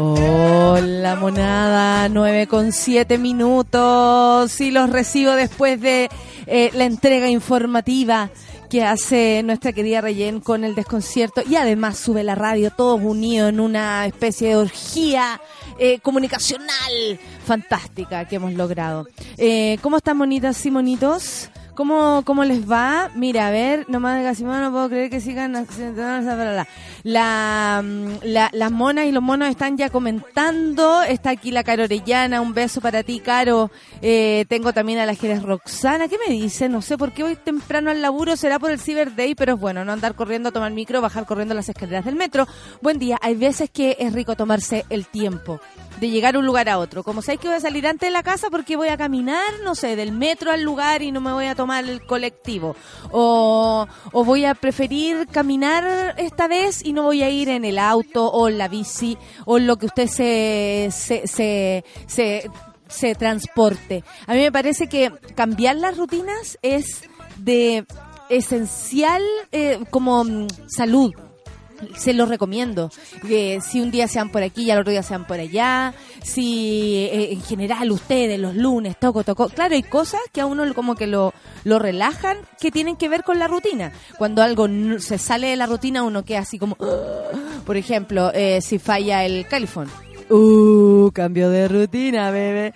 Hola monada, 9 con 7 minutos y los recibo después de eh, la entrega informativa que hace nuestra querida Reyen con el desconcierto y además sube la radio todos unidos en una especie de orgía eh, comunicacional fantástica que hemos logrado. Eh, ¿Cómo están monitas y monitos? ¿Cómo, ¿Cómo les va? Mira, a ver, nomás de Casimano no puedo creer que sigan mm, la, las monas y los monos están ya comentando. Está aquí la Caro Orellana. Un beso para ti, Caro. Eh, tengo también a la Jerez Roxana. ¿Qué me dice? No sé por qué hoy temprano al laburo. Será por el Cyber Day, pero es bueno, no andar corriendo a tomar micro, bajar corriendo las escaleras del metro. Buen día. Hay veces que es rico tomarse el tiempo de llegar a un lugar a otro. Como sabéis que voy a salir antes de la casa porque voy a caminar, no sé, del metro al lugar y no me voy a tomar el colectivo. O, o voy a preferir caminar esta vez y no voy a ir en el auto o en la bici o en lo que usted se, se, se, se, se transporte. A mí me parece que cambiar las rutinas es de esencial eh, como mm, salud se los recomiendo. que si un día sean por aquí y al otro día sean por allá. Si eh, en general ustedes los lunes toco, toco. Claro, hay cosas que a uno como que lo, lo relajan que tienen que ver con la rutina. Cuando algo se sale de la rutina uno queda así como... por ejemplo, eh, si falla el califón. Uh, cambio de rutina, bebé.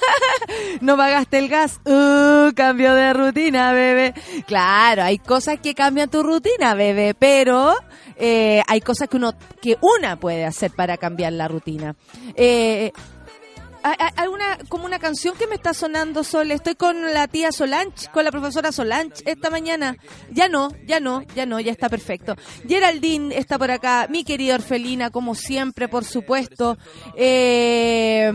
no pagaste el gas. Uh, cambio de rutina, bebé. Claro, hay cosas que cambian tu rutina, bebé, pero eh, hay cosas que uno que una puede hacer para cambiar la rutina. Eh, hay una como una canción que me está sonando Sol. Estoy con la tía Solange, con la profesora Solange esta mañana. Ya no, ya no, ya no, ya está perfecto. Geraldine está por acá, mi querida Orfelina, como siempre, por supuesto. Eh,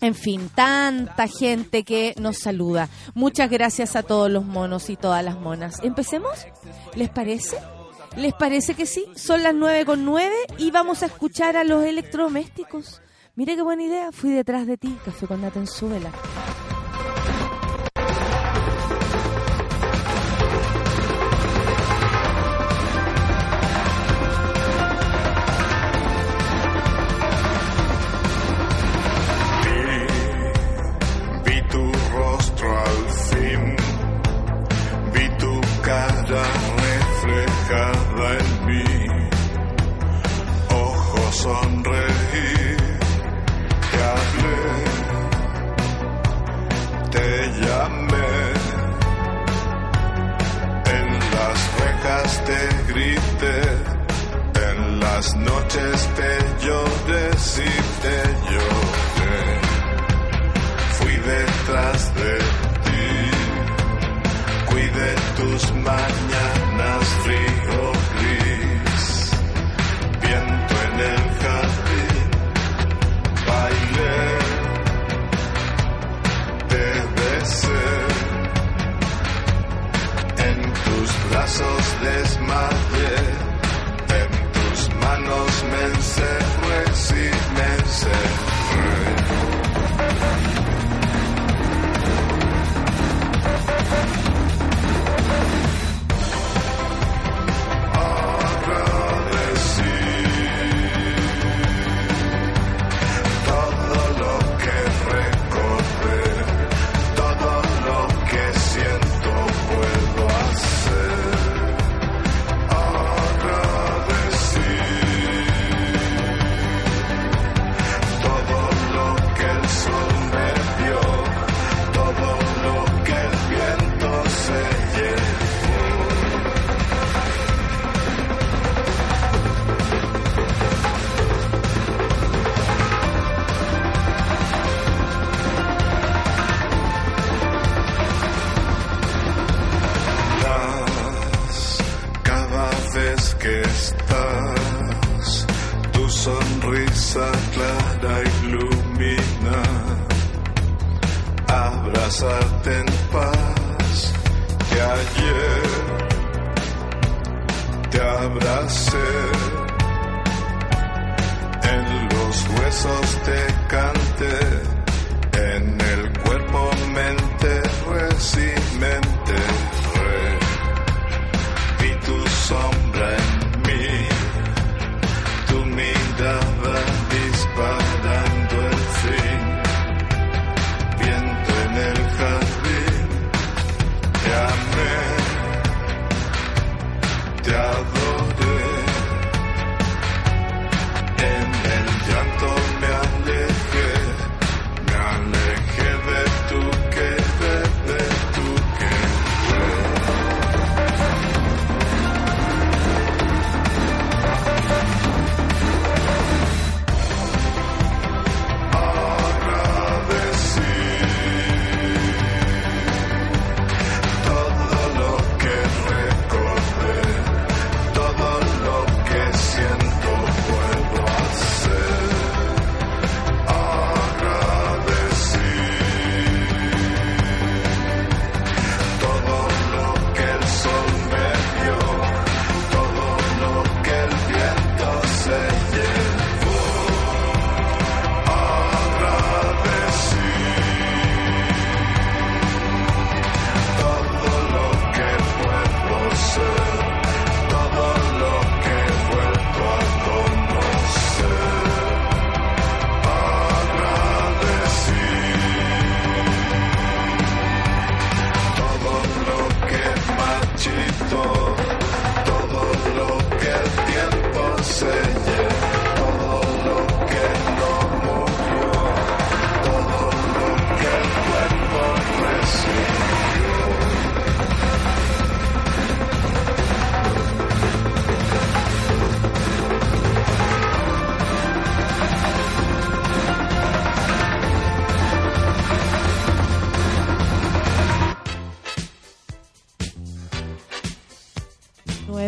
en fin, tanta gente que nos saluda. Muchas gracias a todos los monos y todas las monas. ¿Empecemos? ¿Les parece? ¿Les parece que sí? Son las nueve con nueve y vamos a escuchar a los electrodomésticos. Mire qué buena idea, fui detrás de ti, café con nata en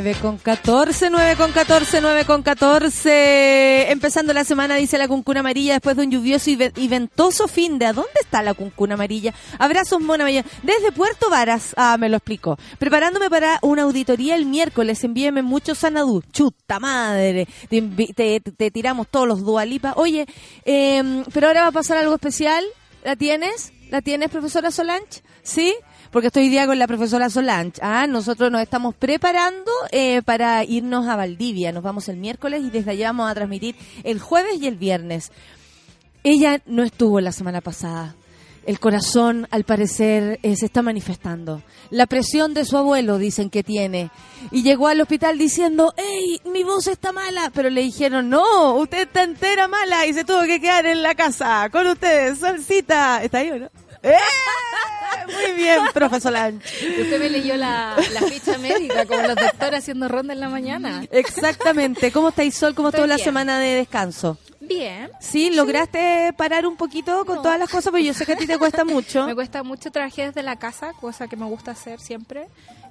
9 con 14, 9 con 14, 9 con 14. Empezando la semana, dice la cuncuna amarilla, después de un lluvioso y ventoso fin de. ¿A dónde está la cuncuna amarilla? Abrazos, mona amarilla. Desde Puerto Varas, ah, me lo explico. Preparándome para una auditoría el miércoles, envíeme mucho sanadú. Chuta madre. Te, te, tiramos todos los dualipas. Oye, eh, pero ahora va a pasar algo especial. ¿La tienes? ¿La tienes, profesora Solange? ¿Sí? Porque estoy hoy día con la profesora Solange. Ah, nosotros nos estamos preparando eh, para irnos a Valdivia. Nos vamos el miércoles y desde allá vamos a transmitir el jueves y el viernes. Ella no estuvo la semana pasada. El corazón, al parecer, eh, se está manifestando. La presión de su abuelo, dicen que tiene. Y llegó al hospital diciendo, ¡Ey, mi voz está mala! Pero le dijeron, no, usted está entera mala y se tuvo que quedar en la casa con ustedes, Solcita. ¿Está ahí o no? ¡Eh! Muy bien, profesor Lange. Usted me leyó la, la ficha médica, como los doctores haciendo ronda en la mañana. Exactamente. ¿Cómo estáis, Sol? ¿Cómo estuvo la semana de descanso? Bien. ¿Sí? ¿Lograste parar un poquito con No. todas las cosas? Porque yo sé que a ti te cuesta mucho. Me cuesta mucho, trabajé desde la casa, cosa que me gusta hacer siempre.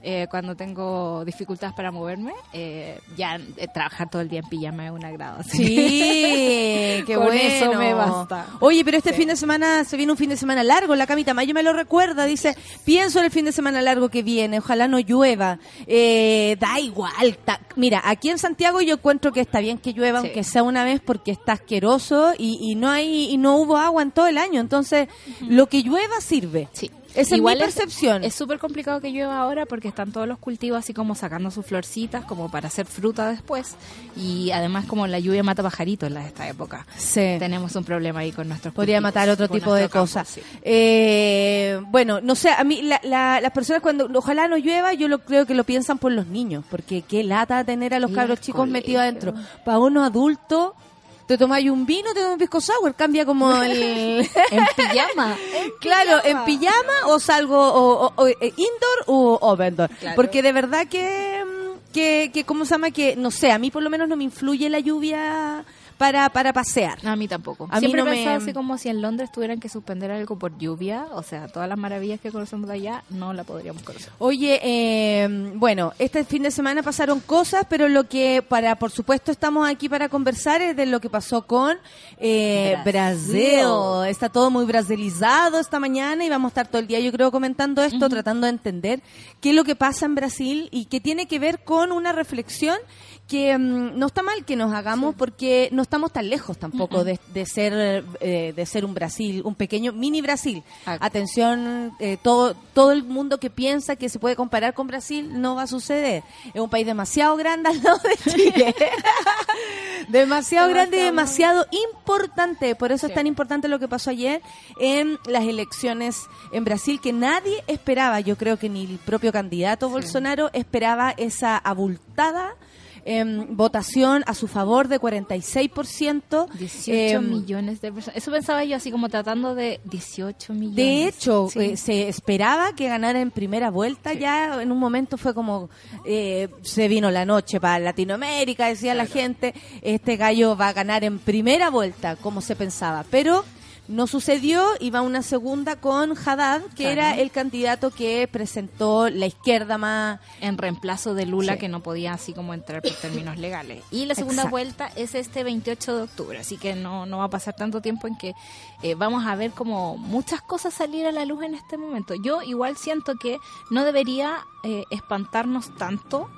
Eh, cuando tengo dificultades para moverme, eh, ya eh, trabajar todo el día en pijama es un agrado. así. Sí, qué Con bueno. eso me basta. Oye, pero este Sí. fin de semana se viene un fin de semana largo. La Camita Mayo me lo recuerda. Dice, pienso en el fin de semana largo que viene. Ojalá no llueva. Eh, da igual. ta- Mira, aquí en Santiago yo encuentro que está bien que llueva, Sí. aunque sea una vez, porque está asqueroso y, y no hay y no hubo agua en todo el año. Entonces, lo que llueva sirve. Sí. Esa Igual es mi percepción. Es súper complicado que llueva ahora porque están todos los cultivos así como sacando sus florcitas como para hacer fruta después. Y además como la lluvia mata pajaritos en esta época. Sí. Tenemos un problema ahí con nuestros Podría cultivos, matar otro tipo de cosas. sí. Eh, bueno, no sé, a mí la- la- las personas cuando ojalá no llueva, yo lo creo que lo piensan por los niños, porque qué lata tener a los cabros chicos metidos adentro. Para uno adulto, te tomáis un vino, te tomas un pisco sour, cambia como el... En pijama. Claro, en pijama o salgo o, o- o, eh, indoor o outdoor. Claro. Porque de verdad que, mm, que, que, ¿cómo se llama? Que, no sé, a mí por lo menos no me influye la lluvia para, para pasear. No, a mí tampoco. A mí Siempre no he me- así como si en Londres tuvieran que suspender algo por lluvia, o sea, todas las maravillas que conocemos de allá no la podríamos conocer. Oye, eh, bueno, este fin de semana pasaron cosas, pero lo que para, por supuesto, estamos aquí para conversar es de lo que pasó con eh, Brasil. Brasil. Está todo muy brasilizado esta mañana y vamos a estar todo el día, yo creo, comentando esto, tratando de entender qué es lo que pasa en Brasil y que tiene que ver con una reflexión que mm, no está mal que nos hagamos porque no estamos tan lejos tampoco de, de ser eh, de ser un Brasil, un pequeño mini Brasil. Ah. Atención, eh, todo todo el mundo que piensa que se puede comparar con Brasil no va a suceder. Es un país demasiado grande al lado de Chile. demasiado grande y demasiado importante. Por eso es tan importante lo que pasó ayer en las elecciones en Brasil, que nadie esperaba, yo creo que ni el propio candidato Bolsonaro esperaba esa abultada em, votación a su favor de 46%. 18 Em, millones de personas. Eso pensaba yo así como tratando de 18 millones. De hecho, Sí. eh, se esperaba que ganara en primera vuelta. Ya en un momento fue como eh, se vino la noche para Latinoamérica, decía la gente. Este gallo va a ganar en primera vuelta, como se pensaba. Pero no sucedió y va una segunda con Haddad, que Claro. era el candidato que presentó la izquierda más. en reemplazo de Lula Sí. que no podía así como entrar por términos legales. Y la segunda Exacto. vuelta es este 28 de octubre, así que no, no va a pasar tanto tiempo en que eh, vamos a ver como muchas cosas salir a la luz en este momento. Yo igual siento que no debería eh, espantarnos tanto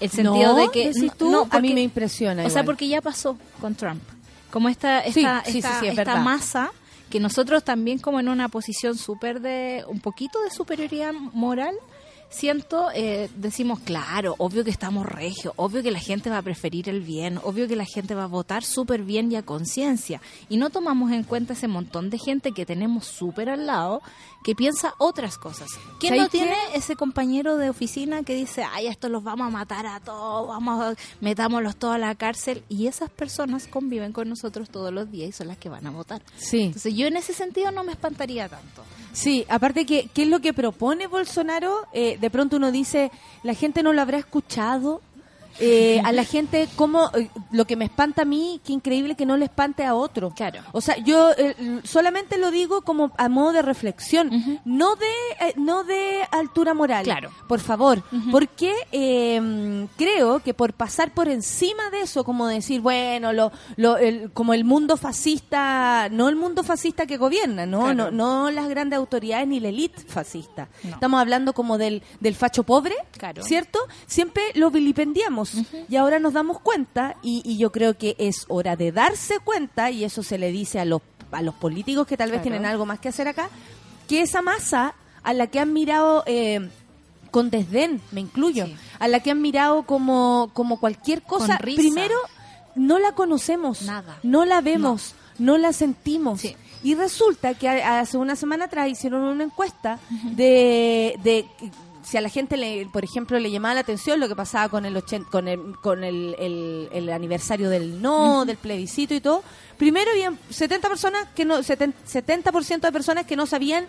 el sentido ¿No? de que ¿Decís tú? no, a mí me impresiona. o sea, porque ya pasó con Trump. Como esta, esta, sí, esta, sí, masa que nosotros también como en una posición súper de, un poquito de superioridad moral, siento, eh, decimos, claro, obvio que estamos regios, obvio que la gente va a preferir el bien, obvio que la gente va a votar súper bien y a conciencia. Y no tomamos en cuenta ese montón de gente que tenemos súper al lado que piensa otras cosas. ¿Quién ¿Sabes no qué? tiene ese compañero de oficina que dice, ay, estos los vamos a matar a todos, vamos a, metámoslos todos a la cárcel? Y esas personas conviven con nosotros todos los días y son las que van a votar. Sí. Entonces yo en ese sentido no me espantaría tanto. Sí, aparte que, ¿qué es lo que propone Bolsonaro? Eh, de pronto uno dice, la gente no lo habrá escuchado. Eh, a la gente, como lo que me espanta a mí, qué increíble que no le espante a otro. Claro. O sea, yo eh, solamente lo digo como a modo de reflexión, no de eh, no de altura moral. Claro. Por favor, Ujú. porque eh, creo que por pasar por encima de eso, como decir, bueno, lo, lo, el- como el mundo fascista, no el mundo fascista que gobierna, no, Claro. no, no las grandes autoridades ni la élite fascista. No. Estamos hablando como del, del facho pobre, Claro. ¿cierto? Siempre lo vilipendiamos y ahora nos damos cuenta y, y yo creo que es hora de darse cuenta y eso se le dice a los, a los políticos que tal vez Claro. tienen algo más que hacer acá, que esa masa a la que han mirado... eh, con desdén, me incluyo, Sí. a la que han mirado como, como cualquier cosa, primero no la conocemos, Nada. no la vemos, no, la sentimos. Sí. Y resulta que hace una semana atrás hicieron una encuesta de, de si a la gente, le, por ejemplo, le llamaba la atención lo que pasaba con el, ochen- con el, con el, el- el aniversario del no, del plebiscito y todo. Primero habían 70 personas que no 70%, 70% de personas que no sabían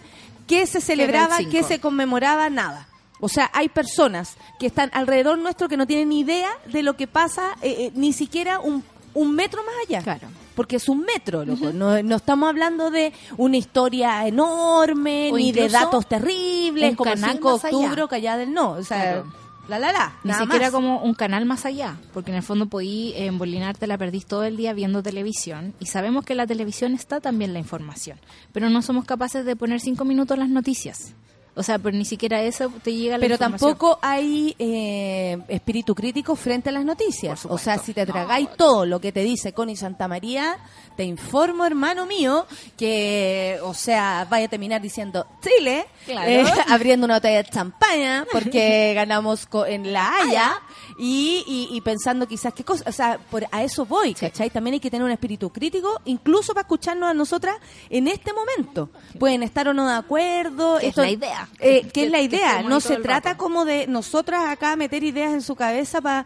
qué se celebraba, qué se conmemoraba, nada. O sea, hay personas que están alrededor nuestro que no tienen ni idea de lo que pasa, eh, eh, ni siquiera un, un metro más allá. Claro. Porque es un metro, loco. no, no estamos hablando de una historia enorme, O ni de datos terribles, como el canal 5 de octubre Callada del No. O sea, Claro. la la la. Ni siquiera más. como un canal más allá, porque en el fondo podí eh, embolinarte, la perdís todo el día viendo televisión y sabemos que en la televisión está también la información, pero no somos capaces de poner cinco minutos las noticias. O sea, pero ni siquiera eso te llega la Pero tampoco hay eh, espíritu crítico frente a las noticias. O sea, si te tragáis todo lo que te dice Connie Santa María, te informo, hermano mío, que, o sea, vaya a terminar diciendo Chile, Claro. eh, abriendo una botella de champaña, porque ganamos co- en La Haya, y, y, y pensando quizás qué cosa. O sea, por, a eso voy, ¿cachai? También hay que tener un espíritu crítico, incluso para escucharnos a nosotras en este momento. Pueden estar o no de acuerdo. Que es la idea. Idea. Eh, que es la idea, no se trata rato. como de nosotras acá meter ideas en su cabeza para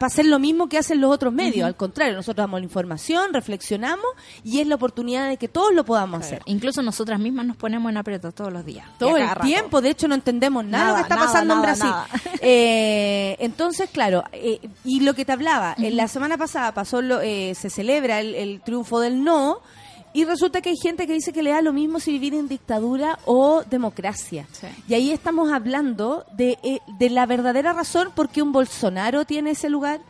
hacer lo mismo que hacen los otros medios. Al contrario, nosotros damos la información, reflexionamos y es la oportunidad de que todos lo podamos hacer. Incluso nosotras mismas nos ponemos en aprietos todos los días. Todo el rato. tiempo, de hecho no entendemos nada, Nada, lo que está nada, pasando nada, en Brasil. Eh, entonces, claro, eh, y lo que te hablaba, en la semana pasada pasó lo, eh, se celebra el, el triunfo del no y resulta que hay gente que dice que le da lo mismo si vivir en dictadura o democracia. Sí. Y ahí estamos hablando de, eh, de la verdadera razón por qué un Bolsonaro tiene ese lugar.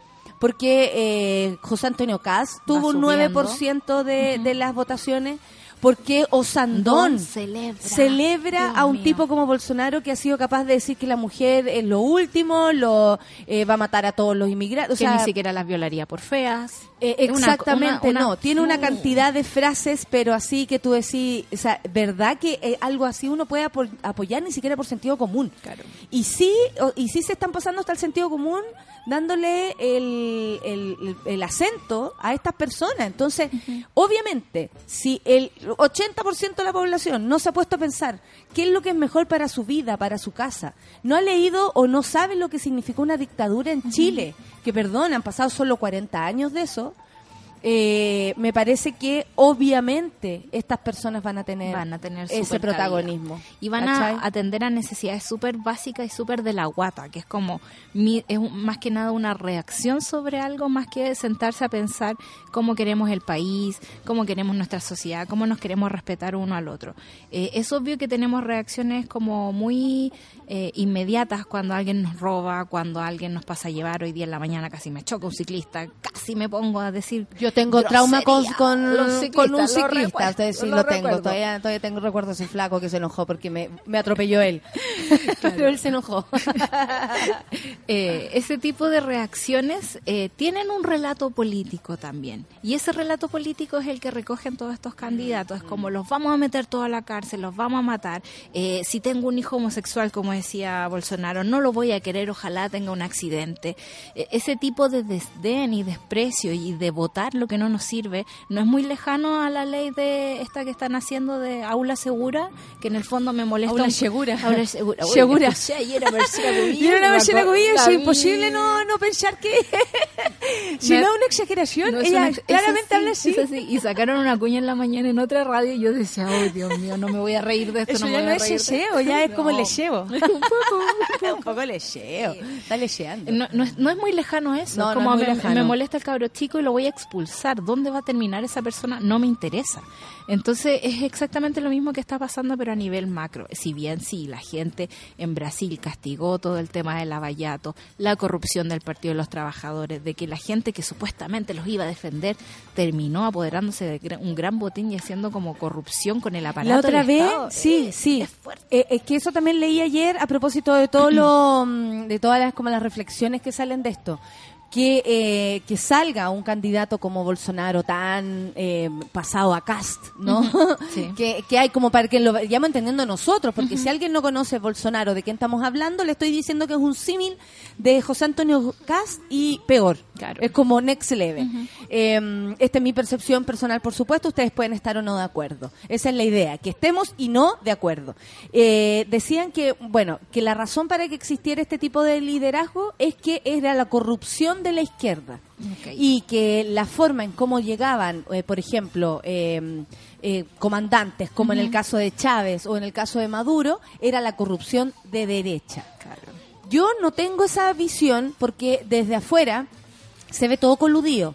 Porque eh, José Antonio Caz tuvo un subiendo. 9% de, de las votaciones. Porque Osandón celebra. a un mío. tipo como Bolsonaro que ha sido capaz de decir que la mujer es lo último, lo eh, va a matar a todos los inmigrantes. O que sea, ni siquiera las violaría por feas. eh, exactamente, una- una- no. Tiene una cantidad de frases, pero así que tú decís, o sea, ¿verdad que eh, algo así uno puede apo- apoyar ni siquiera por sentido común? Claro. Y sí, y sí se están pasando hasta el sentido común dándole el, el- el- acento a estas personas. Entonces, obviamente, si el 80% de la población no se ha puesto a pensar qué es lo que es mejor para su vida, para su casa, no ha leído o no sabe lo que significó una dictadura en Chile, que perdón, han pasado solo 40 años de eso, eh, me parece que obviamente estas personas van a tener, van a tener ese protagonismo. cabida. y van ¿cachai? a atender a necesidades súper básicas y súper de la guata que es como mi- es un- más que nada una reacción sobre algo más que sentarse a pensar cómo queremos el país cómo queremos nuestra sociedad cómo nos queremos respetar uno al otro Eh, es obvio que tenemos reacciones como muy eh, inmediatas cuando alguien nos roba cuando alguien nos pasa a llevar hoy día en la mañana casi me choca un ciclista casi me pongo a decir Yo tengo trauma con, un ciclista. Ustedes sí lo lo, tengo. Todavía, todavía tengo recuerdo ese flaco que se enojó porque me, me atropelló él. Pero él se enojó. Eh, ese tipo de reacciones eh, tienen un relato político también. Y ese relato político es el que recogen todos estos candidatos. Es como los vamos a meter todos a la cárcel, los vamos a matar. Eh, si tengo un hijo homosexual, como decía Bolsonaro, no lo voy a querer, ojalá tenga un accidente. Eh, ese tipo de desdén y desprecio y de votar lo que no nos sirve no es muy lejano a la ley de esta que están haciendo de aula segura, que en el fondo me molesta. Aula un- segura. Aula segura. Uy, Segura. escuché ayer a Marcela acuerdo- es imposible no, no pensar que... si no es una exageración, No, es ella una es claramente así, habla así. es así. Y sacaron una cuña en la mañana en otra radio y yo decía, ay Dios mío, no me voy a reír de esto. Eso no ya me no voy a es reír de yeseo, esto". ya es como No. le llevo. un poco. un poco le llevo. Está lecheando. No, no es, no es muy lejano eso. No, no como es muy me, lejano. me molesta el cabro chico y lo voy a expulsar. ¿Dónde va a terminar esa persona? No me interesa. Entonces es exactamente lo mismo que está pasando, pero a nivel macro. Si bien sí, la gente en Brasil castigó todo el tema del abayato, la corrupción del Partido de los Trabajadores, de que la gente que supuestamente los iba a defender terminó apoderándose de un gran botín y haciendo como corrupción con el aparato La otra del vez, Estado. sí, Eh, sí. Es fuerte. Eh, es que eso también leí ayer a propósito de todo lo, mm, de todas las como las reflexiones que salen de esto. Que, eh, que salga un candidato como Bolsonaro tan eh, pasado a cast, ¿no? Sí. que, que hay como para que lo vayamos entendiendo nosotros, porque si alguien no conoce Bolsonaro, de quién estamos hablando, le estoy diciendo que es un símil de José Antonio Cast y peor. Claro. Es como next level. Eh, esta es mi percepción personal, por supuesto. Ustedes pueden estar o no de acuerdo. Esa es la idea, que estemos y no de acuerdo. Eh, decían que, bueno, que la razón para que existiera este tipo de liderazgo es que era la corrupción de la izquierda. Y que la forma en cómo llegaban, eh, por ejemplo, eh, eh, comandantes, como en el caso de Chávez o en el caso de Maduro, era la corrupción de derecha. Yo no tengo esa visión porque desde afuera se ve todo coludido.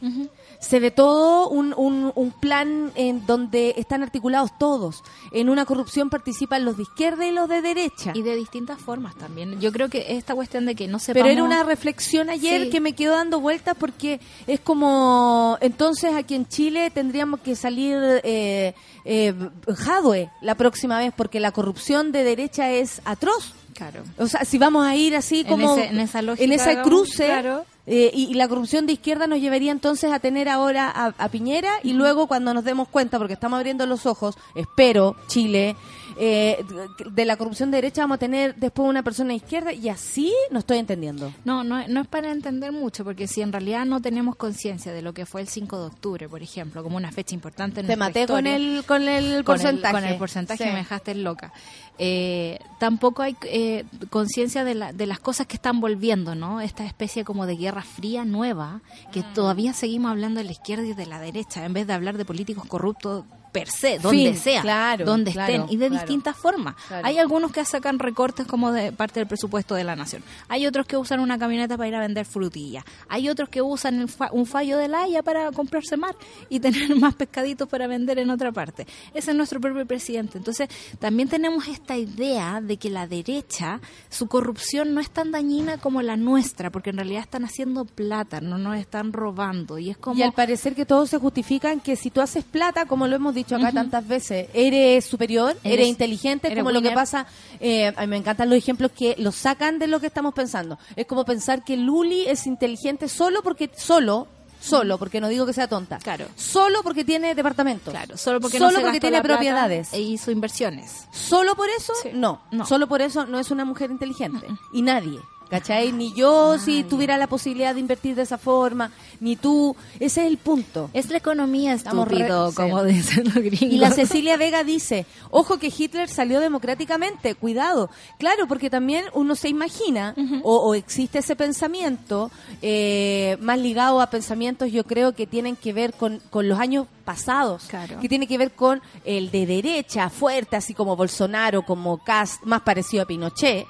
Se ve todo un, un, un plan en donde están articulados todos. En una corrupción participan los de izquierda y los de derecha. Y de distintas formas también. Yo creo que esta cuestión de que no se Pero era una reflexión ayer Sí. que me quedó dando vueltas porque es como, entonces aquí en Chile tendríamos que salir eh, eh, Jadwe la próxima vez porque la corrupción de derecha es atroz. Claro. O sea, si vamos a ir así En como ese- en esa lógica, en ese cruce, claro. Eh, y, y la corrupción de izquierda nos llevaría entonces a tener ahora a, a Piñera y luego cuando nos demos cuenta, porque estamos abriendo los ojos, espero, Chile, eh, de la corrupción de derecha vamos a tener después una persona de izquierda y así no estoy entendiendo. No, no, no es para entender mucho, porque si en realidad no tenemos conciencia de lo que fue el 5 de octubre, por ejemplo, como una fecha importante en Te maté con el, con el con porcentaje. El, con el porcentaje Sí. me dejaste loca. Eh, tampoco hay eh, conciencia de, la- de las cosas que están volviendo, ¿no? Esta especie como de guerra fría nueva, que Mm. todavía seguimos hablando de la izquierda y de la derecha, en vez de hablar de políticos corruptos per se, donde Fin, sea, claro, donde claro, estén, y de claro. distintas formas. Hay algunos que sacan recortes como de parte del presupuesto de la nación. Hay otros que usan una camioneta para ir a vender frutillas. Hay otros que usan el fa- un fallo de la Haya para comprarse más y tener más pescaditos para vender en otra parte. Ese es nuestro propio presidente. Entonces, también tenemos esta idea de que la derecha, su corrupción no es tan dañina como la nuestra, porque en realidad están haciendo plata, no nos están robando. Y es como... Y al parecer que todos se justifican que si tú haces plata, como lo hemos dicho acá tantas veces, eres superior, eres, Eres- inteligente, eres como lo que pasa, eh, a mí me encantan los ejemplos que lo sacan de lo que estamos pensando. Es como pensar que Luli es inteligente solo porque, solo, solo, porque no digo que sea tonta, Claro. solo porque tiene departamento, Claro, solo porque, solo no se porque tiene propiedades. E hizo inversiones. Solo por eso, Sí. no. No. Solo por eso no es una mujer inteligente. Y nadie. ¿Cachai? Ni yo si tuviera la posibilidad de invertir de esa forma, ni tú. Ese es el punto. Es la economía estúpido, sí. como dicen los gringos. Y la Cecilia Vega dice, ojo que Hitler salió democráticamente, cuidado. Claro, porque también uno se imagina, o, o existe ese pensamiento, eh, más ligado a pensamientos yo creo que tienen que ver con, con los años pasados, Claro. que tiene que ver con el de derecha, fuerte, así como Bolsonaro, como Cast, más parecido a Pinochet.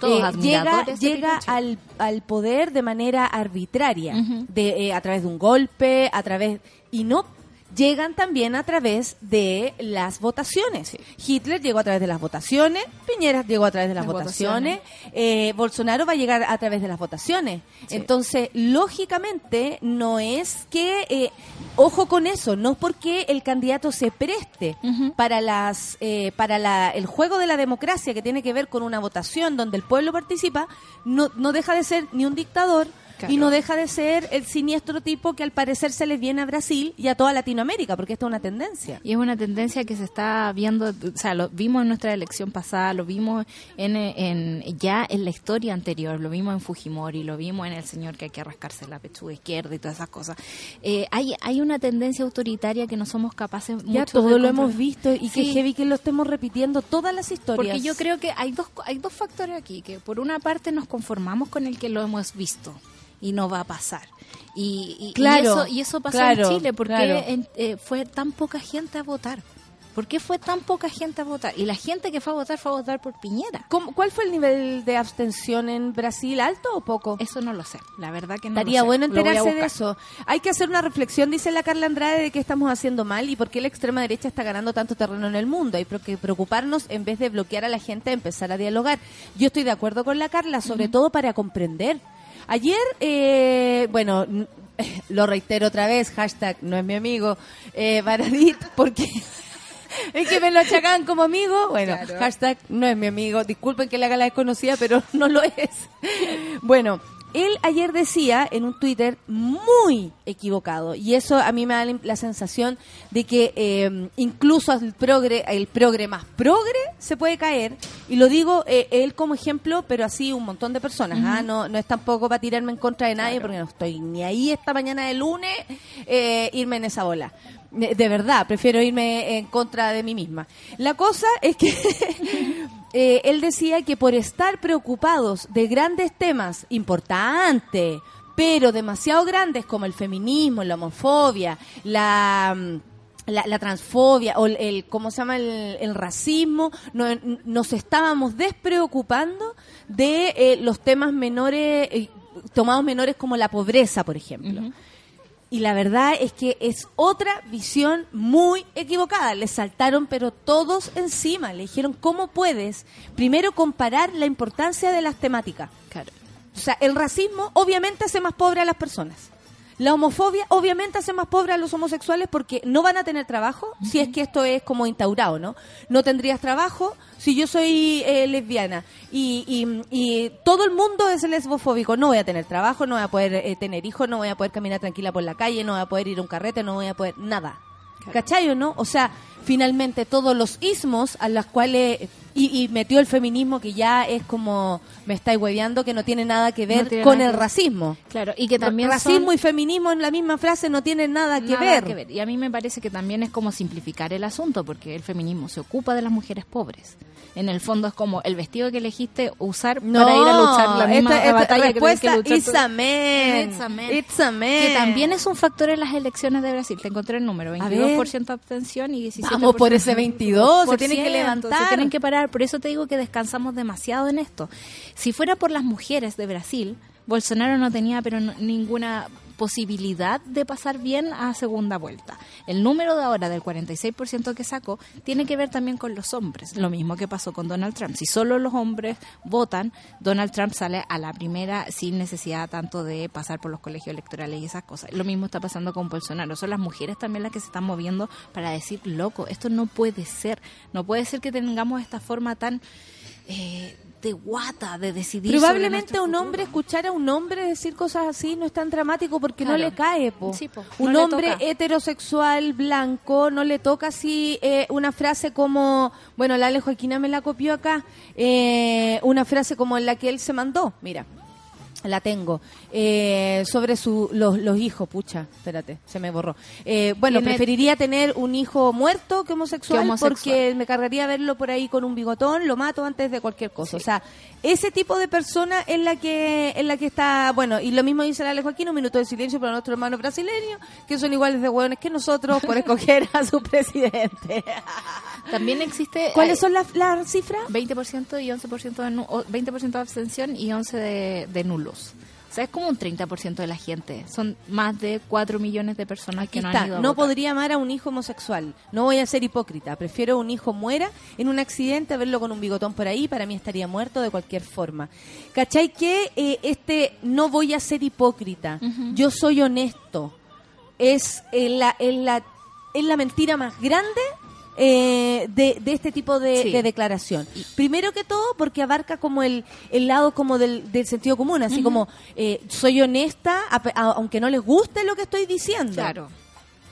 Todos Eh, llega admiradores llega al, al poder de manera arbitraria, de, eh, a través de un golpe, a través y no llegan también a través de las votaciones. Hitler llegó a través de las votaciones, Piñera llegó a través de las, Las votaciones, eh, Bolsonaro va a llegar a través de las votaciones. Sí. Entonces, lógicamente, no es que, eh, ojo con eso, no es porque el candidato se preste para las eh, para la, el juego de la democracia que tiene que ver con una votación donde el pueblo participa, no, no deja de ser ni un dictador Claro. y no deja de ser el siniestro tipo que al parecer se les viene a Brasil y a toda Latinoamérica, porque esta es una tendencia. Y es una tendencia que se está viendo, o sea, lo vimos en nuestra elección pasada, lo vimos en, en ya en la historia anterior, lo vimos en Fujimori, lo vimos en el señor que hay que rascarse la pechuga izquierda y todas esas cosas. Eh, hay, hay una tendencia autoritaria que no somos capaces Ya todo de lo hemos visto y que Sí. heavy que lo estemos repitiendo todas las historias. Porque yo creo que hay dos, hay dos factores aquí, que por una parte nos conformamos con el que lo hemos visto y no va a pasar. Y, y- y Claro, eso, y eso pasó claro, en Chile, porque claro. en- eh, fue tan poca gente a votar. ¿Por qué fue tan poca gente a votar? Y la gente que fue a votar fue a votar por Piñera. ¿Cómo- ¿Cuál fue el nivel de abstención en Brasil? ¿Alto o poco? Eso no lo sé, la verdad que no Estaría lo sé. bueno enterarse de eso. Hay que hacer una reflexión, dice la Carla Andrade, de qué estamos haciendo mal y por qué la extrema derecha está ganando tanto terreno en el mundo. Hay que preocuparnos en vez de bloquear a la gente, empezar a dialogar. Yo estoy de acuerdo con la Carla, sobre todo para comprender. Ayer, eh, bueno, lo reitero otra vez, hashtag no es mi amigo, eh, Baradit, porque... Es que me lo achacan como amigo. Bueno, hashtag no es mi amigo. Disculpen que le haga la desconocida, pero no lo es. Bueno, él ayer decía en un Twitter muy equivocado. Y eso a mí me da la, sensación de que eh, incluso el progre, el progre más progre se puede caer. Y lo digo eh, él como ejemplo, pero así un montón de personas. ¿ah? no, no es tampoco para tirarme en contra de nadie, porque no estoy ni ahí esta mañana de lunes eh, irme en esa bola. De, verdad, prefiero irme en contra de mí misma. La cosa es que eh, él decía que por estar preocupados de grandes temas importantes, pero demasiado grandes como el feminismo, la homofobia, la... mm, La, la transfobia o el, ¿cómo se llama? El, el racismo, no- nos estábamos despreocupando de eh, los temas menores, eh, tomados menores como la pobreza, por ejemplo. Y la verdad es que es otra visión muy equivocada. Le saltaron pero todos encima. Le dijeron, ¿cómo puedes primero comparar la importancia de las temáticas? Claro. O sea, el racismo obviamente hace más pobre a las personas. La homofobia obviamente hace más pobres a los homosexuales porque no van a tener trabajo si es que esto es como instaurado, ¿no? No tendrías trabajo si yo soy eh, lesbiana y, y- y todo el mundo es lesbofóbico. No voy a tener trabajo, no voy a poder eh, tener hijos, no voy a poder caminar tranquila por la calle, no voy a poder ir a un carrete, no voy a poder nada. ¿Cachai o no? O sea, finalmente todos los ismos a los cuales... Y, y metió el feminismo que ya es como, me estáis hueveando, que no tiene nada que ver No con el que ver. racismo. Claro, y que también racismo son- y feminismo en la misma frase no tienen nada que, Nada ver. Y a mí me parece que también es como simplificar el asunto, porque el feminismo se ocupa de las mujeres pobres. En el fondo es como el vestido que elegiste usar No, para ir a luchar la misma esta- esta batalla que tienes que respuesta, luchar. it's tú. a man. It's a man. It's a man. Que también es un factor en las elecciones de Brasil. Te encontré el número, A ver. 22% abstención y 17%. Vamos por ese 22, se tienen que Se levantar. tienen que parar. Por eso te digo que descansamos demasiado en esto. Si fuera por las mujeres de Brasil, Bolsonaro no tenía pero ninguna posibilidad de pasar bien a segunda vuelta. El número de ahora del 46% que sacó tiene que ver también con los hombres, lo mismo que pasó con Donald Trump. Si solo los hombres votan, Donald Trump sale a la primera sin necesidad tanto de pasar por los colegios electorales y esas cosas. Lo mismo está pasando con Bolsonaro. Son las mujeres también las que se están moviendo para decir, loco, esto no puede ser. No puede ser que tengamos esta forma tan eh, de guata de decidir. Probablemente un hombre escuchar a un hombre decir cosas así no es tan dramático porque no le cae, po. Sí, po. Un No hombre heterosexual, blanco, no le toca así eh, una frase como, bueno, la Ale Joaquina me la copió acá, eh, una frase como la que él se mandó, mira. La tengo. Eh, sobre su, los, los hijos, pucha, espérate, se me borró. Eh, bueno, preferiría tener un hijo muerto que homosexual, Que homosexual. porque me cargaría verlo por ahí con un bigotón, lo mato antes de cualquier cosa. O sea, ese tipo de persona es la que es la que está, bueno, y lo mismo dice la Joaquín, un minuto de silencio para nuestros hermanos brasileños, que son iguales de hueones que nosotros por escoger a su presidente. También existe... ¿Cuáles eh, son las, las cifras? 20% y 11% de, nu- o 20% de abstención y 11% de, de nulos. O sea, es como un 30% de la gente. Son más de 4 millones de personas Aquí que no está, han ido a no votar. podría amar a un hijo homosexual. No voy a ser hipócrita. Prefiero un hijo muera en un accidente a verlo con un bigotón por ahí. Para mí estaría muerto de cualquier forma. ¿Cachai que eh, este no voy a ser hipócrita? Yo soy honesto. Es eh, la, es la, es la mentira más grande eh, de, de este tipo de, Sí. de declaración. Primero que todo porque abarca como el, el lado como del, del sentido común, así como eh, soy honesta a- a- aunque no les guste lo que estoy diciendo. Claro.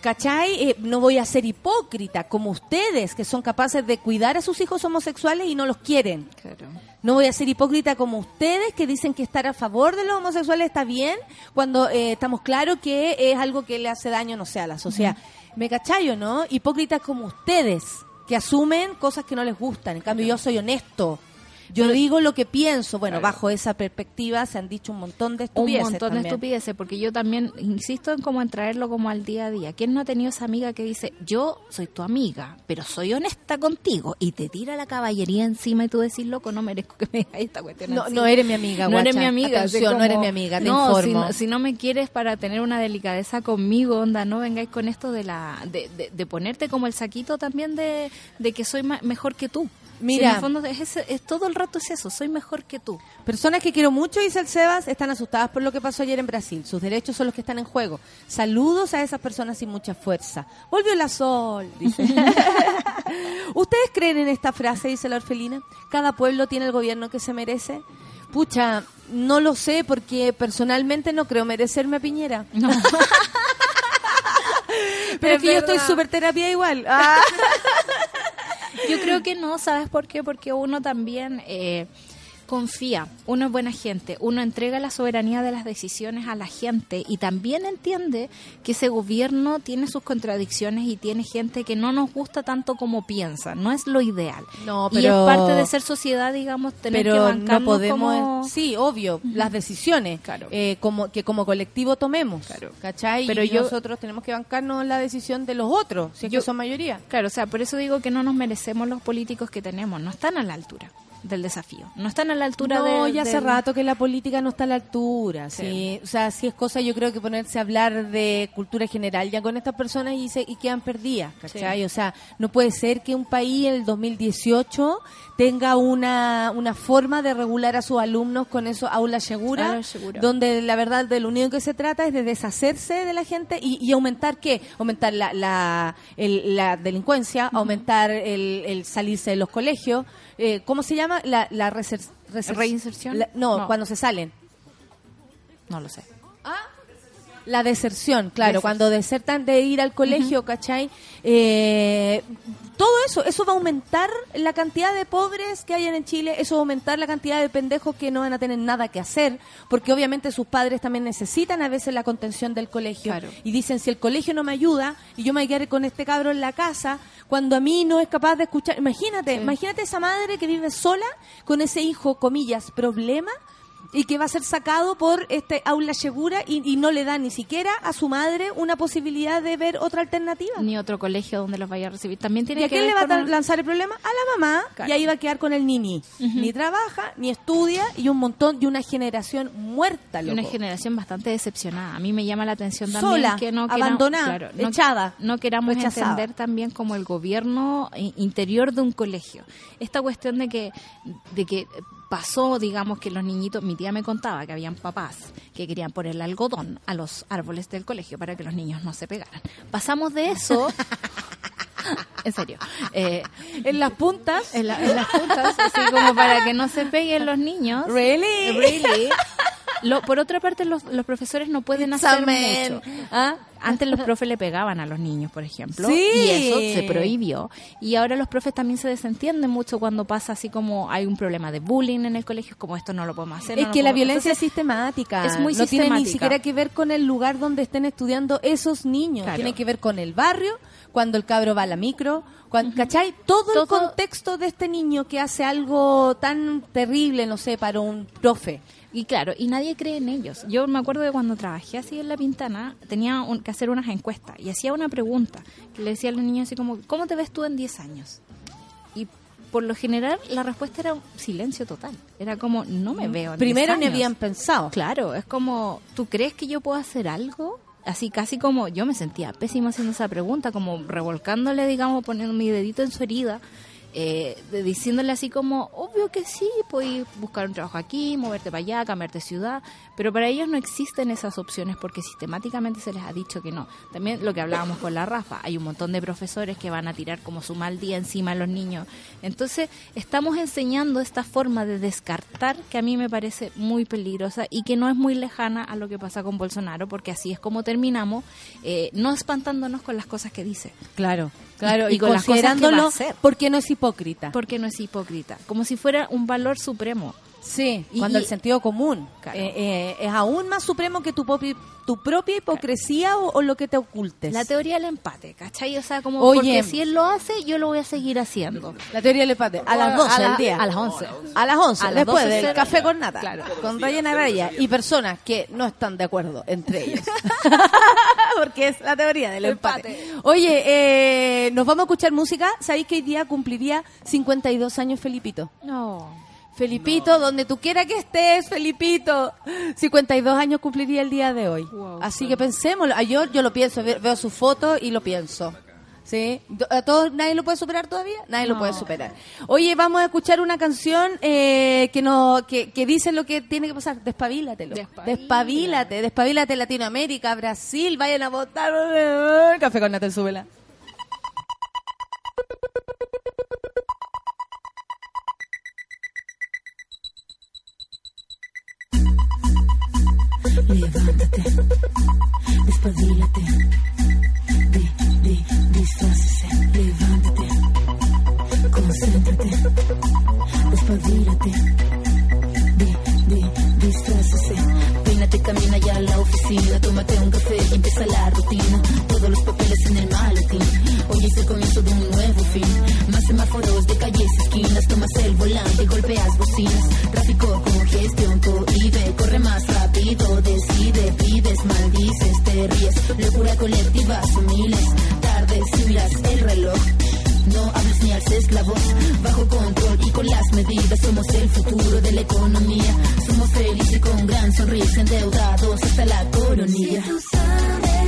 ¿Cachai? Eh, no voy a ser hipócrita como ustedes, que son capaces de cuidar a sus hijos homosexuales y no los quieren. Claro. No voy a ser hipócrita como ustedes, que dicen que estar a favor de los homosexuales está bien, cuando eh, estamos claros que es algo que le hace daño, no sé, a la sociedad. ¿Me cachai o no? Hipócritas como ustedes, que asumen cosas que no les gustan. En cambio, yo soy honesto. Yo digo lo que pienso. Bueno, bajo esa perspectiva se han dicho un montón de Un estupideces montón de estupideces, porque yo también insisto en cómo en traerlo como al día a día. ¿Quién no ha tenido esa amiga que dice, yo soy tu amiga, pero soy honesta contigo, y te tira la caballería encima y tú decís, loco, no merezco que me digas esta cuestión No, así"? no eres mi amiga, No eres mi amiga. Atención, no eres como, mi amiga, te no, informo. Si, no me quieres para tener una delicadeza conmigo, onda, no vengáis con esto de la de, de- de ponerte como el saquito también de, de que soy ma- mejor que tú. Si Mira. en el fondo es, ese- es todo el rato es eso, soy mejor que tú. Personas que quiero mucho, dice el Sebas, están asustadas por lo que pasó ayer en Brasil. Sus derechos son los que están en juego. Saludos a esas personas sin mucha fuerza. Volvió la sol, dice. ¿Ustedes creen en esta frase, dice la orfelina? ¿Cada pueblo tiene el gobierno que se merece? Pucha, no lo sé porque personalmente no creo merecerme a Piñera. No. Pero es que yo estoy súper terapia igual. Ah. Yo creo que no, ¿sabes por qué? Porque uno también eh, confía, uno es buena gente, uno entrega la soberanía de las decisiones a la gente y también entiende que ese gobierno tiene sus contradicciones y tiene gente que no nos gusta tanto como piensa, no es lo ideal. No, Y es pero- parte de ser sociedad, digamos, tener que pero bancarnos no podemos como... sí obvio las decisiones Claro. eh, como que como colectivo tomemos Claro. ¿cachai? Pero y yo- nosotros tenemos que bancarnos la decisión de los otros si es Yo- que son mayoría Claro, o sea, por eso digo que no nos merecemos los políticos que tenemos, no están a la altura. Del desafío. No están a la altura no, de... ya hace del- rato que la política no está a la altura. Sí. Sí. O sea, sí es cosa, yo creo que ponerse a hablar de cultura general ya con estas personas y, se, y quedan perdidas, ¿cachai? O sea, no puede ser que un país en el 2018 tenga una, una forma de regular a sus alumnos con eso aula segura, Aula segura. donde la verdad de lo único que se trata es de deshacerse de la gente y, y aumentar qué? Aumentar la, la, el- la delincuencia, aumentar el, el salirse de los colegios. Eh, ¿Cómo se llama? La, la reser- reser- ¿Reinserción? la- no, No. cuando se salen. No lo sé. La deserción, claro, Deserción. cuando desertan de ir al colegio, ¿cachai? Eh, todo eso, eso va a aumentar la cantidad de pobres que hay en Chile, eso va a aumentar la cantidad de pendejos que no van a tener nada que hacer, porque obviamente sus padres también necesitan a veces la contención del colegio. Claro. Y dicen, si el colegio no me ayuda y yo me voy a quedar con este cabro en la casa, cuando a mí no es capaz de escuchar, imagínate, Sí. imagínate esa madre que vive sola con ese hijo, comillas, problema, y que va a ser sacado por este aula segura y, y no le da ni siquiera a su madre una posibilidad de ver otra alternativa. Ni otro colegio donde los vaya a recibir. También tiene ¿Y a que quién le va a un- lanzar el problema? A la mamá. Claro. Y ahí va a quedar con el nini. Ni trabaja, ni estudia y un montón de una generación muerta. y Loco. una generación bastante decepcionada. A mí me llama la atención también Sola, que no queramos- abandonada, claro, no- echada, no queramos rechazada. entender también como el gobierno interior de un colegio. Esta cuestión de que de que pasó, digamos que los niñitos, mi tía me contaba que habían papás que querían ponerle algodón a los árboles del colegio para que los niños no se pegaran. Pasamos de eso en serio. Eh, En las puntas. en, la- en las puntas, así como para que no se peguen los niños. Really? Really? Lo- por otra parte, los, los profesores no pueden hacer Examen. mucho. ¿Ah? Antes los profes le pegaban a los niños, por ejemplo, Sí. y eso se prohibió. Y ahora los profes también se desentienden mucho cuando pasa así como hay un problema de bullying en el colegio, como esto no lo podemos hacer. Es no que la violencia es sistemática. es muy no tiene ni siquiera que ver con el lugar donde estén estudiando esos niños. Claro. Tiene que ver con el barrio, cuando el cabro va a la micro, cuan- ¿cachai? Todo, el contexto de este niño que hace algo tan terrible, no sé, para un profe. Y claro, y nadie cree en ellos. Yo me acuerdo de cuando trabajé así en La Pintana, tenía un- que hacer unas encuestas y hacía una pregunta que le decía a los niños así como, ¿cómo te ves tú en 10 años? Y por lo general la respuesta era un silencio total. Era como, no me veo en 10 Primero ni años". habían pensado. Claro, es como, ¿tú crees que yo puedo hacer algo? Así casi como yo me sentía pésimo haciendo esa pregunta, como revolcándole, digamos, poniendo mi dedito en su herida, eh, diciéndole así como, obvio que sí, puedes buscar un trabajo aquí, moverte para allá, cambiarte ciudad, pero para ellos no existen esas opciones porque sistemáticamente se les ha dicho que no. También lo que hablábamos con la Rafa, hay un montón de profesores que van a tirar como su mal día encima a los niños. Entonces, estamos enseñando esta forma de descartar que a mí me parece muy peligrosa y que no es muy lejana a lo que pasa con Bolsonaro, porque así es como terminamos, eh, no espantándonos con las cosas que dice. Claro, claro. Y Y, con las cosas que va a considerándolo hacer. porque no es hipócrita. Porque no es hipócrita, como si fuera un valor supremo. Sí, cuando y- el sentido común Claro. eh, eh, es aún más supremo que tu, popi- tu propia hipocresía o, o lo que te ocultes. La teoría del empate, ¿cachai? O sea, como Oye. porque si él lo hace, yo lo voy a seguir haciendo. La teoría del empate. A las 12 A la- del día. a las 11. A las 11, A las después 12 del cero. café con nata. Claro. Con rellena raya. Y personas que no están de acuerdo entre ellos. Porque es la teoría del empate. Empate. Oye, eh, nos vamos a escuchar música. ¿Sabéis que hoy día cumpliría 52 años Felipito? No. Felipito, donde tú quieras que estés, Felipito. 52 años cumpliría el día de hoy. Wow. Así que pensémoslo. Ah, Yo, yo lo pienso, ve- veo su foto y lo pienso. ¿Sí? ¿A todos nadie lo puede superar todavía? Nadie lo puede superar. Oye, vamos a escuchar una canción eh, que, no, que, que dice lo que tiene que pasar. Despabilatelo. Despabila. Despabilate. Despabilate Latinoamérica, Brasil. Vayan a votar. Café con Nata, súbela. Levántate, despabilate, di, di, disfrácese, levántate, concéntrate, despabilate, camina ya a la oficina, tómate un café y empieza la rutina. Todos los papeles en el maletín, hoy es el comienzo de un nuevo fin. Más semáforos de calles, esquinas, tomas el volante, golpeas bocinas. Tráfico, congestión, cohibe, corre más rápido, decide, pides, maldices, te ríes. Locura colectiva, miles, tardes, miras el reloj. No hables ni al esclavos bajo control y con las medidas somos el futuro de la economía. Somos felices con gran sonrisa, endeudados hasta la coronilla. Tú sabes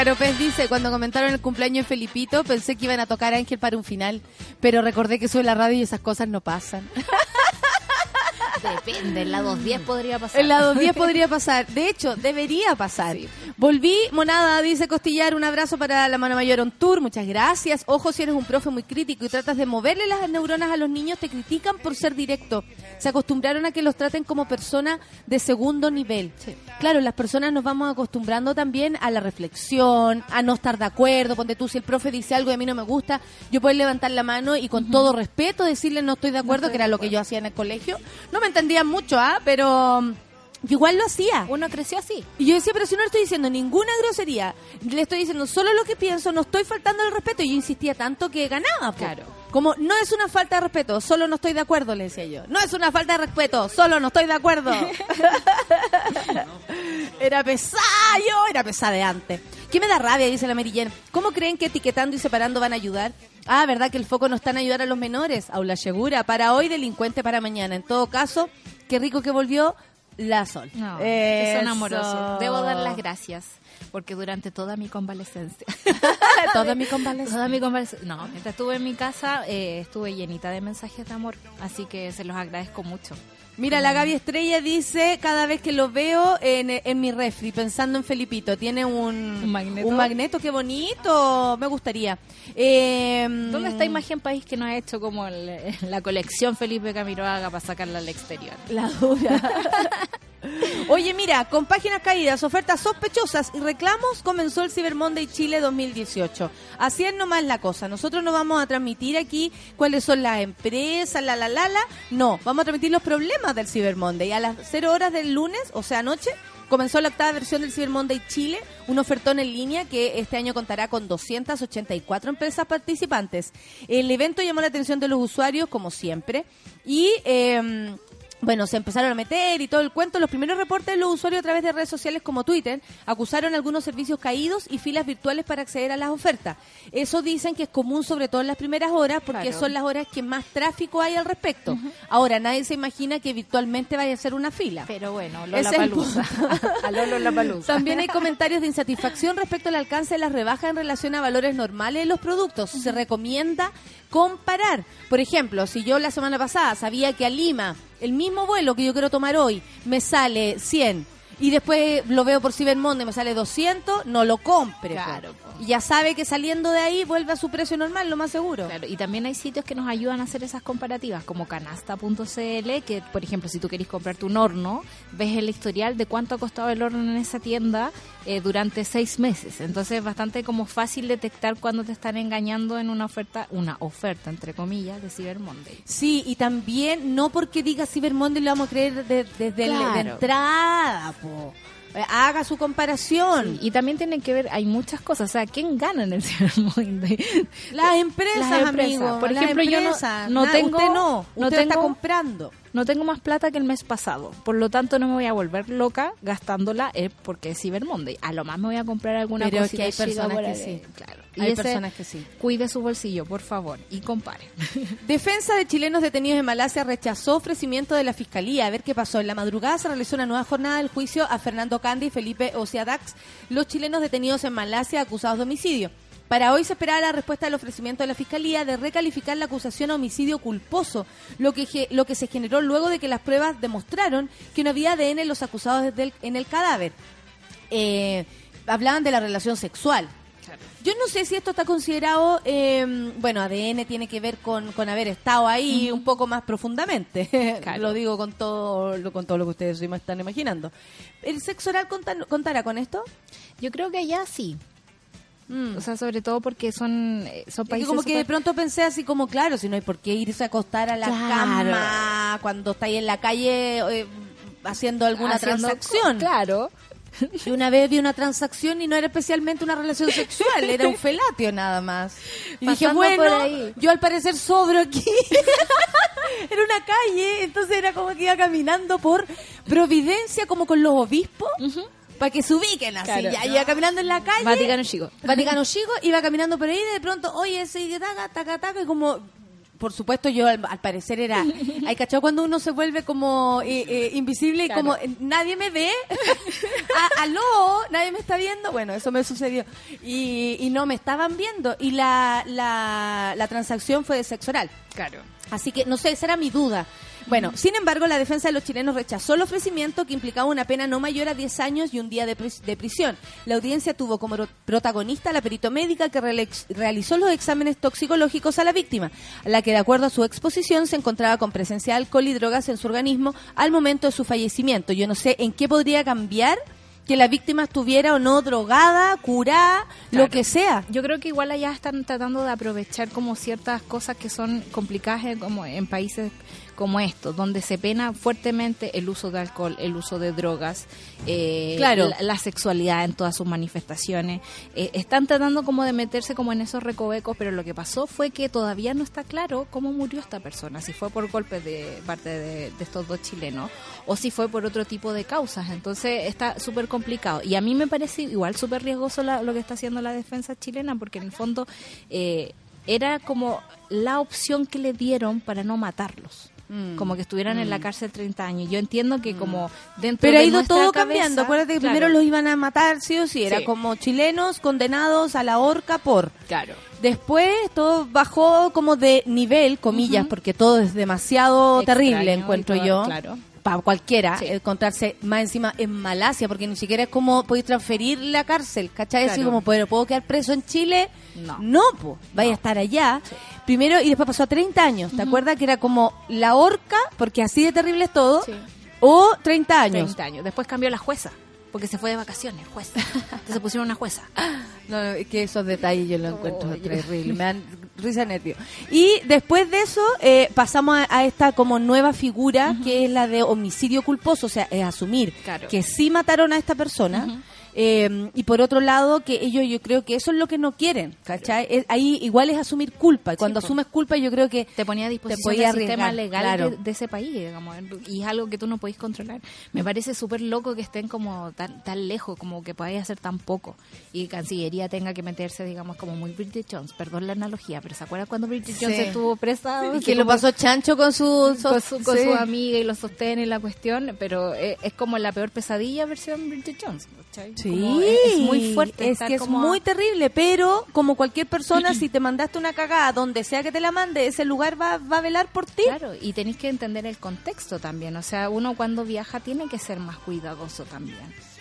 Caropez dice, cuando comentaron el cumpleaños de Felipito, pensé que iban a tocar Ángel para un final, pero recordé que soy la radio y esas cosas no pasan. Depende, el lado 10 podría pasar. El lado 10 podría pasar. De hecho, debería pasar. Volví, monada, dice Costillar, un abrazo para la mano mayor on tour, muchas gracias. Ojo, si eres un profe muy crítico y tratas de moverle las neuronas a los niños, te critican por ser directo. Se acostumbraron a que los traten como personas de segundo nivel. Claro, las personas nos vamos acostumbrando también a la reflexión, a no estar de acuerdo. Ponte tú, si el profe dice algo y a mí no me gusta, yo puedo levantar la mano y con todo respeto decirle no estoy de acuerdo, estoy que era de lo que yo hacía en el colegio. No me entendían mucho, ¿ah? Pero yo igual lo hacía. Uno creció así. Y yo decía, pero si no le estoy diciendo ninguna grosería, le estoy diciendo solo lo que pienso, no estoy faltando el respeto. Y yo insistía tanto que ganaba. po. Claro. Como, no es una falta de respeto, solo no estoy de acuerdo, le decía yo. No es una falta de respeto, solo no estoy de acuerdo. era pesada, yo era pesada de antes. ¿Qué me da rabia? Dice la Mary Jane. ¿Cómo creen que etiquetando y separando van a ayudar? Ah, ¿verdad que el foco no está en ayudar a los menores? Aula segura, para hoy, delincuente para mañana. En todo caso, qué rico que volvió la Sol. No, que son amorosos. Debo dar las gracias porque durante toda mi convalescencia, Toda mi convalecencia. toda mi convalescencia, no, mientras estuve en mi casa eh, estuve llenita de mensajes de amor, así que se los agradezco mucho. Mira, la Gaby Estrella dice, cada vez que lo veo en, en mi refri, pensando en Felipito, tiene un, ¿Un magneto? un magneto, qué bonito, me gustaría. Eh, ¿Dónde está Imagen País que no ha hecho como el- la colección Felipe Camiroaga para sacarla al exterior? La dura. Oye, mira, con páginas caídas, ofertas sospechosas y reclamos, comenzó el Cyber Monday Chile 2018. Así es nomás la cosa. Nosotros no vamos a transmitir aquí cuáles son las empresas, la, la, la, la. No, vamos a transmitir los problemas del Cyber Monday. A las 0 horas del lunes, o sea, anoche, comenzó la octava versión del Cyber Monday Chile, un ofertón en línea que este año contará con 284 empresas participantes. El evento llamó la atención de los usuarios, como siempre, y... eh, bueno, se empezaron a meter y todo el cuento. Los primeros reportes de los usuarios a través de redes sociales como Twitter acusaron algunos servicios caídos y filas virtuales para acceder a las ofertas. Eso dicen que es común sobre todo en las primeras horas porque Claro. son las horas que más tráfico hay al respecto. Ahora, nadie se imagina que virtualmente vaya a ser una fila. Pero bueno, Lola Palusa. A Palusa. También hay comentarios de insatisfacción respecto al alcance de las rebajas en relación a valores normales de los productos. Se recomienda comparar. Por ejemplo, si yo la semana pasada sabía que a Lima el mismo vuelo que yo quiero tomar hoy me sale 100 y después lo veo por Cyber Monday me sale 200, no lo compre. po. Claro. Y ya sabe que saliendo de ahí vuelve a su precio normal, lo más seguro. Claro, y también hay sitios que nos ayudan a hacer esas comparativas, como canasta.cl, que por ejemplo, si tú querés comprarte un horno, ves el historial de cuánto ha costado el horno en esa tienda eh, durante seis meses. Entonces es bastante como fácil detectar cuando te están engañando en una oferta, una oferta entre comillas, de Cyber Monday. Sí, y también no porque diga Cyber Monday lo vamos a creer de- desde Claro. entrada, po. Eh, Haga su comparación. Y también tiene que ver, hay muchas cosas, o sea, ¿quién gana en el Cyber Monday? Las empresas, Las empresas. amigo. Por las ejemplo, yo no- no tengo- Usted no. no usted está comprando. No tengo más plata que el mes pasado, por lo tanto no me voy a volver loca gastándola eh, porque es Cyber Monday. A lo más me voy a comprar alguna Pero cosita que hay personas que sí. Claro. Hay ese, personas que sí. Cuide su bolsillo, por favor, y compare. Defensa de chilenos detenidos en Malasia rechazó ofrecimiento de la fiscalía. A ver qué pasó. En la madrugada se realizó una nueva jornada del juicio a Fernando Candy y Felipe Ociadax, los chilenos detenidos en Malasia acusados de homicidio. Para hoy se esperaba la respuesta del ofrecimiento de la Fiscalía de recalificar la acusación a homicidio culposo, lo que, lo que se generó luego de que las pruebas demostraron que no había ADN en los acusados desde el- en el cadáver. Eh, hablaban de la relación sexual. Yo no sé si esto está considerado, eh, bueno, ADN tiene que ver con, con haber estado ahí un poco más profundamente. Claro. lo digo con todo, lo, con todo lo que ustedes están imaginando. ¿El sexo oral conta- contará con esto? Yo creo que allá sí. Mm. O sea, sobre todo porque son, eh, son países como que de pronto pensé así como, claro, si no hay por qué irse a acostar a la Claro. cama cuando estáis en la calle eh, haciendo alguna haciendo- transacción. Claro. Y una vez vi una transacción y no era especialmente una relación sexual, era un felatio nada más. Y dije, Pasando bueno, yo al parecer sobro aquí. era una calle, entonces era como que iba caminando por Providencia, como con los obispos, para que se ubiquen así. Claro. Ya iba caminando en la calle. Vaticano Chico. Vaticano Chico, iba caminando por ahí y de pronto, oye, ese y taca, taca, taca, y como... Por supuesto, yo al, al parecer era... Hay cachado cuando uno se vuelve como eh, eh, invisible y Claro. como eh, nadie me ve. A- aló, nadie me está viendo. Bueno, eso me sucedió. Y, y no me estaban viendo. Y la, la, la transacción fue de sexo oral. Claro. Así que, no sé, esa era mi duda. Bueno, sin embargo, la defensa de los chilenos rechazó el ofrecimiento que implicaba una pena no mayor a 10 años y un día de, pris- de prisión. La audiencia tuvo como ro- protagonista a la perito médica que realizó los exámenes toxicológicos a la víctima, a la que de acuerdo a su exposición se encontraba con presencia de alcohol y drogas en su organismo al momento de su fallecimiento. Yo no sé en qué podría cambiar que la víctima estuviera o no drogada, curada, lo que sea. Yo creo que igual allá están tratando de aprovechar como ciertas cosas que son complicadas en- como en países como estos, donde se pena fuertemente el uso de alcohol, el uso de drogas, eh, Claro. la, la sexualidad en todas sus manifestaciones. Eh, están tratando como de meterse como en esos recovecos, pero lo que pasó fue que todavía no está claro cómo murió esta persona, si fue por golpes de parte de, de estos dos chilenos o si fue por otro tipo de causas. Entonces está súper complicado. Y a mí me parece igual súper riesgoso la- lo que está haciendo la defensa chilena, porque en el fondo eh, era como la opción que le dieron para no matarlos. Mm. Como que estuvieran en la cárcel 30 años. Yo entiendo que como dentro Pero de ha ido todo cabeza- cambiando. Acuérdate que Claro, primero los iban a matar, sí o sí. Era Sí. como chilenos condenados a la horca por. Claro. Después todo bajó como de nivel, comillas, porque todo es demasiado Extraño terrible, encuentro todo, yo. claro. Para cualquiera, Sí. encontrarse más encima en Malasia, porque ni siquiera es como podéis transferir la cárcel, ¿cachai? Así Claro. como, ¿puedo, ¿puedo quedar preso en Chile? No. No, pues, vaya a estar allá. Primero, y después pasó a 30 años, ¿te acuerdas? Que era como la horca, porque así de terrible es todo, Sí. o 30 años. 30 años. Después cambió la jueza, porque se fue de vacaciones, jueza. Entonces pusieron una jueza. No, es que esos detalles yo los encuentro Oye. terribles, me dan risa nervio. Y después de eso eh, pasamos a, a esta como nueva figura que es la de homicidio culposo, o sea, es asumir Claro. que sí mataron a esta persona Eh, y por otro lado, que ellos yo creo que eso es lo que no quieren, ¿cachai? Es- ahí igual es asumir culpa. Y cuando asumes culpa, yo creo que te ponía a disposición del sistema legal claro. de, de ese país, digamos, y es algo que tú no podéis controlar. Me parece súper loco que estén como tan, tan lejos, como que podáis hacer tan poco, y Cancillería tenga que meterse, digamos, como muy Bridget Jones, perdón la analogía, pero ¿se acuerdan cuando Bridget Jones Sí. estuvo presa? Y Así que lo pasó chancho con su... con, su, con sí. su amiga y lo sostiene la cuestión, pero es, es como la peor pesadilla versión Bridget Jones. ¿cachai? Sí, Como es, es muy fuerte. Es que es como- muy terrible, pero como cualquier persona, si te mandaste una cagada donde sea que te la mande, ese lugar va, va a velar por ti. Claro, y tenéis que entender el contexto también. O sea, uno cuando viaja tiene que ser más cuidadoso también.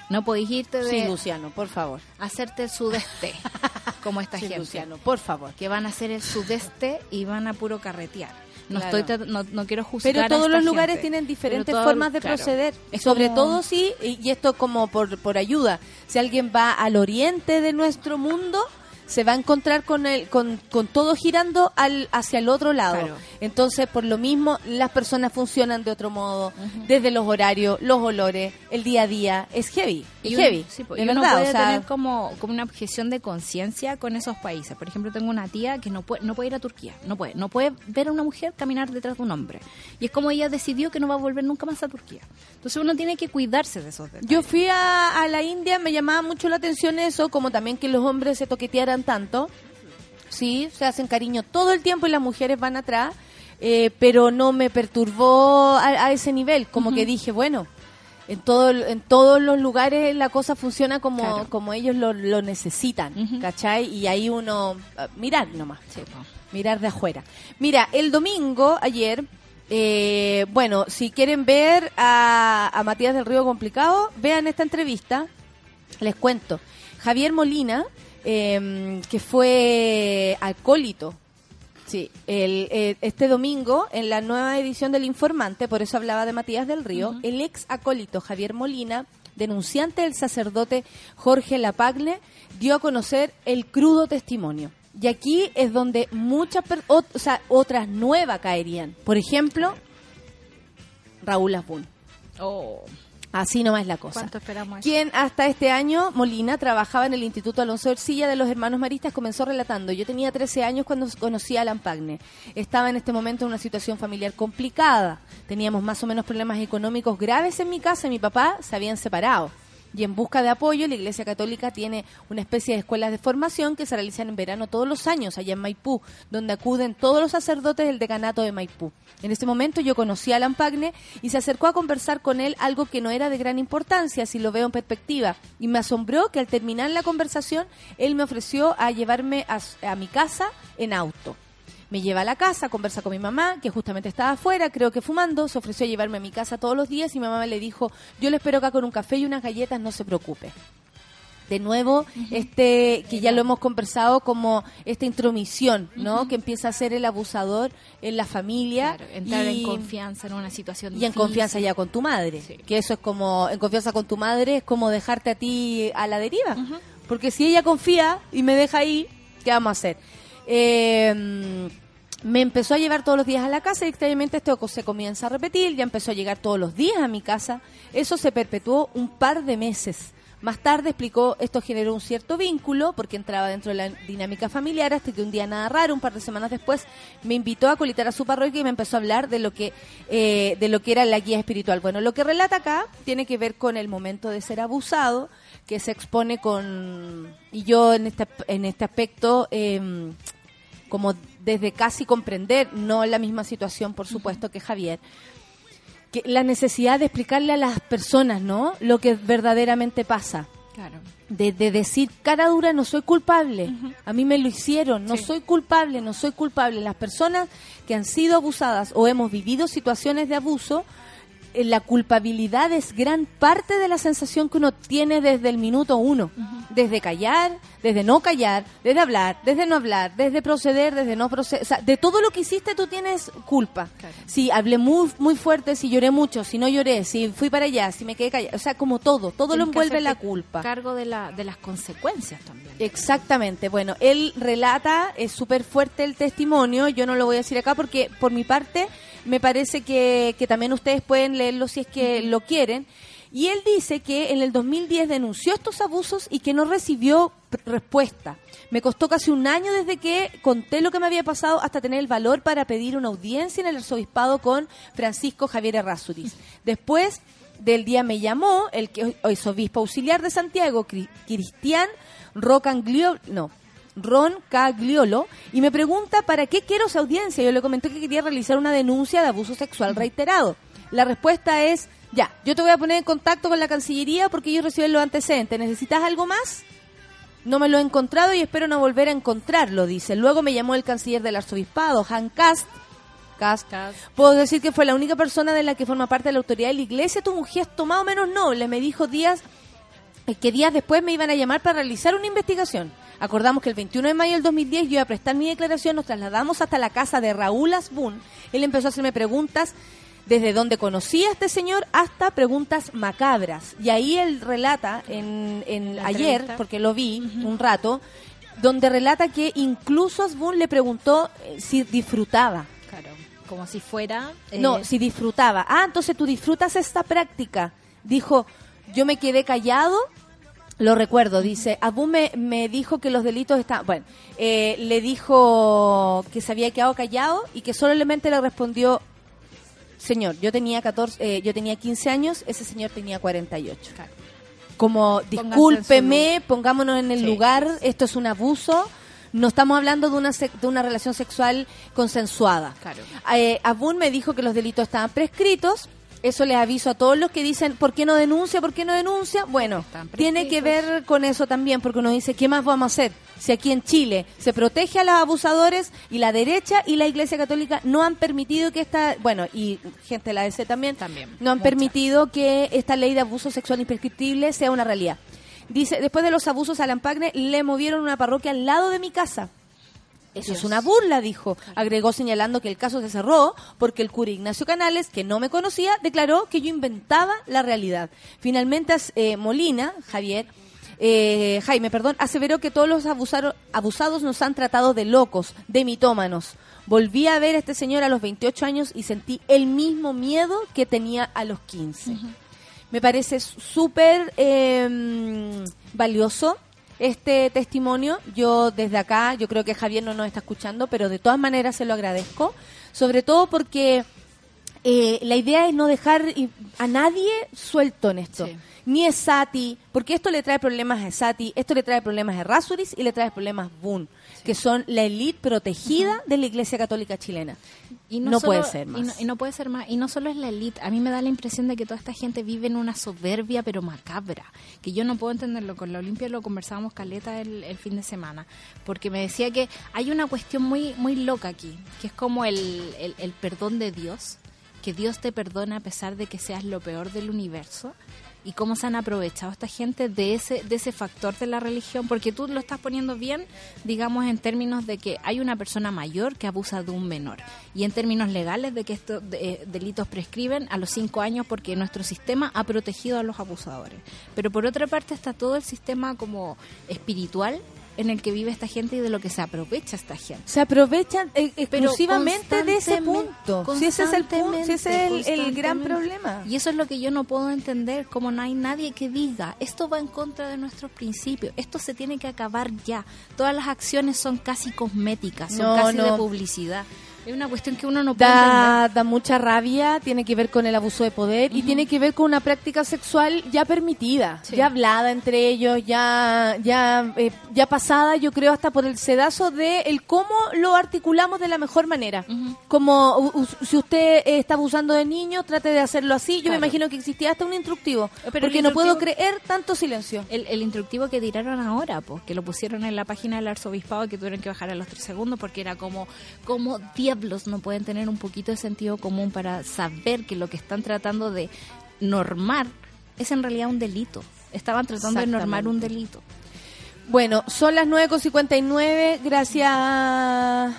No podéis irte de Sí, Luciano, por favor. hacerte el sudeste, como esta Sí, gente. Luciano, por favor. Que van a hacer el sudeste y van a puro carretear. No, Claro. estoy, no, no quiero juzgar Pero a todos esta los lugares gente. tienen diferentes todo- formas de claro. proceder. Es Sobre como- todo sí, y, esto como por, por ayuda. Si alguien va al oriente de nuestro mundo, se va a encontrar con el, con, con todo girando al, hacia el otro lado. Claro. Entonces, por lo mismo, las personas funcionan de otro modo, desde los horarios, los olores, el día a día. Es heavy, Y uno- heavy. sí, y uno verdad, puede o sea, tener como, como una objeción de conciencia con esos países. Por ejemplo, tengo una tía que no puede, no puede ir a Turquía, no puede, no puede ver a una mujer caminar detrás de un hombre. Y es como ella decidió que no va a volver nunca más a Turquía. Entonces uno tiene que cuidarse de esos detalles. Yo fui a, a la India, me llamaba mucho la atención eso, como también que los hombres se toquetearan tanto. Sí, se hacen cariño todo el tiempo y las mujeres van atrás, eh, pero no me perturbó a, a ese nivel, como que dije, bueno, en, todo, en todos los lugares la cosa funciona como, Claro. como ellos lo, lo necesitan, Ujú. ¿cachai? Y ahí uno, ah, mirar nomás Sí, mirar de afuera. Mira, el domingo, ayer, eh, bueno, si quieren ver a, a Matías del Río Complicado, vean esta entrevista. Les cuento. Javier Molina, eh, que fue alcohólito. Sí, el, eh, este domingo, en la nueva edición del Informante, por eso hablaba de Matías del Río, el ex acólito Javier Molina, denunciante del sacerdote Jorge Lapagne, dio a conocer el crudo testimonio. Y aquí es donde muchas o sea, otras nuevas caerían. Por ejemplo, Raúl Asbun. Oh, Así nomás es la cosa. ¿Cuánto esperamos? Quien hasta este año, Molina, trabajaba en el Instituto Alonso Ercilla de los Hermanos Maristas, comenzó relatando, yo tenía 13 años cuando conocí a Alan Pagne. Estaba en este momento en una situación familiar complicada. Teníamos más o menos problemas económicos graves en mi casa y mi papá se habían separado. Y en busca de apoyo, la Iglesia Católica tiene una especie de escuelas de formación que se realizan en verano todos los años allá en Maipú, donde acuden todos los sacerdotes del decanato de Maipú. En ese momento yo conocí a Alan Pagne y se acercó a conversar con él algo que no era de gran importancia, si lo veo en perspectiva. Y me asombró que al terminar la conversación, él me ofreció a llevarme a mi casa en auto. Me lleva a la casa, conversa con mi mamá, que justamente estaba afuera, creo que fumando, se ofreció a llevarme a mi casa todos los días y mi mamá le dijo, yo le espero acá con un café y unas galletas, no se preocupe. De nuevo, este que ya lo hemos conversado como esta intromisión, ¿no? Que empieza a ser el abusador en la familia. Claro, entrar y- en confianza en una situación y en confianza ya con tu madre. Sí. Que eso es como, en confianza con tu madre es como dejarte a ti a la deriva. Porque si ella confía y me deja ahí, ¿qué vamos a hacer? Eh, me empezó a llevar todos los días a la casa y extrañamente esto se comienza a repetir, ya empezó a llegar todos los días a mi casa. Eso se perpetuó un par de meses. Más tarde explicó, esto generó un cierto vínculo porque entraba dentro de la dinámica familiar hasta que un día nada raro, un par de semanas después, me invitó a colitar a su parroquia y me empezó a hablar de lo que eh, de lo que era la guía espiritual. Bueno, lo que relata acá tiene que ver con el momento de ser abusado, que se expone con y yo en este en este aspecto eh, como desde casi comprender, no en la misma situación, por supuesto, que Javier, que la necesidad de explicarle a las personas, ¿no? Lo que verdaderamente pasa. Claro. De, de decir, cara dura, no soy culpable. A mí me lo hicieron, no Sí. soy culpable, no soy culpable. Las personas que han sido abusadas o hemos vivido situaciones de abuso, la culpabilidad es gran parte de la sensación que uno tiene desde el minuto uno. Desde callar, desde no callar, desde hablar, desde no hablar, desde proceder, desde no proceder. O sea, de todo lo que hiciste tú tienes culpa. Claro. Si hablé muy, muy fuerte, si lloré mucho, si no lloré, si fui para allá, si me quedé callada. O sea, como todo, todo lo Tienes envuelve la culpa. Cargo de, la, de las consecuencias también. Exactamente. Bueno, él relata, es súper fuerte el testimonio, yo no lo voy a decir acá porque por mi parte me parece que, que también ustedes pueden leerlo si es que lo quieren. Y él dice que en el 2010 denunció estos abusos y que no recibió respuesta. Me costó casi un año desde que conté lo que me había pasado hasta tener el valor para pedir una audiencia en el arzobispado con Francisco Javier Errázuriz. Después del día me llamó el que hoy es obispo auxiliar de Santiago, Cri- Cristian Rocanglio, no, Ron Cagliolo, y me pregunta para qué quiero esa audiencia. Yo le comenté que quería realizar una denuncia de abuso sexual reiterado. La respuesta es, ya, yo te voy a poner en contacto con la Cancillería porque ellos reciben los antecedentes. ¿Necesitas algo más? No me lo he encontrado y espero no volver a encontrarlo, dice. Luego me llamó el canciller del arzobispado, Han Cast. Cast. Puedo decir que fue la única persona de la que forma parte de la autoridad de la iglesia. Tuvo un gesto más o menos noble. Me dijo días que días después me iban a llamar para realizar una investigación. Acordamos que el 21 de mayo del 2010 yo iba a prestar mi declaración, nos trasladamos hasta la casa de Raúl Asbun. Él empezó a hacerme preguntas desde donde conocía a este señor hasta preguntas macabras. Y ahí él relata en, ayer, porque lo vi un rato, donde relata que incluso Asbun le preguntó eh, si disfrutaba. Claro, como si fuera... eh, No, si disfrutaba. Ah, entonces tú disfrutas esta práctica. Dijo, yo me quedé callado. Lo recuerdo, dice, Abu me, me dijo que los delitos estaban... Bueno, eh, le dijo que se había quedado callado y que solamente le respondió, señor, yo tenía 14, eh, yo tenía 15 años, ese señor tenía 48. Claro. Como, en discúlpeme, pongámonos en el Sí, lugar, esto es un abuso. No estamos hablando de una, de una relación sexual consensuada. Claro. Eh, Abun me dijo que los delitos estaban prescritos. Eso les aviso a todos los que dicen, ¿por qué no denuncia? ¿Por qué no denuncia? Bueno, tiene que ver con eso también, porque uno dice, ¿qué más vamos a hacer? Si aquí en Chile se protege a los abusadores y la derecha y la Iglesia Católica no han permitido que esta, bueno, y gente de la EC también, También, no han muchas. permitido que esta ley de abuso sexual imprescriptible sea una realidad. Dice, después de los abusos a Lampagne, le movieron una parroquia al lado de mi casa. Eso es una burla, dijo. Agregó señalando que el caso se cerró porque el cura Ignacio Canales, que no me conocía, declaró que yo inventaba la realidad. Finalmente, eh, Molina, Javier, eh, Jaime, perdón, aseveró que todos los abusaro- abusados nos han tratado de locos, de mitómanos. Volví a ver a este señor a los 28 años y sentí el mismo miedo que tenía a los 15. Me parece súper eh, valioso este testimonio. Yo desde acá, yo creo que Javier no nos está escuchando, pero de todas maneras se lo agradezco. Sobre todo porque eh, la idea es no dejar a nadie suelto en esto. Sí. Ni Esati, porque esto le trae problemas a Esati, esto le trae problemas a Rasuris y le trae problemas a Que son la élite protegida de la Iglesia Católica chilena. Y no solo- puede ser más. Y no, y no puede ser más. Y no solo es la élite. A mí me da la impresión de que toda esta gente vive en una soberbia, pero macabra. Que yo no puedo entenderlo. Con la Olimpia lo conversábamos caleta el, el fin de semana. Porque me decía que hay una cuestión muy, muy loca aquí. Que es como el, el, el perdón de Dios. Que Dios te perdona a pesar de que seas lo peor del universo. Y cómo se han aprovechado esta gente de ese, de ese factor de la religión. Porque tú lo estás poniendo bien, digamos, en términos de que hay una persona mayor que abusa de un menor. Y en términos legales de que estos eh, delitos prescriben a los cinco años porque nuestro sistema ha protegido a los abusadores. Pero por otra parte está todo el sistema como espiritual en el que vive esta gente y de lo que se aprovecha esta gente. Se aprovechan eh, exclusivamente de ese punto. Si ese es el punto, si ese es el, el gran problema. Y eso es lo que yo no puedo entender, como no hay nadie que diga, esto va en contra de nuestros principios, esto se tiene que acabar ya. Todas las acciones son casi cosméticas, son No, casi de publicidad. Es una cuestión que uno no puede entender. Da, mucha rabia, tiene que ver con el abuso de poder y tiene que ver con una práctica sexual ya permitida, Sí. ya hablada entre ellos, ya ya eh, ya pasada, yo creo hasta por el sedazo de el cómo lo articulamos de la mejor manera. Como u- u- si usted eh, está abusando de niños, trate de hacerlo así. Yo me imagino que existía hasta un instructivo, Pero porque no puedo creer tanto silencio. El, el instructivo que tiraron ahora, pues, que lo pusieron en la página del arzobispado que tuvieron que bajar a los tres segundos porque era como, como no pueden tener un poquito de sentido común para saber que lo que están tratando de normar es en realidad un delito. Estaban tratando de normar un delito. Bueno, son las 9.59. Gracias,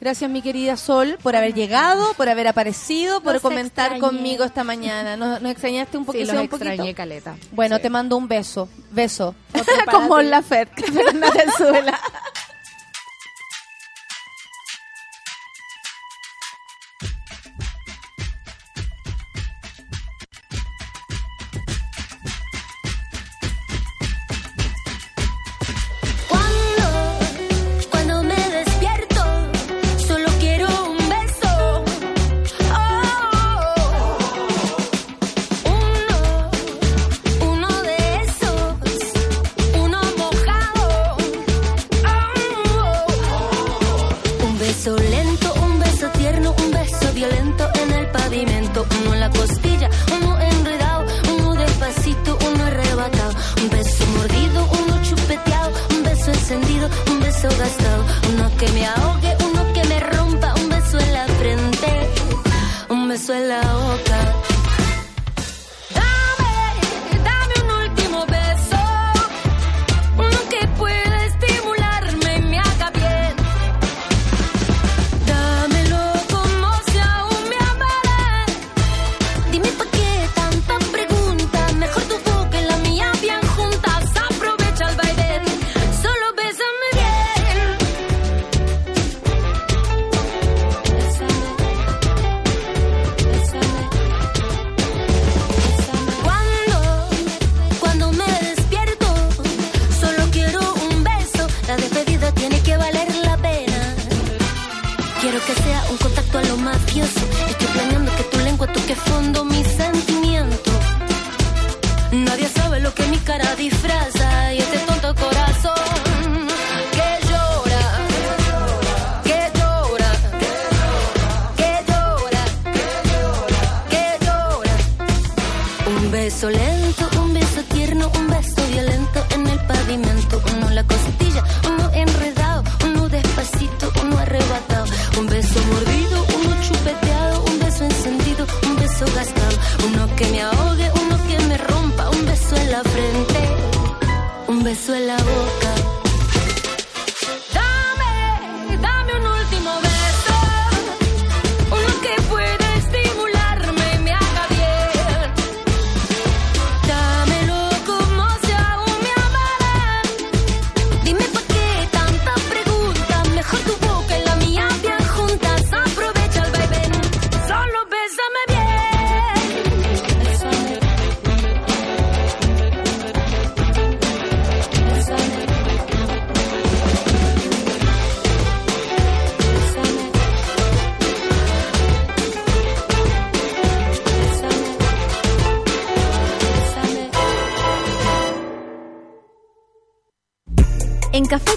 gracias mi querida Sol por haber llegado, por haber aparecido, por comentar extrañé. conmigo esta mañana. ¿Nos, nos extrañaste un Sí, poquito? los un poquito? extrañé, caleta. Bueno, Sí. te mando un beso. Beso. Como la Fer. Fernanda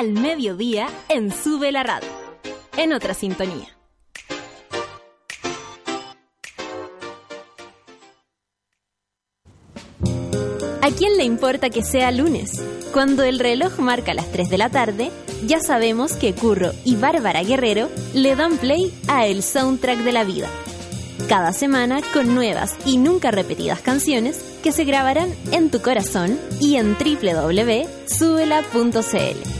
al mediodía en Sube la Radio. En otra sintonía. ¿A quién le importa que sea lunes? Cuando el reloj marca las 3 de la tarde, ya sabemos que Curro y Bárbara Guerrero le dan play a El Soundtrack de la Vida. Cada semana con nuevas y nunca repetidas canciones que se grabarán en tu corazón y en www.subela.cl.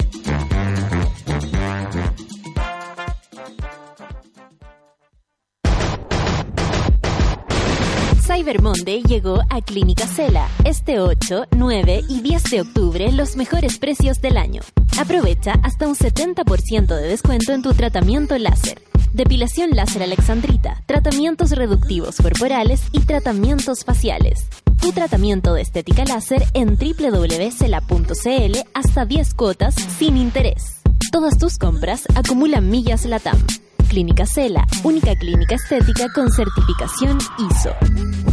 Cyber llegó a Clínica Cela. Este 8, 9 y 10 de octubre los mejores precios del año. Aprovecha hasta un 70% de descuento en tu tratamiento láser. Depilación láser alexandrita, tratamientos reductivos corporales y tratamientos faciales. Tu tratamiento de estética láser en www.cela.cl hasta 10 cuotas sin interés. Todas tus compras acumulan millas LATAM. Clínica Cela, única clínica estética con certificación ISO.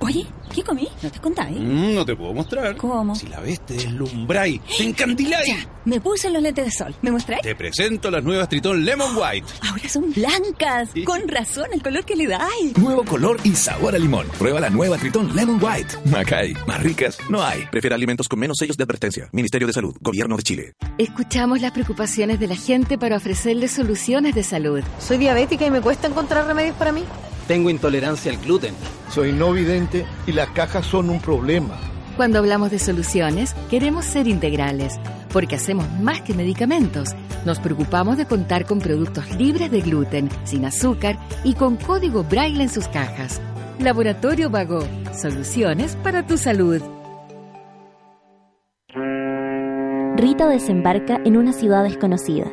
Oye, ¿qué comí? ¿No te contáis? Mm, no te puedo mostrar. ¿Cómo? Si la ves, te deslumbráis, te encandiláis. Ya, me puse los lentes de sol. ¿Me mostráis? Te presento las nuevas Tritón Lemon White. Ahora son blancas. Con razón, el color que le dais. Nuevo color y sabor a limón. Prueba la nueva Tritón Lemon White. Macay, más ricas no hay. Prefiere alimentos con menos sellos de advertencia. Ministerio de Salud, Gobierno de Chile. Escuchamos las preocupaciones de la gente para ofrecerles soluciones de salud. Soy diabética y me cuesta encontrar remedios para mí. Tengo intolerancia al gluten. Soy no vidente y las cajas son un problema. Cuando hablamos de soluciones, queremos ser integrales, porque hacemos más que medicamentos. Nos preocupamos de contar con productos libres de gluten, sin azúcar y con código braille en sus cajas. Laboratorio Vago, soluciones para tu salud. Rita desembarca en una ciudad desconocida.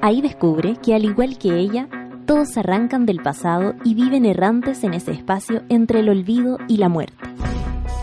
Ahí descubre que, al igual que ella, todos arrancan del pasado y viven errantes en ese espacio entre el olvido y la muerte.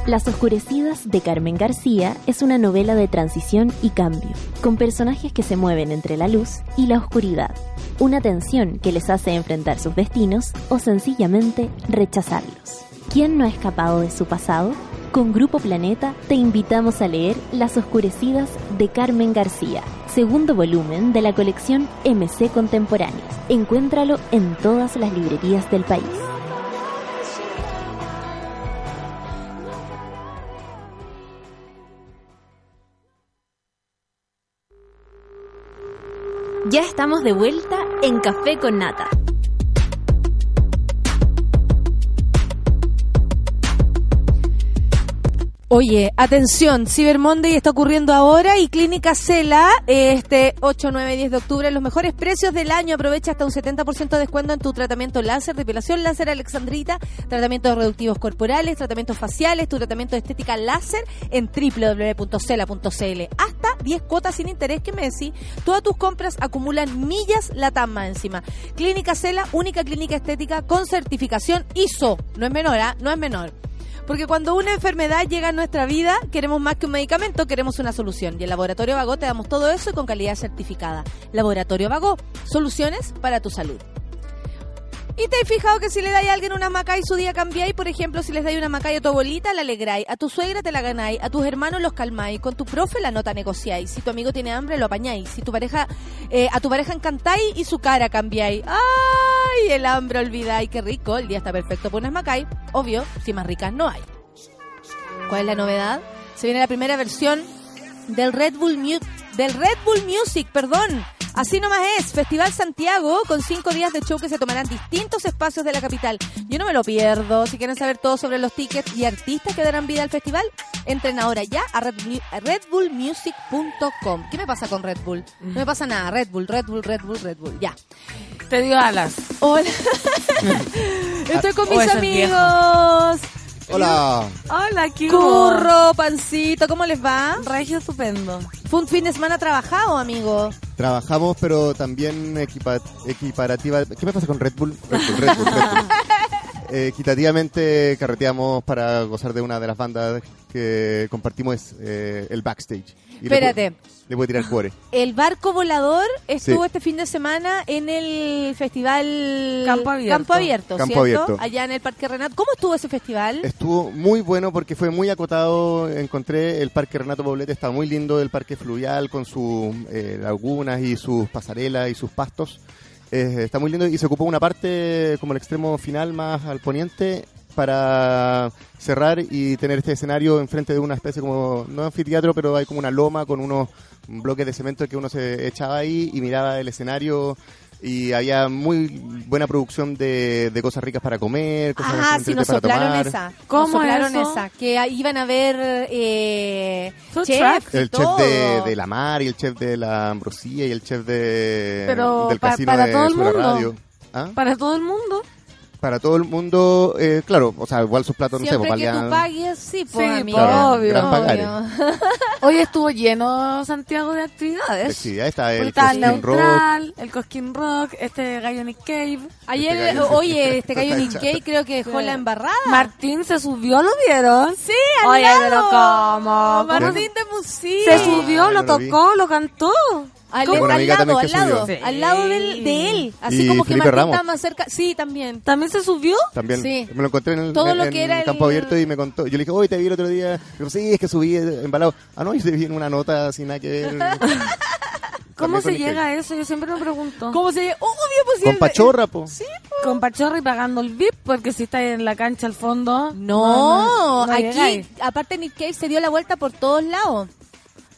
Las Oscurecidas de Carmen García es una novela de transición y cambio, con personajes que se mueven entre la luz y la oscuridad, una tensión que les hace enfrentar sus destinos o sencillamente rechazarlos. ¿Quién no ha escapado de su pasado? Con Grupo Planeta te invitamos a leer Las Oscurecidas de Carmen García, segundo volumen de la colección MC Contemporáneas. Encuéntralo en todas las librerías del país. Ya estamos de vuelta en Café con Nata. Oye, atención, Cyber Monday está ocurriendo ahora y Clínica Cela, este 8, 9, 10 de octubre, los mejores precios del año. Aprovecha hasta un 70% de descuento en tu tratamiento láser, depilación láser alexandrita, tratamientos reductivos corporales, tratamientos faciales, tu tratamiento de estética láser en www.cela.cl. Hasta 10 cuotas sin interés, que me decís? Todas tus compras acumulan millas la tama encima. Clínica Cela, única clínica estética con certificación ISO. No es menor, ¿ah? No es menor. Porque cuando una enfermedad llega a nuestra vida, queremos más que un medicamento, queremos una solución. Y en Laboratorio Vago te damos todo eso con calidad certificada. Laboratorio Vago, soluciones para tu salud. ¿Y te has fijado que si le dais a alguien una macay, su día cambiáis? Por ejemplo, si les dais una macay a tu abuelita, la alegráis. A tu suegra te la ganáis. A tus hermanos los calmáis. Con tu profe la nota negociáis. Si tu amigo tiene hambre, lo apañáis. Si tu pareja, eh, a tu pareja encantáis y su cara cambiáis. ¡Ay! El hambre olvidáis. Qué rico. El día está perfecto por unas macay. Obvio, si más ricas no hay. ¿Cuál es la novedad? Se viene la primera versión del Red Bull, Mu- del Red Bull Music, perdón. Así nomás es, Festival Santiago, con cinco días de show que se tomarán distintos espacios de la capital. Yo no me lo pierdo. Si quieren saber todo sobre los tickets y artistas que darán vida al festival, entren ahora ya a, Red, Mu- a redbullmusic.com. ¿Qué me pasa con Red Bull? No me pasa nada. Red Bull, Red Bull, Red Bull, Red Bull. Ya. Te dio alas. Hola. Estoy con mis amigos. Hola. Hola, Curro, pancito, ¿cómo les va? Regio estupendo. Fue un fin de semana trabajado, amigo. Trabajamos, pero también equipa- equiparativa. ¿Qué me pasa con Red Bull? Red Bull, Red Bull, Red Bull. Eh, equitativamente carreteamos para gozar de una de las bandas que compartimos es, eh, el backstage. Y le Espérate. pu- Le voy a tirar cuore. El barco volador estuvo Sí. este fin de semana en el festival Campo Abierto. Campo Abierto, Campo ¿cierto? Abierto. Allá en el Parque Renat. ¿Cómo estuvo ese festival? Estuvo muy bueno porque fue muy acotado. Encontré el Parque Renato Poblete, está muy lindo, el Parque Fluvial con sus eh, lagunas y sus pasarelas y sus pastos. Eh, está muy lindo y se ocupó una parte como el extremo final más al poniente para cerrar y tener este escenario enfrente de una especie como, no anfiteatro, pero hay como una loma con unos bloques de cemento que uno se echaba ahí y miraba el escenario y había muy buena producción de, de cosas ricas para comer, cosas Ah, sí, nos para soplaron tomar. esa. ¿Cómo nos soplaron eso? esa. Que iban a ver eh, chefs El todo. chef de, de la mar y el chef de la ambrosía y el chef de, Pero del pa- casino para de todo el mundo. Radio. ¿Ah? Para todo el mundo. Para todo el mundo, eh, claro, o sea, igual sus platos, no sé, Siempre pues, que tú valían... pagues, sí, pues, Sí, amigo. Claro, obvio. gran pagares. Hoy estuvo lleno Santiago de actividades. De actividades, está el Cosquín Rock. Neutral, el Cosquín Rock, este gallo Nick Cave. Ayer, Este gallo- oye, este gallo Nick Cave creo que dejó Sí. la embarrada. Martín se subió, ¿lo vieron? Sí, al Oye, lado. pero ¿cómo? Martín de Musí. Se subió, lo no lo vi. tocó, lo cantó. Al, al amiga lado, al lado, subió. al lado del- de él. Así Y como que Felipe Martín Ramos. está más cerca. Sí, también. ¿También se subió? También Sí. me lo encontré en el, Todo lo en que era campo el- abierto y me contó. Yo le dije, hoy te vi el otro día. Digo, sí, es que subí embalado. Ah, no, y se vi en una nota sin nada que ver. ¿Cómo se llega a eso? Yo siempre me pregunto. ¿Cómo se Obvio, pues Con Pachorra, po. Sí, Con Pachorra y pagando el VIP, porque si está en la cancha al fondo. No, no aquí, llegáis. aparte Nick Cave se dio la vuelta por todos lados.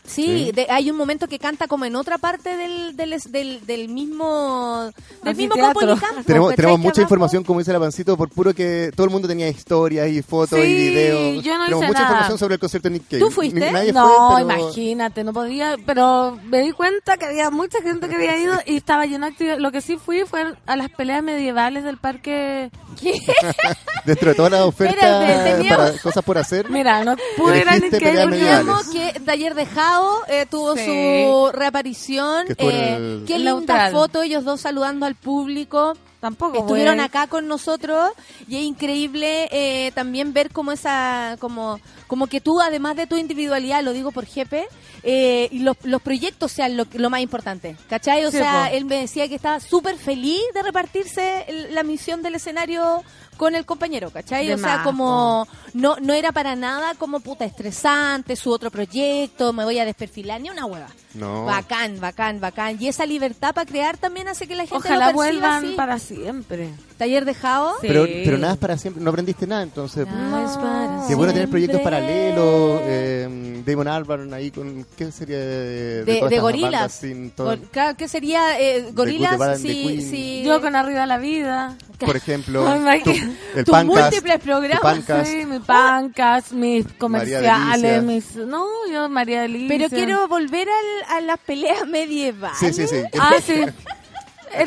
Sí, Sí. de- hay un momento que canta como en otra parte del, del, del, del mismo del mismo. Copolicampo, Tenemos, tenemos mucha abajo- información, como dice la Pancito, por puro que todo el mundo tenía historias y fotos y Sí, videos. yo no tenemos hice mucha nada. información sobre el concierto de Nick Cave. ¿Tú fuiste? Ni- nadie no, fue, pero- imagínate, no podía, pero me di cuenta que había mucha gente que había ido y estaba lleno de actividad. Lo que sí fui fue a las peleas medievales del parque. Dentro de todas las ofertas Espérate, teníamos- para cosas por hacer. Mira, no pude ir a Elegiste Nick Cave peleas medievales. Teníamos que Taller de Jao eh, tuvo Sí. su reaparición. Que estuvo en eh, el- Qué linda foto, ellos dos saludando al público. Tampoco Estuvieron acá con nosotros y es increíble eh, también ver como esa, como, como que tú, además de tu individualidad, lo digo por jefe, eh, y los, los proyectos sean lo, lo más importante, ¿cachai? O Sí, sea, po. él me decía que estaba súper feliz de repartirse el- la misión del escenario con el compañero, ¿cachai? De o sea, más, como no, no era para nada como puta estresante, su otro proyecto, me voy a desperfilar, ni una hueva. No. Bacán, bacán, bacán. Y esa libertad para crear también hace que la gente Ojalá lo perciba vuelvan así. para siempre. Taller de Jao. Sí. Pero, pero nada es para siempre. No aprendiste nada, entonces. Nada es para Qué bueno tener proyectos siempre. Eh, Damon Albarn ahí con. ¿Qué sería de, De, gorilas. sin todo- claro, ¿Qué sería eh, gorilas? Queen. sí. Yo con Arriba la Vida. Por ejemplo, tu- el Tus Pancast, múltiples tu programas. Pancast. Sí, mis pancas, mis María comerciales, mis... No, yo María Delicia. Pero quiero volver al- a las peleas medievales. Sí, sí, sí. Ah, sí. Era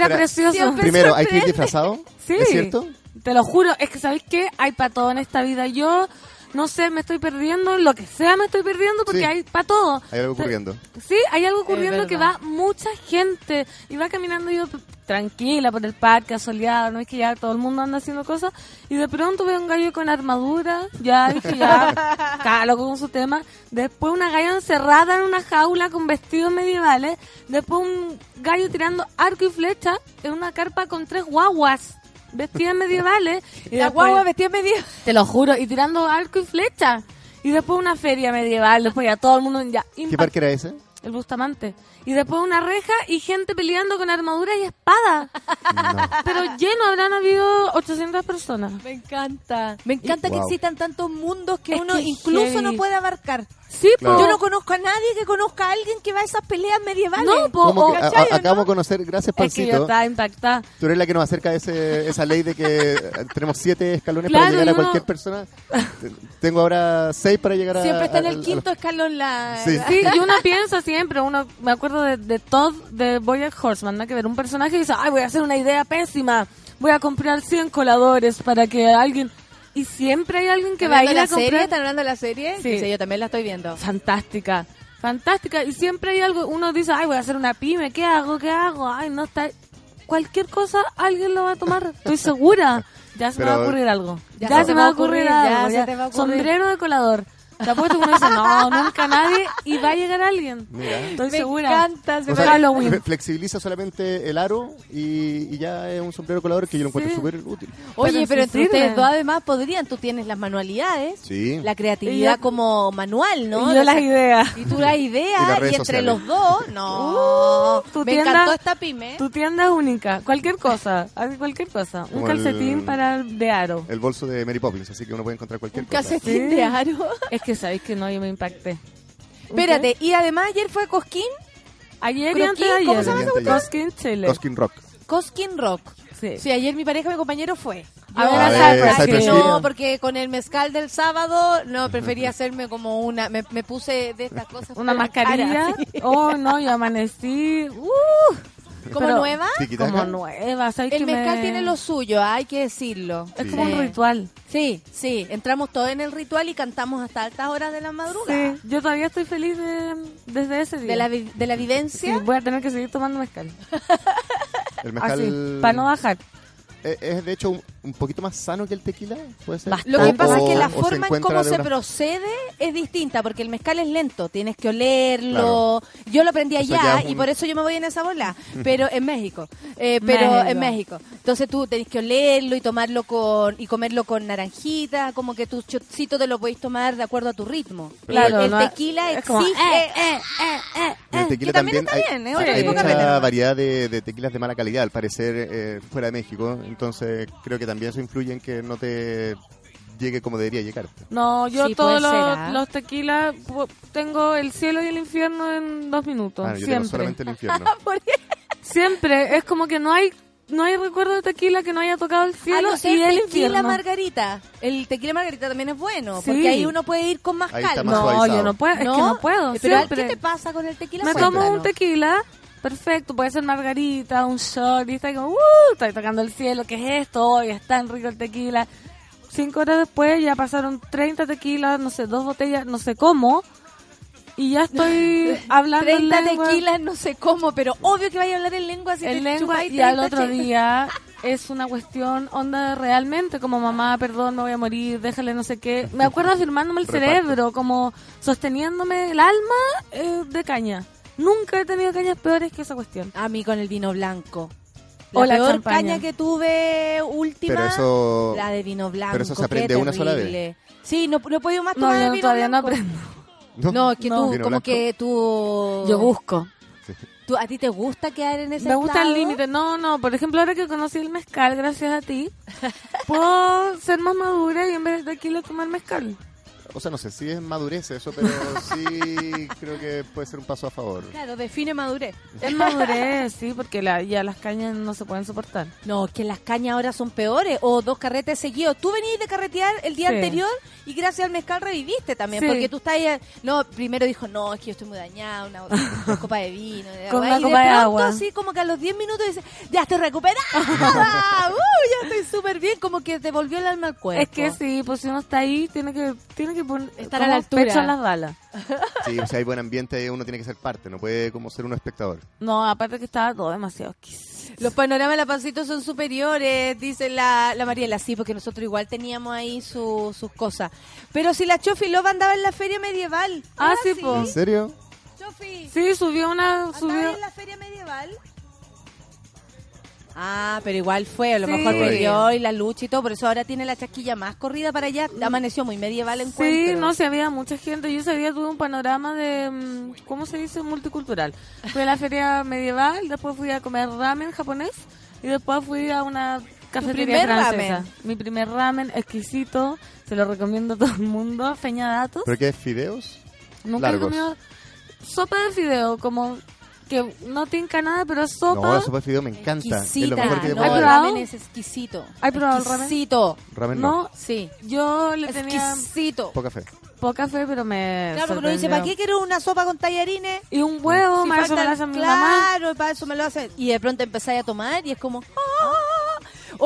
Espera, precioso. Siempre Primero, hay que ir disfrazado. Sí. ¿Es cierto? Te lo juro, es que ¿sabéis qué? Hay para todo en esta vida. Yo, no sé, me estoy perdiendo, lo que sea me estoy perdiendo porque Sí. hay para todo. Hay algo ocurriendo. Sí, hay algo ocurriendo que va mucha gente y va caminando yo tranquila por el parque, asoleado, no es que ya todo el mundo anda haciendo cosas y de pronto veo un gallo con armadura, ya dije ya, cada loco con su tema, después una galla encerrada en una jaula con vestidos medievales, después un gallo tirando arco y flecha en una carpa con tres guaguas vestidas medievales y La guagua vestida media. te lo juro, y tirando arco y flecha. Y después una feria medieval, después ya todo el mundo ya ¿Qué parque era ese? el Bustamante. Y después una reja y gente peleando con armadura y espada. Pero lleno, habrán habido 800 personas. Me encanta. Me encanta que Wow. existan tantos mundos que Es uno que incluso heavy. no puede abarcar. Sí, Claro. Yo no conozco a nadie que conozca a alguien que va a esas peleas medievales. No, po, ¿Cómo o- que- a- a- ¿cachai, o no? acabamos de conocer, gracias es que yo Pancito. estaba impactada. Tú eres la que nos acerca a ese, esa ley de que eh, tenemos siete escalones Claro, para llegar a uno- cualquier persona. Te- Tengo ahora seis para llegar a. Siempre está en el a- a quinto los- escalón la... Sí. Sí, y uno piensa siempre, uno me acuerdo de, de Todd de Boyack Horseman, nada que ver, un personaje y dice, ay, voy a hacer una idea pésima, voy a comprar 100 coladores para que alguien... Y siempre hay alguien que ¿Están va a ir a la serie? comprar... ¿Están hablando de la serie? Sí. Sí, yo también la estoy viendo. fantástica, fantástica. Y siempre hay algo, uno dice, ay, voy a hacer una pyme, ¿qué hago? ¿Qué hago? Ay, no está... Cualquier cosa alguien lo va a tomar, estoy segura. Ya se me va a ocurrir algo. Ya Ya, se me va a ocurrir, algo. se ya. te va a ocurrir. Sombrero de colador. Te apuesto que uno dice, no, nunca nadie, y va a llegar alguien. Mira. Estoy Me segura. encanta. se O sea, Halloween. fle- flexibiliza solamente el aro y, y ya es un sombrero colador que yo lo encuentro Sí. súper útil. Oye, Pero entre ustedes dos además podrían, tú tienes las manualidades, Sí. la creatividad yo- como manual, ¿no? Y yo las ideas. Y tú las Y ideas, las y, entre sociales. los dos, no. Uh, tu me tienda- encantó esta pyme. Tu tienda es única. Cualquier cosa. Cualquier cosa. Un el- calcetín para de aro. El bolso de Mary Poppins, así que uno puede encontrar cualquier Un cosa. calcetín Sí. de aro. Es que sabéis que no, yo me impacté. Espérate, y además ayer fue Cosquín, Ayer y Croquis, antes de ayer. ¿cómo se llama esa Cosquín Chile. Cosquín Rock. Cosquín Rock. Sí. Sí, ayer mi pareja, mi compañero fue. A ver, a ay, Hill. No, porque con el mezcal del sábado, no, preferí hacerme como una, me, me puse de estas cosas. Una cara, mascarilla. sí. Oh, no, yo amanecí. Uh, ¿Como pero- nueva? Como nueva. ¿sabes El que mezcal me- tiene lo suyo, hay que decirlo. Es Sí. como un ritual. Sí, sí, entramos todos en el ritual y cantamos hasta altas horas de la madrugada. Sí, yo todavía estoy feliz de, desde ese día. De la, vi- de la Sí, vivencia. voy a tener que seguir tomando mezcal. El mezcal Así, para no bajar. es, es, de hecho un, un poquito más sano que el tequila, puede ser. Lo que O- pasa es que la forma en cómo se una- procede es distinta, porque el mezcal es lento, tienes que olerlo. Yo lo aprendí allá y por eso yo me voy en esa bola, pero en México. Eh, pero México. en México. Entonces tú tenés que olerlo y tomarlo con y comerlo con naranjita, como que tu chocito te lo podéis tomar de acuerdo a tu ritmo. Claro, el no- tequila es como, exige eh, eh, eh, eh, En el tequila que también también, está hay, bien, hay tipo de mucha variedad de, de tequilas de mala calidad, al parecer, eh, fuera de México. Entonces, creo que también eso influye en que no te llegue como debería llegar. No, yo Sí, todos los, ¿ah? los tequilas tengo el cielo y el infierno en dos minutos. Ah, yo tengo siempre. solamente el infierno. Siempre. Es como que no hay no hay recuerdo de tequila que no haya tocado el Ah, cielo no sé, y el tequila infierno. margarita. El tequila margarita también es bueno, Sí. porque ahí uno puede ir con más Ahí calma. más No, suavizado. yo no puedo, es que no puedo. Pero siempre. ¿qué te pasa con el tequila? Me tomo un tequila, perfecto, puede ser margarita, un shot, y está como, ¡uh! Estoy tocando el cielo, ¿qué es esto? Hoy es tan rico el tequila. Cinco horas después ya pasaron 30 tequilas, no sé, dos botellas, no sé cómo, y ya estoy hablando en 30 lengua. tequilas, no sé cómo, pero obvio que vaya a hablar en lengua si en te lengua chupáis y al 30 otro día es una cuestión onda realmente como mamá perdón me voy a morir déjale no sé qué me acuerdo afirmándome el Reparto. cerebro como sosteniéndome el alma eh, de caña nunca he tenido cañas peores que esa cuestión A mí con el vino blanco. O La peor champaña. caña que tuve última, Pero eso- la de vino blanco. pero eso se aprende una sola vez. Sí, no, no he podido más no tomar yo vino todavía no blanco. aprendo No, es que No. tú, Vino como blanco. que tú... yo busco tú- ¿A ti te gusta quedar en ese me gusta el límite no no por ejemplo ahora que conocí el mezcal gracias a ti puedo ser más madura y en vez de tequila tomar mezcal O sea, no sé si es madurez eso, pero sí creo que puede ser un paso a favor. Claro, define madurez. es madurez sí porque la, ya las cañas no se pueden soportar No, que las cañas ahora son peores. O dos carretes seguidos. Tú venís de carretear el día Sí. anterior y gracias al mezcal reviviste también. Sí. Porque tú estás ahí. No, primero dijo, no, es que yo estoy muy dañada. Una, una copa de vino. de Con agua", una y copa de pronto, agua. así como que a los 10 minutos dice, ya estoy recuperada. ¡Uh! Ya estoy súper bien. Como que te volvió el alma al cuerpo. Es que sí, pues si uno está ahí, tiene que, tiene que poner, Estar a la altura. pecho en las balas. Sí, o sea, hay buen ambiente, uno tiene que ser parte, no puede como ser un espectador. No, aparte que estaba todo demasiado exquisito. Los panoramas de la Pancito son superiores, dice la, la Mariela. Sí, porque nosotros igual teníamos ahí su- sus cosas. Pero si la Chofi Love andaba en la feria medieval. Ah, sí, po. ¿En serio? Chofi, Sí, subió una, ¿andaba subió, en la feria medieval? Ah, pero igual fue, a lo Sí. mejor perdió y la lucha y todo, por eso ahora tiene la chasquilla más corrida para allá. Amaneció muy medieval el sí, encuentro. no, se había mucha gente. Yo ese día tuve un panorama de, mm, ¿cómo se dice? Multicultural. Fui a la feria medieval, después fui a comer ramen japonés y después fui a una cafetería primer francesa. ramen? Mi primer ramen exquisito, se lo recomiendo a todo el mundo. Feña Datos. ¿Pero qué es? ¿Fideos? Nunca he comido sopa de fideo, como que no tinca nada, pero es sopa. No, la sopa de fideo me encanta. Es lo Exquisita. mejor que te no, puedo ¿Has el dar. ramen es exquisito. ¿Has probado el ramen? Exquisito. Ramen no. No, Sí. yo le tenía Exquisito. Poca fe. poca fe, pero me. Claro, porque uno dice. ¿para qué quiero una sopa con tallarines? Y un huevo, Si más eso me lo hace mi mamá. Claro, para eso me lo hacen. Y de pronto empezáis a tomar y es como... ¡ah!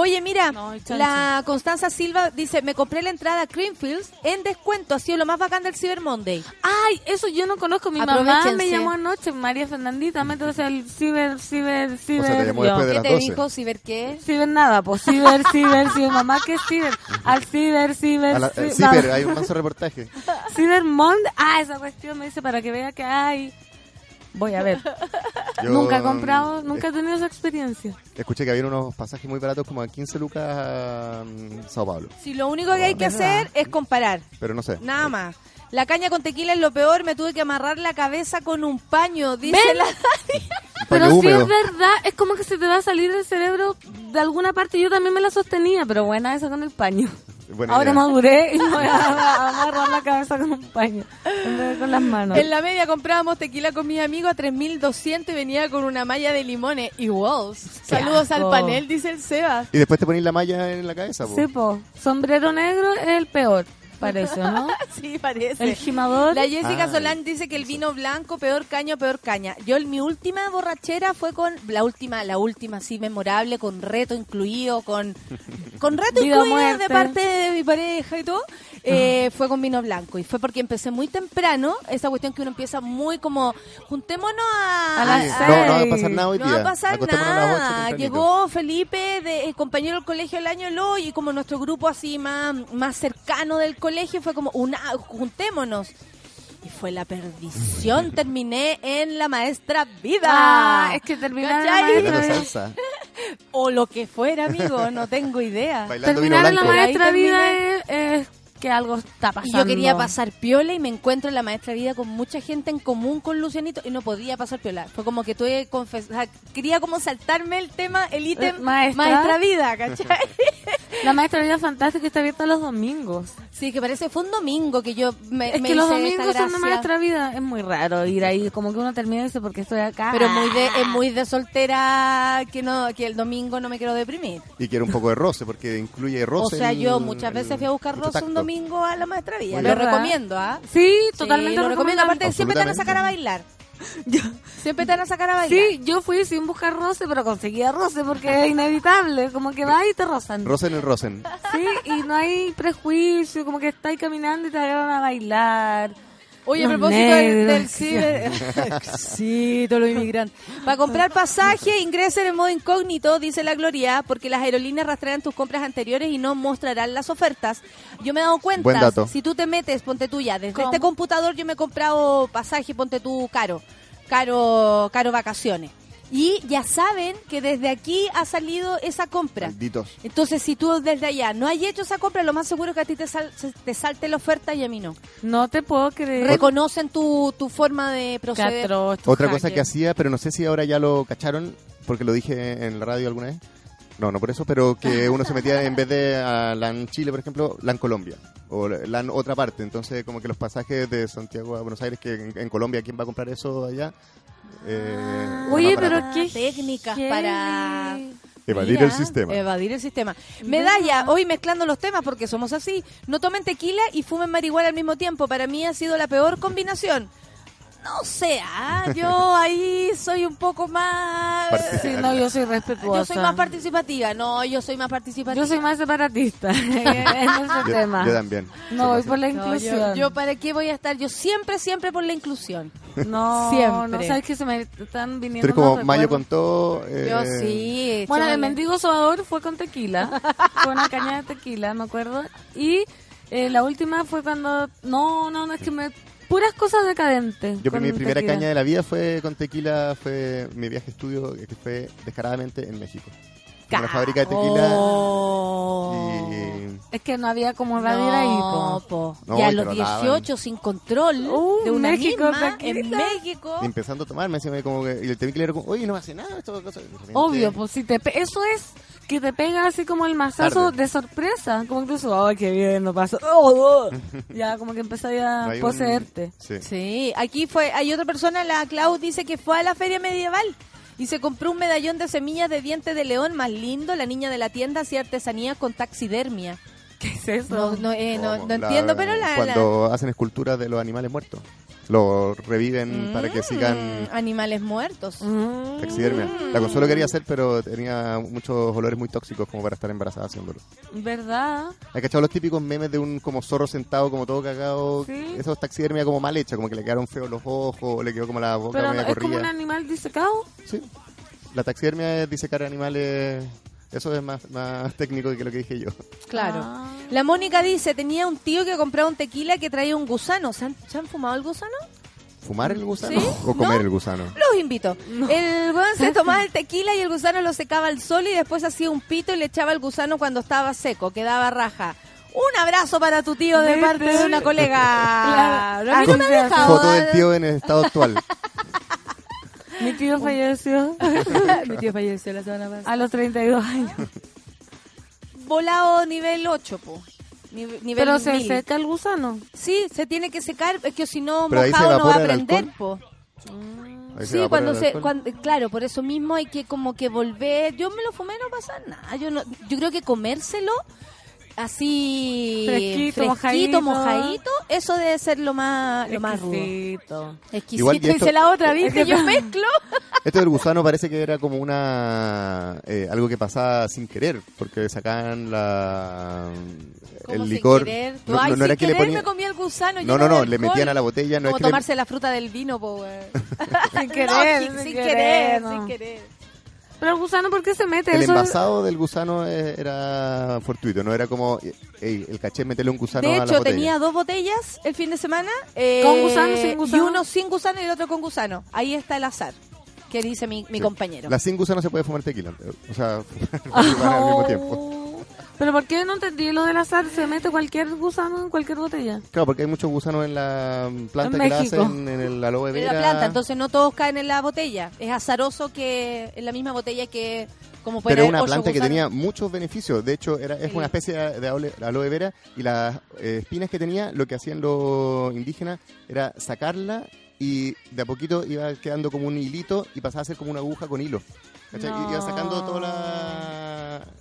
Oye, mira, No, la Constanza Silva dice, me compré la entrada a Creamfields en descuento, ha sido lo más bacán del Cyber Monday. Ay, eso yo no conozco. Mi mamá me llamó anoche, María Fernandita, métese al ciber, ciber, ciber. te llamó yo. después de ¿Qué las te 12. dijo Ciber qué? Ciber nada, pues ciber, ciber, ciber. Mamá, ¿qué es ciber? Al ciber, ciber, la- ciber. eh, sí, pero hay un manso reportaje. Ciber Monday. Ah, esa cuestión me dice para que vea que hay. Voy a ver. Yo, nunca he comprado, mm, nunca he tenido esa experiencia. Escuché que había unos pasajes muy baratos como a 15 lucas a mm, Sao Paulo. Si lo único que hay que hacer es comparar, Pero no sé. nada más. La caña con tequila es lo peor, me tuve que amarrar la cabeza con un paño, dice ¿Ven? la... Un Pero sí húmedo. es verdad, es como que se te va a salir el cerebro de alguna parte. Yo también me la sostenía, pero buena esa con el paño. Buena Ahora idea. maduré y me voy a, a amarrar la cabeza con un paño con las manos. En la media comprábamos tequila con mis amigos a 3.200 y venía con una malla de limones. Y wow, saludos al panel, dice el Seba. Y después te pones la malla en la cabeza. po. Sí, po. Sombrero negro es el peor, parece, ¿no? Sí, parece. El gimador. La Jessica Ay. Solán dice que el vino blanco, peor caña, peor caña. Yo, el- mi última borrachera fue con, la última, la última, así memorable, con reto incluido, con, con reto Vida incluido de parte de mi pareja y todo, eh, fue con vino blanco. Y fue porque empecé muy temprano, esa cuestión que uno empieza muy como, juntémonos a... A las Sí, seis. no, no va a pasar nada hoy No día. va a pasar a nada. Llegó Felipe, de, compañero del colegio el año lo y como nuestro grupo así más, más cercano del colegio fue como una juntémonos. Y fue la perdición. Terminé en la maestra vida. Ah, es que terminar en la ¿Cachai? maestra Bailando vida. salsa. O lo que fuera, amigo, no tengo idea. Bailando Terminar en la maestra vida es que algo está Y pasando. yo quería pasar piola y me encuentro en la maestra vida con mucha gente en común con Lucianito y no podía pasar piola. Fue como que tuve que confesar, quería como saltarme el tema, el ítem Eh, maestra. vida, ¿cachai? La maestra vida fantástica está abierta los domingos. Sí, que parece fue un domingo que yo me, Es me que los domingos son de maestra vida. Es muy raro ir ahí, como que uno termina y dice, porque estoy acá? Pero muy de, es muy de soltera que no que el domingo no me quiero deprimir. Y quiero un poco de roce, porque incluye O roce. sea, en- yo muchas veces fui a buscar rosa un tacto. Domingo a la maestra Villa. Lo recomiendo, ¿ah? Sí, Sí, totalmente lo recomiendo. Aparte, siempre te van a sacar a bailar. Siempre te van a sacar a bailar. Sí, yo fui sin buscar roce, pero conseguía roce porque es inevitable. Como que va y te rozan. Rosen el rosen. Sí, y no hay prejuicio, como que estáis caminando y te agarran a bailar. Oye, a propósito del, del ciber... sí, todos los inmigrantes. Para comprar pasaje, ingresen en modo incógnito, dice la Gloria, porque las aerolíneas rastrean tus compras anteriores y no mostrarán las ofertas. Yo me he dado cuenta, Buen dato. si tú te metes, ponte tú ya, desde ¿Cómo? este computador yo me he comprado pasaje, ponte tú caro, caro, caro vacaciones. Y ya saben que desde aquí ha salido esa compra. Malditos. Entonces, si tú desde allá no hay hecho esa compra, lo más seguro es que a ti te, sal- se- te salte la oferta y a mí no. No te puedo creer. Reconocen tu, tu forma de proceder. Catro, estos Otra cosa que hacía, pero no sé si ahora ya lo cacharon, porque lo dije en la radio alguna vez. No, no por eso, pero que uno se metía en vez de a LAN Chile, por ejemplo, LAN Colombia o LAN otra parte. Entonces, como que los pasajes de Santiago a Buenos Aires, que en, en Colombia, ¿quién va a comprar eso allá? Eh, Oye, pero qué técnicas para Evadir Mira, el sistema. Evadir el sistema. Medalla, hoy mezclando los temas porque somos así. No tomen tequila y fumen marihuana al mismo tiempo. Para mí ha sido la peor combinación. No sé, ah, yo ahí soy un poco más... Sí, no, yo soy respetuosa. Yo soy más participativa. No, yo soy más participativa. Yo soy más separatista en ese Yo, tema. yo también. No, voy por la No, yo, inclusión. yo para qué voy a estar, yo siempre, siempre por la inclusión. No, Siempre. no, sabes que se me están viniendo eres como mayo recuerdos. con todo. eh, Yo sí. Bueno, el mendigo sobador fue con tequila, con una caña de tequila, me acuerdo. Y eh, la última fue cuando, no, no, no, es que me, puras cosas decadentes. Yo mi primera tequila. caña de la vida fue con tequila, fue mi viaje de estudio que fue descaradamente en México. En una fábrica de tequila. Oh. Y Es que no había como radio ahí, No, po. po. No, y a y los te lo daban. 18 sin control Uh, de una México, misma en. México. y empezando a tomar, me decía como que, y el tequila era como, oye, no hace nada, esto cosa. Obvio, pues si te pe- eso es que te pega así como el mazazo Tarde. de sorpresa, como incluso, ay, qué bien, no pasó. Oh, oh. ya como que empezáis a No hay un- poseerte. Sí. Sí, aquí fue, hay otra persona, la Clau dice que fue a la feria medieval y se compró un medallón de semillas de diente de león más lindo. La niña de la tienda hacía artesanía con taxidermia. ¿Qué es eso? No, no, eh, no, Como no la- entiendo, pero la... Cuando hacen esculturas de los animales muertos, lo reviven la- para que Mm, sigan Animales muertos. Mm. taxidermia. La consuelo quería hacer, pero tenía muchos olores muy tóxicos como para estar embarazada haciéndolo. ¿Verdad? ¿Hay cachado los típicos memes de un como zorro sentado como todo cagado? Sí. Eso es taxidermia como mal hecha, como que le quedaron feos los ojos, le quedó como la boca Pero media es como un corrida. animal disecado. Sí. La taxidermia es disecar animales. Eso es más, más técnico que lo que dije yo. Claro. Ah. La Mónica dice, tenía un tío que compraba un tequila que traía un gusano. ¿Se han, se han fumado el gusano? ¿Fumar el gusano ¿Sí? o comer ¿No? el gusano? Los invito. El weón se tomaba el tequila y el gusano lo secaba al sol y después hacía un pito y le echaba el gusano cuando estaba seco, quedaba raja. Un abrazo para tu tío de parte de una colega. Claro, a mí no me así ha se hace. dejado. Foto del tío en el estado actual. Mi tío falleció Mi tío falleció la semana pasada. a los 32 años. Volado nivel 8, po. Nive- Nivel Pero se seca el gusano. Sí, se tiene que secar, es que si no Pero mojado no va a prender, po. Ahí Sí, cuando se, cuando, claro, por eso mismo hay que como que volver. Yo me lo fumé, no pasa nada. Yo no, yo creo que comérselo así Fresquito, fresquito, mojadito. mojadito, eso debe ser lo más, lo más rudo. Exquisito. Exquisito. Igual, y esto- Dice la otra, ¿viste? Yo mezclo. Esto del gusano parece que era como una eh, algo que pasaba sin querer, porque sacaban la el sin licor. querer. No, Ay, no, no era que le ponían me comí el gusano. No, no, no, le metían a la botella, no es Como que le- tomarse la fruta del vino, po. Sin No, querer, sin, sin sin querer, querer, no. sin querer. Pero el gusano, ¿por qué se mete? el Eso es- envasado del gusano eh, era fortuito, no era como ey, el caché meterle un gusano De a la hecho, tenía dos botellas el fin de semana. eh, ¿Con gusano, sin gusano? Y uno sin gusano y el otro con gusano. Ahí está el azar, que dice mi, mi Sí. compañero. La sin gusano se puede fumar tequila, o sea, al mismo tiempo. Pero ¿por qué no entendí lo del azar? Se mete cualquier gusano en cualquier botella. Claro, porque hay muchos gusanos en la planta En que la México. hacen en el aloe En vera. la planta, entonces no todos caen en la botella. Es azaroso que en la misma botella que como puede Pero haber una planta que tenía muchos beneficios. De hecho, era, es Sí. una especie de aloe, aloe vera y las eh, espinas que tenía, lo que hacían los indígenas era sacarla y de a poquito iba quedando como un hilito y pasaba a ser como una aguja con hilo. ¿cachai? Y Iba sacando toda la...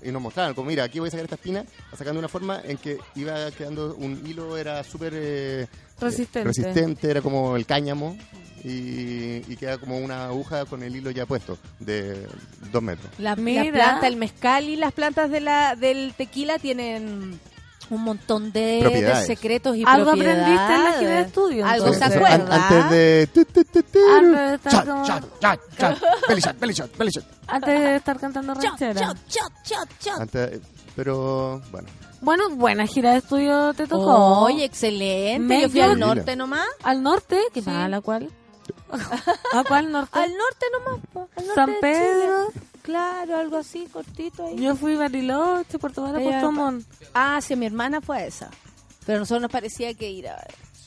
Y nos mostraban, como mira, aquí voy a sacar esta espina, sacando una forma en que iba quedando un hilo, era súper... eh, Resistente. eh, resistente, era como el cáñamo. Y, y queda como una aguja con el hilo ya puesto de dos metros. La, la Mira. planta, el mezcal y las plantas de la, del tequila tienen un montón de, de secretos y Algo propiedades. aprendiste en la gira de estudio, Algo se acuerda. An- Antes de... Antes de estar cantando ranchera. Antes- pero bueno, Bueno, buena gira de estudio te tocó. Oye, excelente. Me Yo fui al norte nomás. ¿Al norte? ¿Qué Sí. mal? ¿A cuál? ¿A cuál norte? Al norte nomás. al norte San de Pedro. Claro, algo así, cortito ahí. Yo fui a Bariloche, Puerto Vara, Ella- Puerto Montt. Ah, sí, mi hermana fue a esa. Pero a nosotros nos parecía que ir a...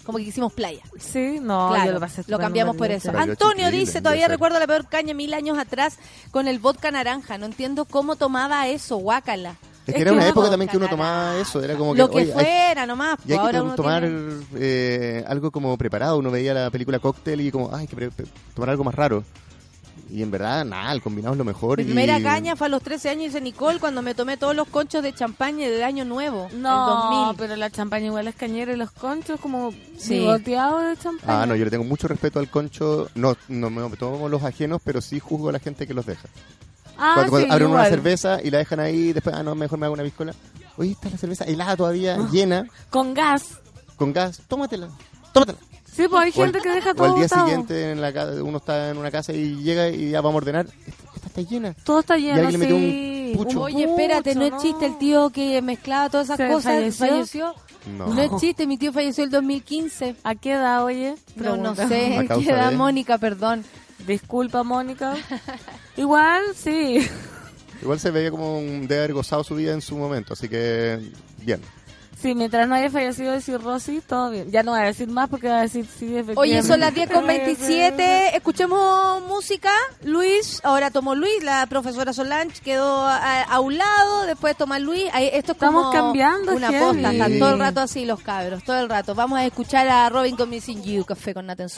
Como que hicimos playa. Sí, no, Claro, yo lo pasé lo estupendo cambiamos por eso. Antonio dice, todavía recuerdo la peor caña mil años atrás con el vodka naranja. No entiendo cómo tomaba eso, guácala. es Es que era que una época también que uno tomaba eso, era como que... Lo que oye, hay- fuera nomás. Y hay pues, que ahora uno tomar tiene- eh, algo como preparado. Uno veía la película Cóctel y como, ay, hay que tomar algo más raro. Y en verdad, nada, el combinado es lo mejor. Mi y- primera caña fue a los 13 años, dice Nicole, cuando me tomé todos los conchos de champaña del año nuevo. No, el 2000. pero la champaña igual es cañera y los conchos como Sí. bigoteados de champaña. Ah, no, yo le tengo mucho respeto al concho. No, no me tomo los ajenos, pero sí juzgo a la gente que los deja. Ah, cuando cuando sí, abren una cerveza y la dejan ahí, después, ah, no, mejor me hago una piscola. Oye, está la cerveza helada todavía, Ah. llena, Con gas. con gas. Tómatela, tómatela. Sí, pues hay O el- gente que deja O todo al día botado. siguiente en la ca- uno está en una casa y llega y ya vamos a ordenar. Esta, esta está llena. Todo está Y lleno, alguien le metió un sí. pucho. Oye, espérate, no es Pucho, chiste el tío que mezclaba todas esas ¿Se cosas. falleció? falleció. No. No es chiste, mi tío falleció el 2015. ¿A qué edad, oye? No, no sé, A ¿qué edad, de- Mónica? Perdón. Disculpa, Mónica. Igual, sí. Igual se veía como un, de haber gozado su vida en su momento, así que bien. Sí, mientras no haya fallecido de cirrosis, todo bien. Ya no voy a decir más porque va a decir sí, efectivamente. Oye, son las 10 con 27. Escuchemos música. Luis, ahora tomó Luis, la profesora Solange quedó a, a un lado, después toma Luis. Ahí- Esto es Estamos cambiando, una posta. Están todo el rato así los cabros, todo el rato. Vamos a escuchar a Robin con Missing You, Café con Nathan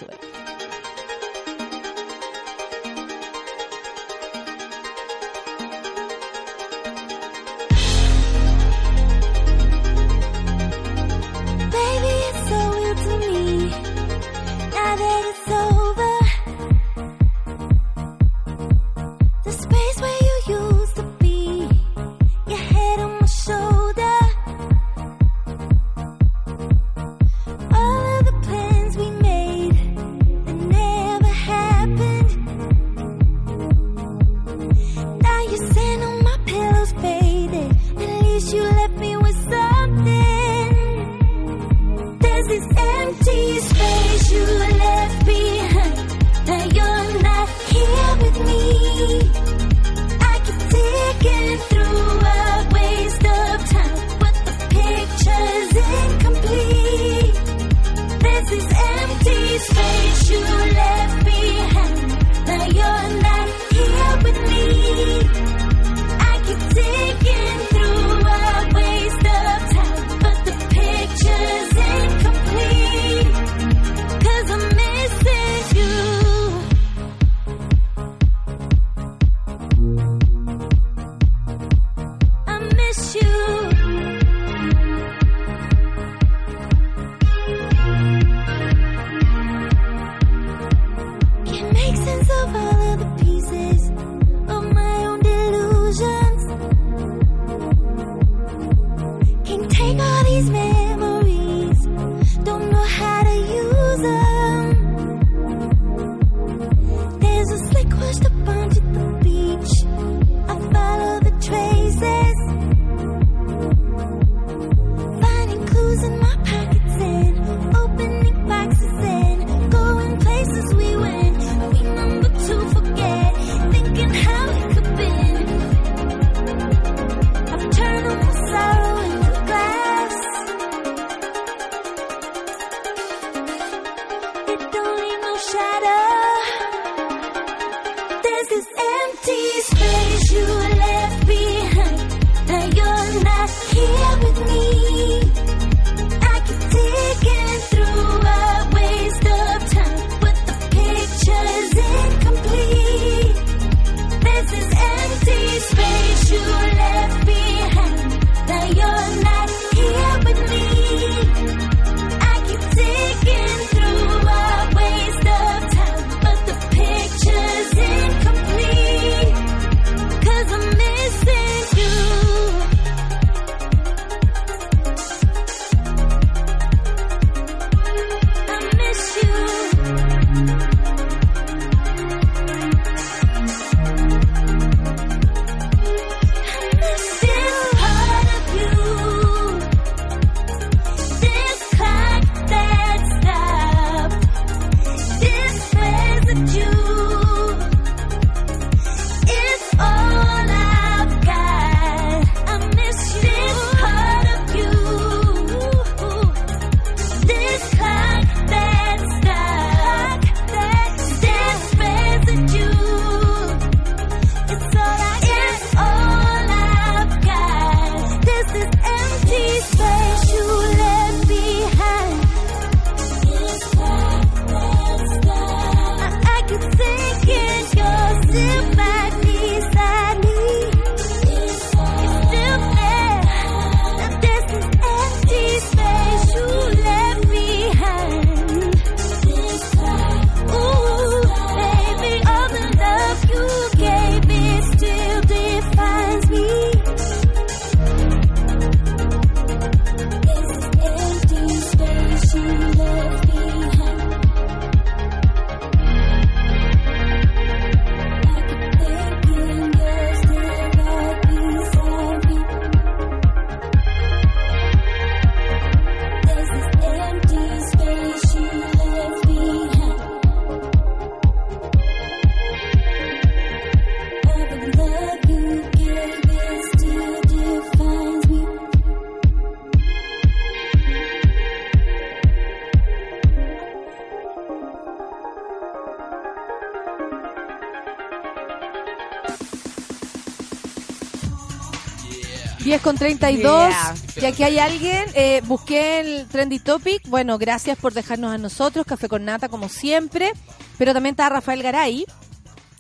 con 32. Yeah. Y aquí hay alguien. Eh, busqué el Trendy Topic. Bueno, gracias por dejarnos a nosotros. Café con nata, como siempre. Pero también está Rafael Garay.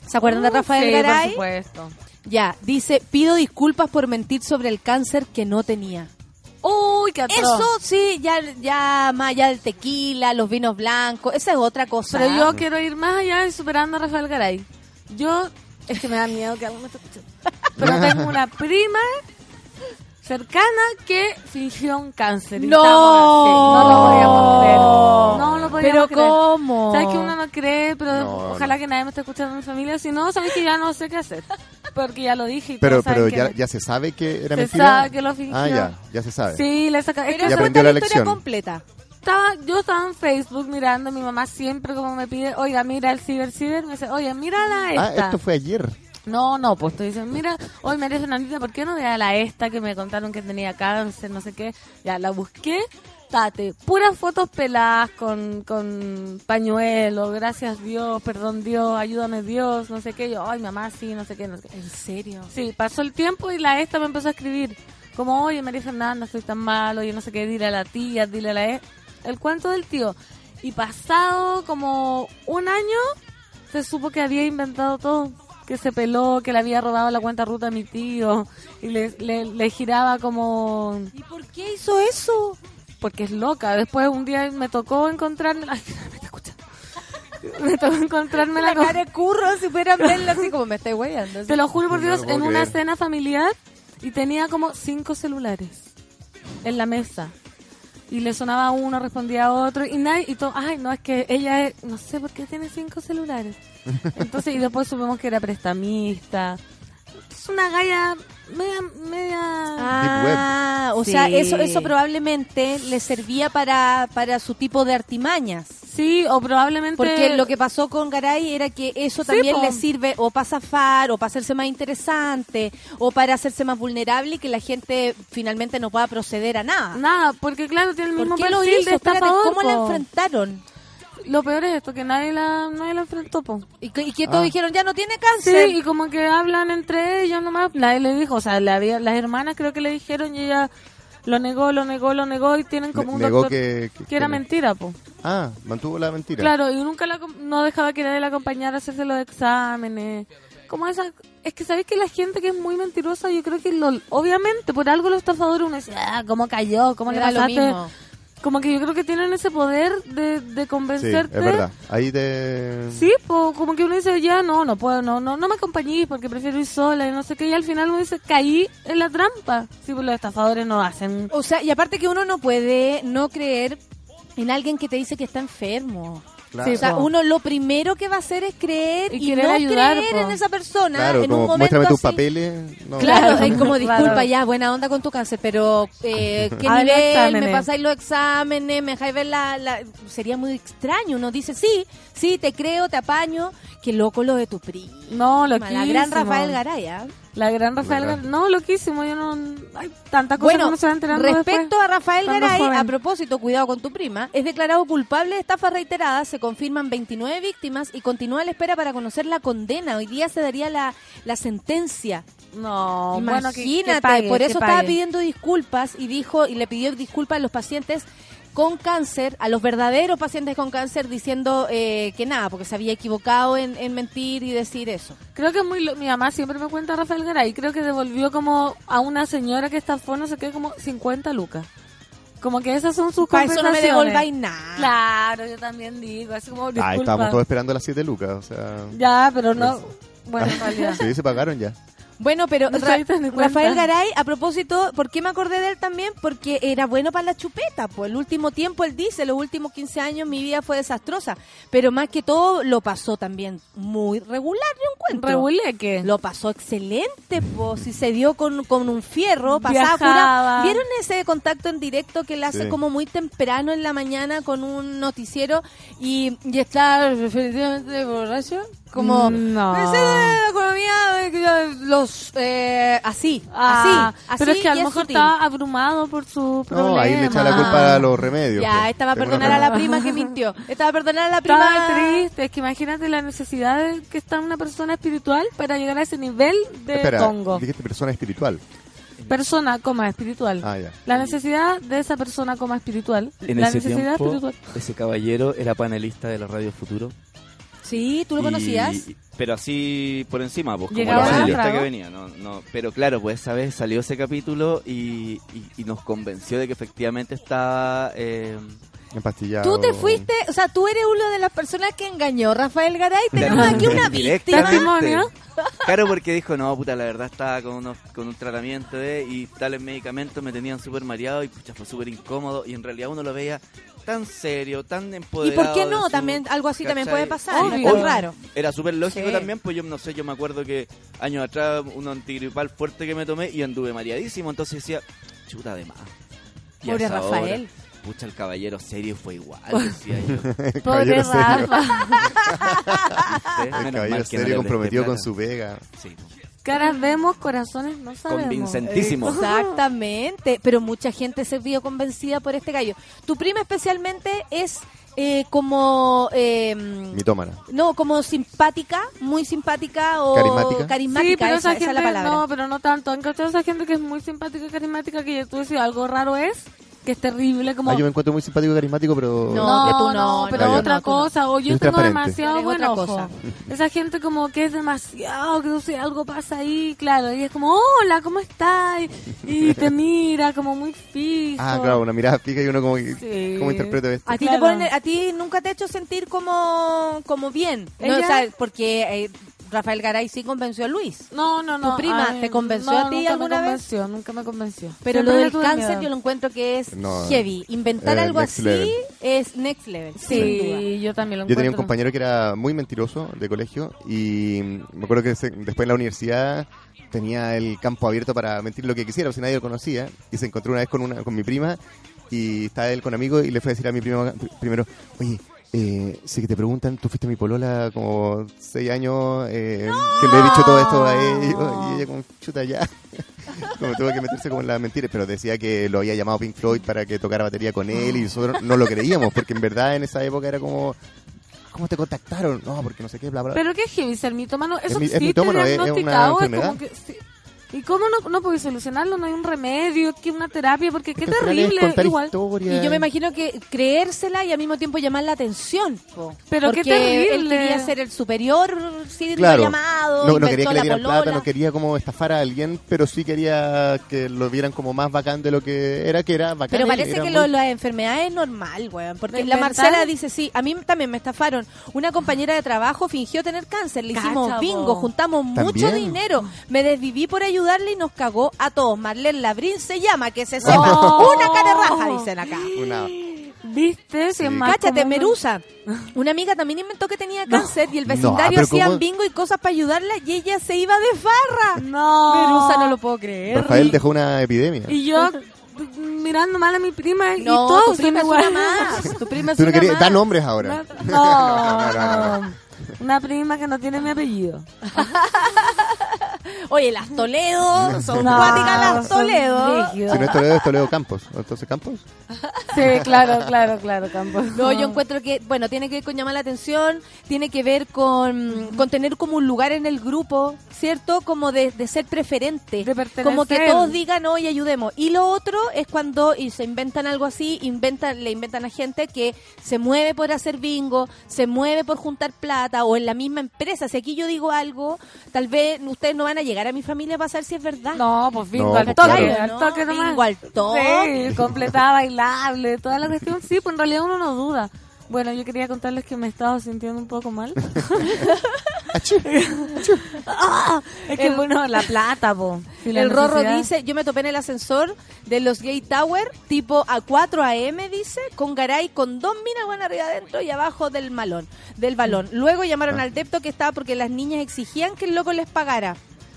¿Se acuerdan de Uh, Rafael sí, por Garay? supuesto. Ya, dice, pido disculpas por mentir sobre el cáncer que no tenía. Uy, qué atroz. Eso sí, ya, ya más allá del tequila, los vinos blancos, esa es otra cosa. Pero yo quiero ir más allá y superando a Rafael Garay. Yo, es que me da miedo que alguien me esté escuchando. Pero tengo una prima cercana que fingió un cáncer. y No. estamos así. no lo podíamos creer. No lo podíamos Pero creer. ¿cómo? Sabes que uno no cree, pero No, ojalá que nadie me esté escuchando en mi familia. Si no, sabes que ya no sé qué hacer. Porque ya lo dije y Pero, pero ya, se sabe que era Se mentira. sabe que lo fingió. Ah, ya, ya se sabe. Sí, le saca. es que Ya cuenta aprendió la la historia completa. estaba, yo estaba en Facebook mirando, mi mamá siempre como me pide, oiga, mira el ciber ciber, me dice, oye, mírala Ah, esta. esto fue ayer. No, no, pues te dicen, mira, hoy María Fernandita, ¿por qué no ve a la esta que me contaron que tenía cáncer, no sé qué? Ya, la busqué, tate, puras fotos peladas con, con pañuelo, gracias Dios, perdón Dios, ayúdame Dios, no sé qué. Yo, ay, mamá, sí, no sé qué, no sé qué. ¿En serio? Sí, pasó el tiempo y la esta me empezó a escribir. Como, oye, María Fernanda, estoy tan mal, oye, no sé qué, dile a la tía, dile a la e-". El cuento del tío. Y pasado como un año, se supo que había inventado todo. Que se peló, que le había robado la cuenta ruta a mi tío. Y le, le, le giraba como... ¿Y por qué hizo eso? Porque es loca. Después un día me tocó encontrarme... Ay, me está escuchando. Me tocó encontrarme La con- cara de curro, si fueran verla así como me estoy hueando. te lo juro por Dios, en una creer. cena familiar y tenía como cinco celulares en la mesa. Y le sonaba a uno, respondía a otro y nadie, y todo, ay, no, es que ella es, no sé por qué tiene cinco celulares. Entonces, y después supimos que era prestamista. Es una galla media, media... Ah, o Sí. sea, eso eso probablemente le servía para, para su tipo de artimañas. Sí, o probablemente... Porque lo que pasó con Garay era que eso Sí, también po. le sirve o para zafar, o para hacerse más interesante, o para hacerse más vulnerable y que la gente finalmente no pueda proceder a nada. Nada, porque claro, tiene el mismo ¿Por qué lo perfil hizo? de Espérate, estafador, ¿Cómo la enfrentaron? Lo peor es esto, que nadie la, nadie la enfrentó, po. Y que, y que todos Ah. dijeron, ya no tiene Sí, cáncer. y como que hablan entre ellos nomás. Nadie le dijo, o sea, le había, las hermanas creo que le dijeron y ella lo negó, lo negó, lo negó y tienen como Ne- un negó doctor que- que- que era que- mentira, po. Ah, mantuvo la mentira. Claro, y nunca la, no dejaba que nadie la acompañara a hacerse los exámenes. Como esa, es que sabéis que la gente que es muy mentirosa, yo creo que lo, obviamente por algo los estafadores uno dice, ah, cómo cayó, cómo le Era lo pasaste. mismo. Como que yo creo que tienen ese poder de, de Sí, convencerte. es verdad. Ahí te... Sí, po, como que uno dice, ya no, no puedo, no, no, no me acompañéis porque prefiero ir sola y no sé qué. Y al final uno dice, caí en la trampa. Sí, pues los estafadores no hacen. O sea, y aparte que uno no puede no creer en alguien que te dice que está enfermo. Claro. o sea, po. uno lo primero que va a hacer es creer Y no ayudar, creer po. en esa persona Claro, en un momento muéstrame tus así. papeles. No. Claro, Claro. es como disculpa Claro. ya, buena onda con tu cáncer, pero eh, ¿qué A nivel? ¿Me pasáis los exámenes? ¿Me dejáis ver la, la...? Sería muy extraño. Uno dice, sí, sí, te creo, te apaño. Qué loco lo de tu prima. No, La loquísimo. gran Rafael Garay, ¿ah? La gran Rafael. Garay. No, loquísimo. Yo no. Hay tantas cosas que Bueno, uno se va enterando respecto después. a Rafael Garay, joven. a propósito, cuidado con tu prima, es declarado culpable de estafa reiterada, se confirman 29 víctimas y continúa la espera para conocer la condena. Hoy día se daría la, la sentencia. No, bueno, que- que Imagínate, pague, por que eso estaba pidiendo disculpas y dijo y le pidió disculpas a los pacientes con cáncer, a los verdaderos pacientes con cáncer, diciendo eh, que nada, porque se había equivocado en, en mentir y decir eso. Creo que es muy. lo- Mi mamá siempre me cuenta Rafael Garay. Creo que devolvió como a una señora que estafó, no sé qué, como 50 lucas. Como que esas son sus Para eso no me devolváis nada. Claro, yo también digo. Así como, disculpa. Ah, estábamos todos esperando las 7 lucas. O sea... Ya, pero no. Bueno, en realidad. Sí, se pagaron ya. Bueno, pero No Ra-. Rafael Garay, a propósito, ¿por qué me acordé de él también? Porque era bueno para la chupeta. Pues el último tiempo, él dice, los últimos 15 años mi vida fue desastrosa. Pero más que todo, lo pasó también muy regular, yo encuentro. Rehuleque. Lo pasó excelente, pues, si se dio con, con un fierro, pasaba Viajaba. curado. ¿Vieron ese contacto en directo que él hace Sí. como muy temprano en la mañana con un noticiero y, y está definitivamente borracho? Como, No. "Me sé de la economía, ya los, eh, así, Ah, así, así. pero es que a lo mejor sutil. estaba abrumado por su problema. No, ahí le echa la culpa a los remedios. Ya, pues. esta va a perdonar a la prima- que mintió. Esta va a perdonar a la prima. Estaba triste, es que imagínate la necesidad de que está una persona espiritual para llegar a ese nivel de Espera, Congo. dijiste persona espiritual. persona, coma, espiritual. Ah, ya. La necesidad de esa persona, coma, espiritual. En la ese necesidad tiempo, espiritual. ese caballero era panelista de la Radio Futuro. Sí, ¿tú lo Y- conocías? Pero así por encima, pues como Llegaba la trago. que venía. No, no, pero claro, pues esa vez salió ese capítulo y, y- y nos convenció de que efectivamente estaba... eh, Empastillado. Tú te fuiste, o sea, tú eres una de las personas que engañó a Rafael Garay. Tenemos aquí una víctima. Claro, porque dijo, no, puta, la verdad estaba con, unos, con un tratamiento de y tales medicamentos me tenían súper mareado y pucha, fue súper incómodo y en realidad uno lo veía tan serio, tan ¿Y empoderado. por qué no? su- También algo así también puede pasar. es raro. Era súper lógico Sí. también, pues yo no sé, yo me acuerdo que años atrás un antigripal fuerte que me tomé y anduve mareadísimo, entonces decía, chuta de más. Y Pobre hora, Rafael. pucha, el caballero serio fue igual, decía yo. Serio. ¿Viste? El caballero serio comprometido con su vega. Sí. Caras vemos, corazones no sabemos. Convincentísimo. Exactamente. Pero mucha gente se vio convencida por este gallo. Tu prima especialmente es eh, como... eh, Mitómana. no, como simpática, muy simpática o Carismática. carismática, Sí, pero esa, esa esa es la gente, palabra. no, pero no tanto. ¿Han cachado esa gente que es muy simpática y carismática que tú decías algo raro es? Que es terrible, como... Ah, yo me encuentro muy simpático y carismático, pero... No, que tú no, pero no, otra no, no. cosa, o yo tengo demasiado buen otra ojo. cosa. Esa gente como que es demasiado, que no sé, algo pasa ahí, claro, y es como, hola, ¿cómo estás? Y, y te mira como muy fijo. Ah, claro, una mirada fija y uno como... Sí. ¿Cómo interpreto esto? A ti, Claro. te ponen- a ti nunca te ha hecho sentir como, como bien. No, o sea, porque eh, Rafael Garay sí convenció a Luis. No, no, no. ¿Tu prima ay, te convenció no, a ti nunca alguna me vez? convenció, Nunca me convenció. Pero Siempre lo del cáncer miedo. yo lo encuentro que es No, heavy. Inventar eh, algo así level. es next level. Sí, yo también lo Yo tenía un encuentro. compañero que era muy mentiroso de colegio y me acuerdo que se- después en la universidad tenía el campo abierto para mentir lo que quisiera, o si nadie lo conocía, y se encontró una vez con una con mi prima y estaba él con amigos y le fue a decir a mi prima pr- primero, oye, eh, si te preguntan, tú fuiste mi polola como seis años, eh, que le he dicho todo esto a ella, y ella como chuta ya. como tuvo que meterse como en las mentiras, pero decía que lo había llamado Pink Floyd para que tocara batería con él y nosotros no lo creíamos, porque en verdad en esa época era como, ¿cómo te contactaron? No, porque no sé qué, bla, bla. Pero qué es heavy ser mitómano, eso Es mi- es mitómano, es- es una diagnosticado, es enfermedad. como que sí. ¿Y cómo no, no podéis solucionarlo? No hay un remedio, que una terapia, porque qué terrible, igual. historias. Y yo me imagino que creérsela y al mismo tiempo llamar la atención. po. Pero qué Porque él terrible. quería ser el superior, sí, Claro, llamado, no, no quería que le la dieran plata, no quería como estafar a alguien, pero sí quería que lo vieran como más bacán de lo que era, que era bacán. Pero él, parece que muy- lo, la enfermedad es normal, weón. Porque ¿De la? Marcela dice, sí, a mí también me estafaron. Una compañera de trabajo fingió tener cáncer. Le hicimos bingo, po. juntamos mucho ¿También? dinero. Me desviví por ayudarle y nos cagó a todos. Marlene Labrín se llama, que se sepa. Oh. Una cara raja, dicen acá. Una- ¿Viste? Sí. Cáchate. Merusa. Una amiga también inventó que tenía cáncer y el vecindario pero hacían ¿cómo? bingo y cosas para ayudarla y ella se iba de farra. No. Merusa, no lo puedo creer. Rafael dejó una epidemia. Y yo mirando mal a mi prima y No, todos tu prima es una más. Tu prima es Tú no una querías, más. da nombres ahora. No, no, no, no. Una prima que no tiene mi apellido. Oye, las Toledo, son No, cuáticas las Toledo. Si no es Toledo, es Toledo Campos. Entonces, ¿Campos? Sí, claro, claro, claro, Campos. No, yo encuentro que, bueno, tiene que ver con llamar la atención, tiene que ver con, con tener como un lugar en el grupo, ¿cierto? Como de, de ser preferente. De pertenecer. Como que todos digan, hoy ayudemos. Y lo otro es cuando y se inventan algo así, inventan, le inventan a gente que se mueve por hacer bingo, se mueve por juntar plata o en la misma empresa. Si aquí yo digo algo, tal vez ustedes no van a llegar a mi familia para saber si es verdad. No, pues bingo No, al pues toque, claro. al toque nomás. Bingo al toque. Sí, completada, bailable, toda la cuestión. Sí, pues en realidad uno no duda. Bueno, yo quería contarles que me estaba sintiendo un poco mal. Ah, es que El- bueno, la plata, po. La el Rorro necesidad. dice, yo me topé en el ascensor de los Gay Tower, tipo a 4 AM, dice, con Garay, con dos minas buenas arriba adentro y abajo del malón, del balón. Luego llamaron al depto que estaba porque las niñas exigían que el loco les pagara.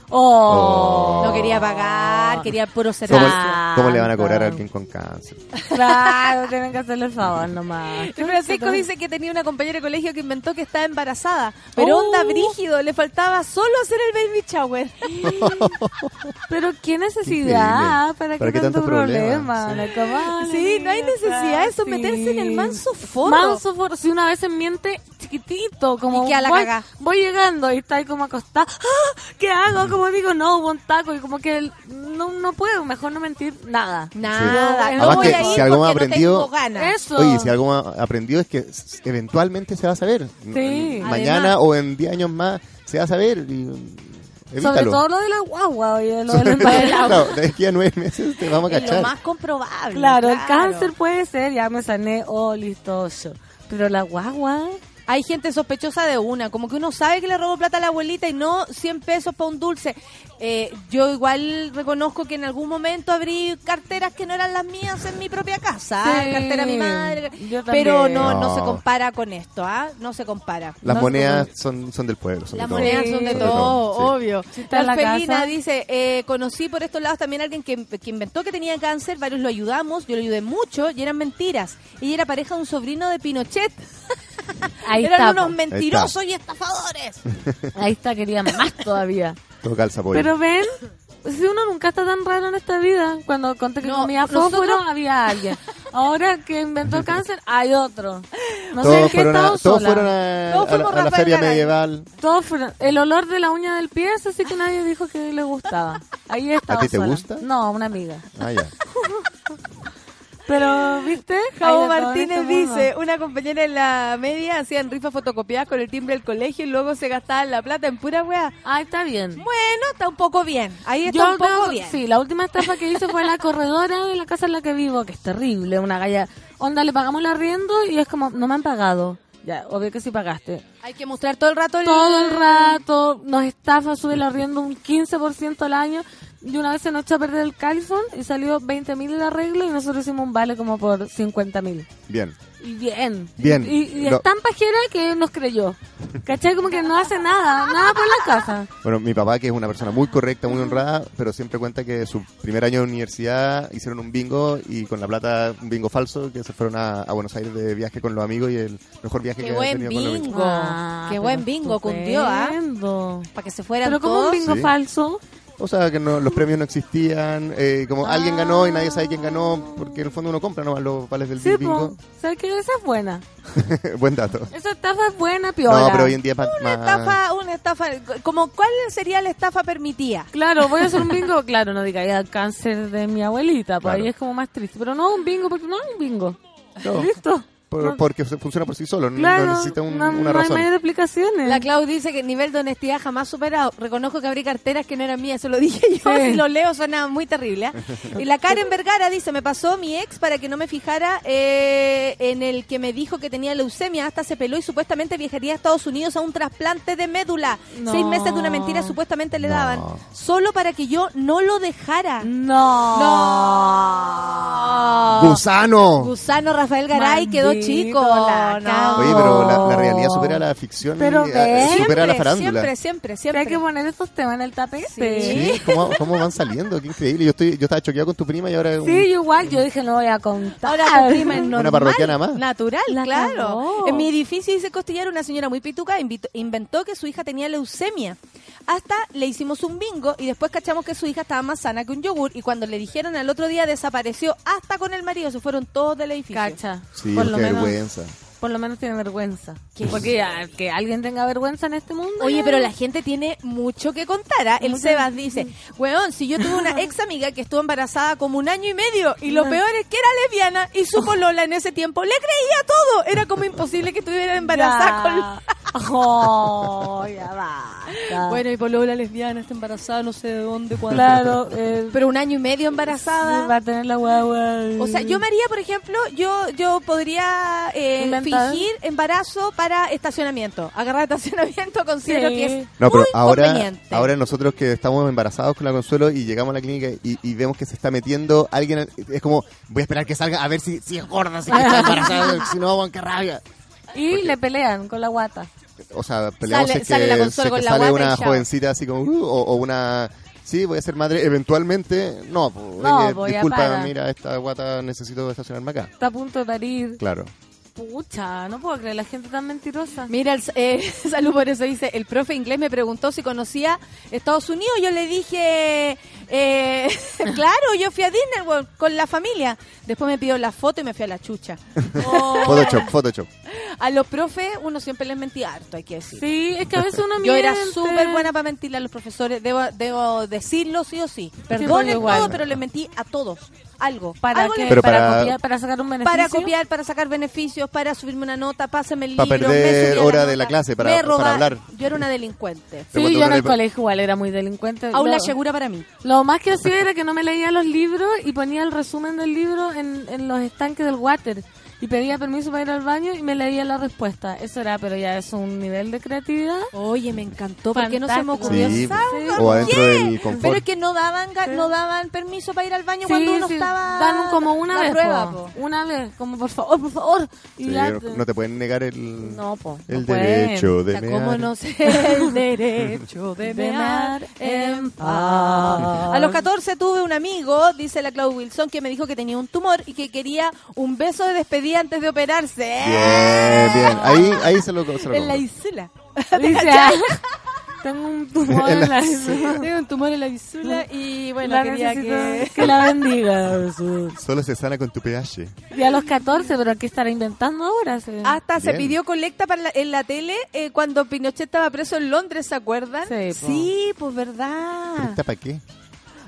Oh. No quería pagar, quería puro ¿Cómo, servicio. cómo le van a cobrar a alguien con cáncer? Claro, tienen que hacerle el favor nomás. Francisco dice que tenía una compañera de colegio que inventó que estaba embarazada, pero Oh. onda brígido, le faltaba solo hacer el baby shower. Pero qué necesidad, Increíble. ¿para ¿Para qué tanto tanto problema? problema? Sí. La cabana, Sí, no hay necesidad de sí. someterse en el manso forro. Manso forro. Si una vez se miente, chiquitito, como Y queda la voy, voy llegando y está ahí como acostada. ¡Ah! ¿Qué hago? Como digo, no, hubo un taco y como que el- no, no puedo, mejor no mentir nada. Nada. Sí. No Además voy que a ir si algo no aprendido- ganas. Eso. Oye, si algo ha- aprendido es que eventualmente se va a saber. Sí. Mañana Además- o en 10 años más se va a saber. Y, evítalo. Sobre todo lo de la guagua y lo del claro, de aquí a nueve meses te vamos a Es lo cachar. más comprobable. Claro, el claro. cáncer puede ser, ya me sané, oh, listoso. Pero la guagua, Hay gente sospechosa de una, como que uno sabe que le robó plata a la abuelita y no 100 pesos para un dulce. Eh, yo igual reconozco que en algún momento abrí carteras que no eran las mías en mi propia casa. Sí, cartera de mi madre, pero no, no No. se compara con esto, ¿ah? No se compara. Las No, monedas son, son del pueblo. sobre Las todo. monedas son de todo, sí. obvio. Si la Felina dice, eh, conocí por estos lados también a alguien que, que inventó que tenía cáncer, varios lo ayudamos, yo lo ayudé mucho y eran mentiras. Ella era pareja de un sobrino de Pinochet. ahí eran está. unos po. mentirosos y estafadores. Ahí está, quería más todavía. Todo calza pollo. Pero ven, si uno nunca está tan raro en esta vida, cuando conté que No, comía nosotros- fósforo, había alguien. Ahora que inventó el cáncer, hay otro. No sé todos qué fueron, a, estado todos sola. fueron a, Todos a la- fuimos a la Rafael feria Garay. medieval. Todos fueron- el olor de la uña del pie, eso sí que nadie dijo que le gustaba. Ahí estaba ¿A ti te sola. gusta? No, una amiga. Ah, ya. Pero, ¿viste? Javo Martínez este dice, una compañera en la media hacían rifas fotocopiadas con el timbre del colegio y luego se gastaban la plata en pura weá. Ah, está bien. Bueno, está un poco bien. Ahí está Yo un poco bien. Sí, la última estafa que hice fue en la corredora de la casa en la que vivo, que es terrible, una galla. Onda, le pagamos el arriendo y es como, no me han pagado. Ya, obvio que sí pagaste. Hay que mostrar todo el rato el... Todo el rato nos estafa, sube el arriendo un 15% al año. Y una vez se nos echó a perder el calzón y salió 20 mil el arreglo y nosotros hicimos un vale como por 50 mil. Bien. Y bien. Bien. Y, y Lo- es tan pajera que nos creyó. ¿Cachai? Como que no hace nada, nada por la casa. Bueno, mi papá, que es una persona muy correcta, muy honrada, pero siempre cuenta que su primer año de universidad hicieron un bingo y con la plata, un bingo falso, que se fueron a, a Buenos Aires de viaje con los amigos y el mejor viaje Qué que han tenido con los bingo. Ah, Qué pero buen bingo cundió, ¿ah? estupendo. Para que se fueran Pero como un bingo Sí. falso. O sea, que no, los premios no existían, eh, como alguien ganó y nadie sabe quién ganó, porque en el fondo uno compra nomás los vales del Sí, bingo. ¿Sabes qué? Esa es buena. Buen dato. Esa estafa es buena, piola. No, pero hoy en día es más... Una estafa, una estafa, como ¿cuál sería la estafa permitida? Claro, voy a hacer un bingo. Claro, no diga ya el cáncer de mi abuelita, pues Claro. ahí es como más triste. Pero no un bingo, porque no es un bingo. No. ¿Listo? Por- No. porque funciona por sí solo, no- Claro, no necesita un- no, una no hay razón. mayor explicaciones. La Clau dice que nivel de honestidad jamás superado. Reconozco que abrí carteras que no eran mías, eso lo dije yo. Sí. Si lo leo suena muy terrible. ¿eh? Y la Karen Vergara dice, me pasó mi ex para que no me fijara eh, en el que me dijo que tenía leucemia, hasta se peló y supuestamente viajaría a Estados Unidos a un trasplante de médula. No. Seis meses de una mentira supuestamente le No. daban, solo para que yo no lo dejara. No. No. ¡Gusano! Gusano Rafael Garay quedó Maldito, chico. la No. cago. Oye, pero la, la realidad supera la ficción Pero y eh, supera la Siempre, farándula. Siempre, siempre, siempre. Hay que poner estos temas en el tapete. Sí, ¿cómo, cómo van saliendo? Qué increíble. Yo estoy yo estaba choqueado con tu prima y ahora un- Sí, igual, yo dije, no voy a contar. Ahora tu prima es Una normal, parroquiana más. Natural, La claro. cagó. En mi edificio dice Costillar, una señora muy pituca invitó- inventó que su hija tenía leucemia. Hasta le hicimos un bingo y después cachamos que su hija estaba más sana que un yogur y cuando le dijeron al otro día desapareció hasta con el marido, se fueron todos del edificio. Cacha. Sí, por lo vergüenza. Por lo menos tiene vergüenza. Porque ya, que alguien tenga vergüenza en este mundo. Oye, pero la gente tiene mucho que contar. ¿ah? El. Sebas dice, weón, si yo tuve una ex amiga que estuvo embarazada como un año y medio y lo peor es que era lesbiana y su polola en ese tiempo le creía todo. Era como imposible que estuviera embarazada con... Ya. Oh, ya. Bueno, y polola lesbiana está embarazada, no sé de dónde, cuándo. Claro, eh, Pero un año y medio va embarazada. a tener la guagua. O sea, yo María, por ejemplo, yo yo podría eh, Inventar. Fingir embarazo para estacionamiento. Agarrar estacionamiento considero Sí. que es No, pero muy ahora, conveniente. ahora nosotros que estamos embarazados con la Consuelo y llegamos a la clínica y, y vemos que se está metiendo alguien, es como, voy a esperar que salga a ver si, si es gorda, si está embarazada, si no, qué rabia. Y le pelean con la guata. O sea, peleamos Sale- si es sale la que, Consuelo si es con que la sale guata una jovencita así como, uh, o, o una... Sí, voy a ser madre eventualmente. No, No, disculpa, mira, esta guata necesito estacionarme acá. Está a punto de parir. Claro. Pucha, no puedo creer la gente tan mentirosa. Mira, el, eh, salud por eso dice, el profe inglés me preguntó si conocía Estados Unidos. Yo le dije, eh, claro, yo fui a Disney World con la familia. Después me pidió la foto y me fui a la chucha. Oh. Photoshop, Photoshop. A los profes uno siempre les mentía harto, hay que decir. Sí, es que a veces uno Yo era miente. súper buena para mentirle a los profesores, debo, debo decirlo sí o sí. Perdonen igual. todo, pero les mentí a todos. Algo. ¿Para Algo qué? para, para- copiar, para sacar un beneficio. para copiar, para sacar beneficios, para subirme una nota, pásame el libro. perder me hora nota, de la clase, para- para hablar. Yo era una delincuente. Sí, yo en el le- colegio igual era muy delincuente. Aula segura para mí. Lo más que hacía era que no me leía los libros y ponía el resumen del libro en, en los estanques del water. Y pedía permiso para ir al baño y me leía la respuesta. Eso era, pero ya es un nivel de creatividad. Oye, me encantó. ¿Por qué no se me ocurrió Sí, esa? o adentro del confort. Pero es que no daban no daban permiso para ir al baño Sí, cuando uno sí, estaba dan como una la vez, prueba, po. po. una vez, como por favor, por favor. Y no, te- pueden negar el, No, po, el no pueden. derecho de O sea, mear. ¿cómo no sé el derecho de De mear en paz? paz. A los 14 tuve un amigo, dice la Clau Wilson, que me dijo que tenía un tumor y que quería un beso de despedida antes de operarse. Bien, bien. Ahí, ahí se lo, se lo En la isla. Dice, ah, tengo un tumor En en la- la Tengo un tumor en la isla y bueno, La quería necesito que... que la bendiga. Solo se sana con tu pH. Y a los 14, pero ¿qué estará inventando ahora? Hasta se pidió colecta para la- en la tele eh, cuando Pinochet estaba preso en Londres, ¿se acuerdan? Sí, pues verdad. ¿Esta para qué?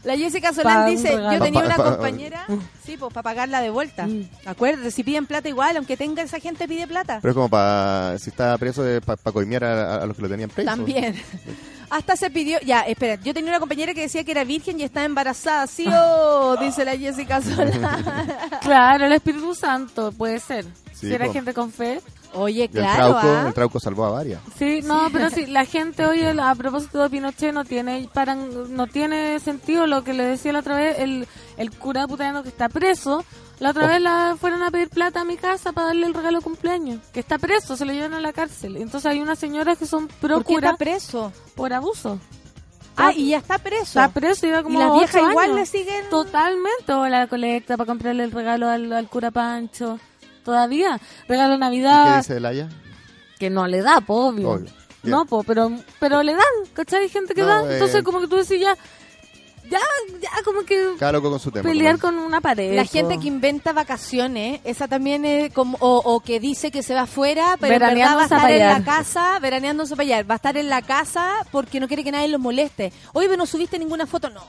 La Jessica Solán Pa' dice, yo tenía Pa- una pa- pa- compañera, Mm. sí, pues para pagarla de vuelta. Acuérdate, si piden plata igual, aunque tenga esa gente pide plata. Pero es como para, si está preso, para coimear a, a los que lo tenían preso. También. Hasta se pidió, ya, espera, yo tenía una compañera que decía que era virgen y estaba embarazada, sí o, dice la Jessica Solán. Claro, el Espíritu Santo, puede ser. Sí, si era po. gente con fe. Oye, Y el claro, trauco, ¿ah? el trauco salvó a varias. Sí, no, pero sí, la gente hoy, el- a propósito de Pinochet, no tiene para, no tiene sentido lo que le decía la otra vez, el, el cura putano que está preso. La otra Oh. vez la fueron a pedir plata a mi casa para darle el regalo de cumpleaños. Que está preso, se lo llevan a la cárcel. Entonces hay unas señoras que son pro ¿Por qué está preso? por abuso. Ah, y ya está preso. Está preso, lleva como y las viejas igual años. le siguen... Totalmente, o la colecta para comprarle el regalo al, al cura Pancho. Todavía, regalo de ¿Y qué Navidad, dice Delaya? que no le da, po, obvio. No, po, pero, pero le dan, ¿cachai? Hay gente que No, da. eh, Entonces, como que tú decís ya, ya, ya, como que Cada loco con su tema. pelear con una pared. La po. gente que inventa vacaciones, esa también es como, o, o que dice que se va afuera, pero en verdad va a estar en la casa, veraneándose para allá, va a estar en la casa porque no quiere que nadie los moleste. Oye, pero no subiste ninguna foto, no.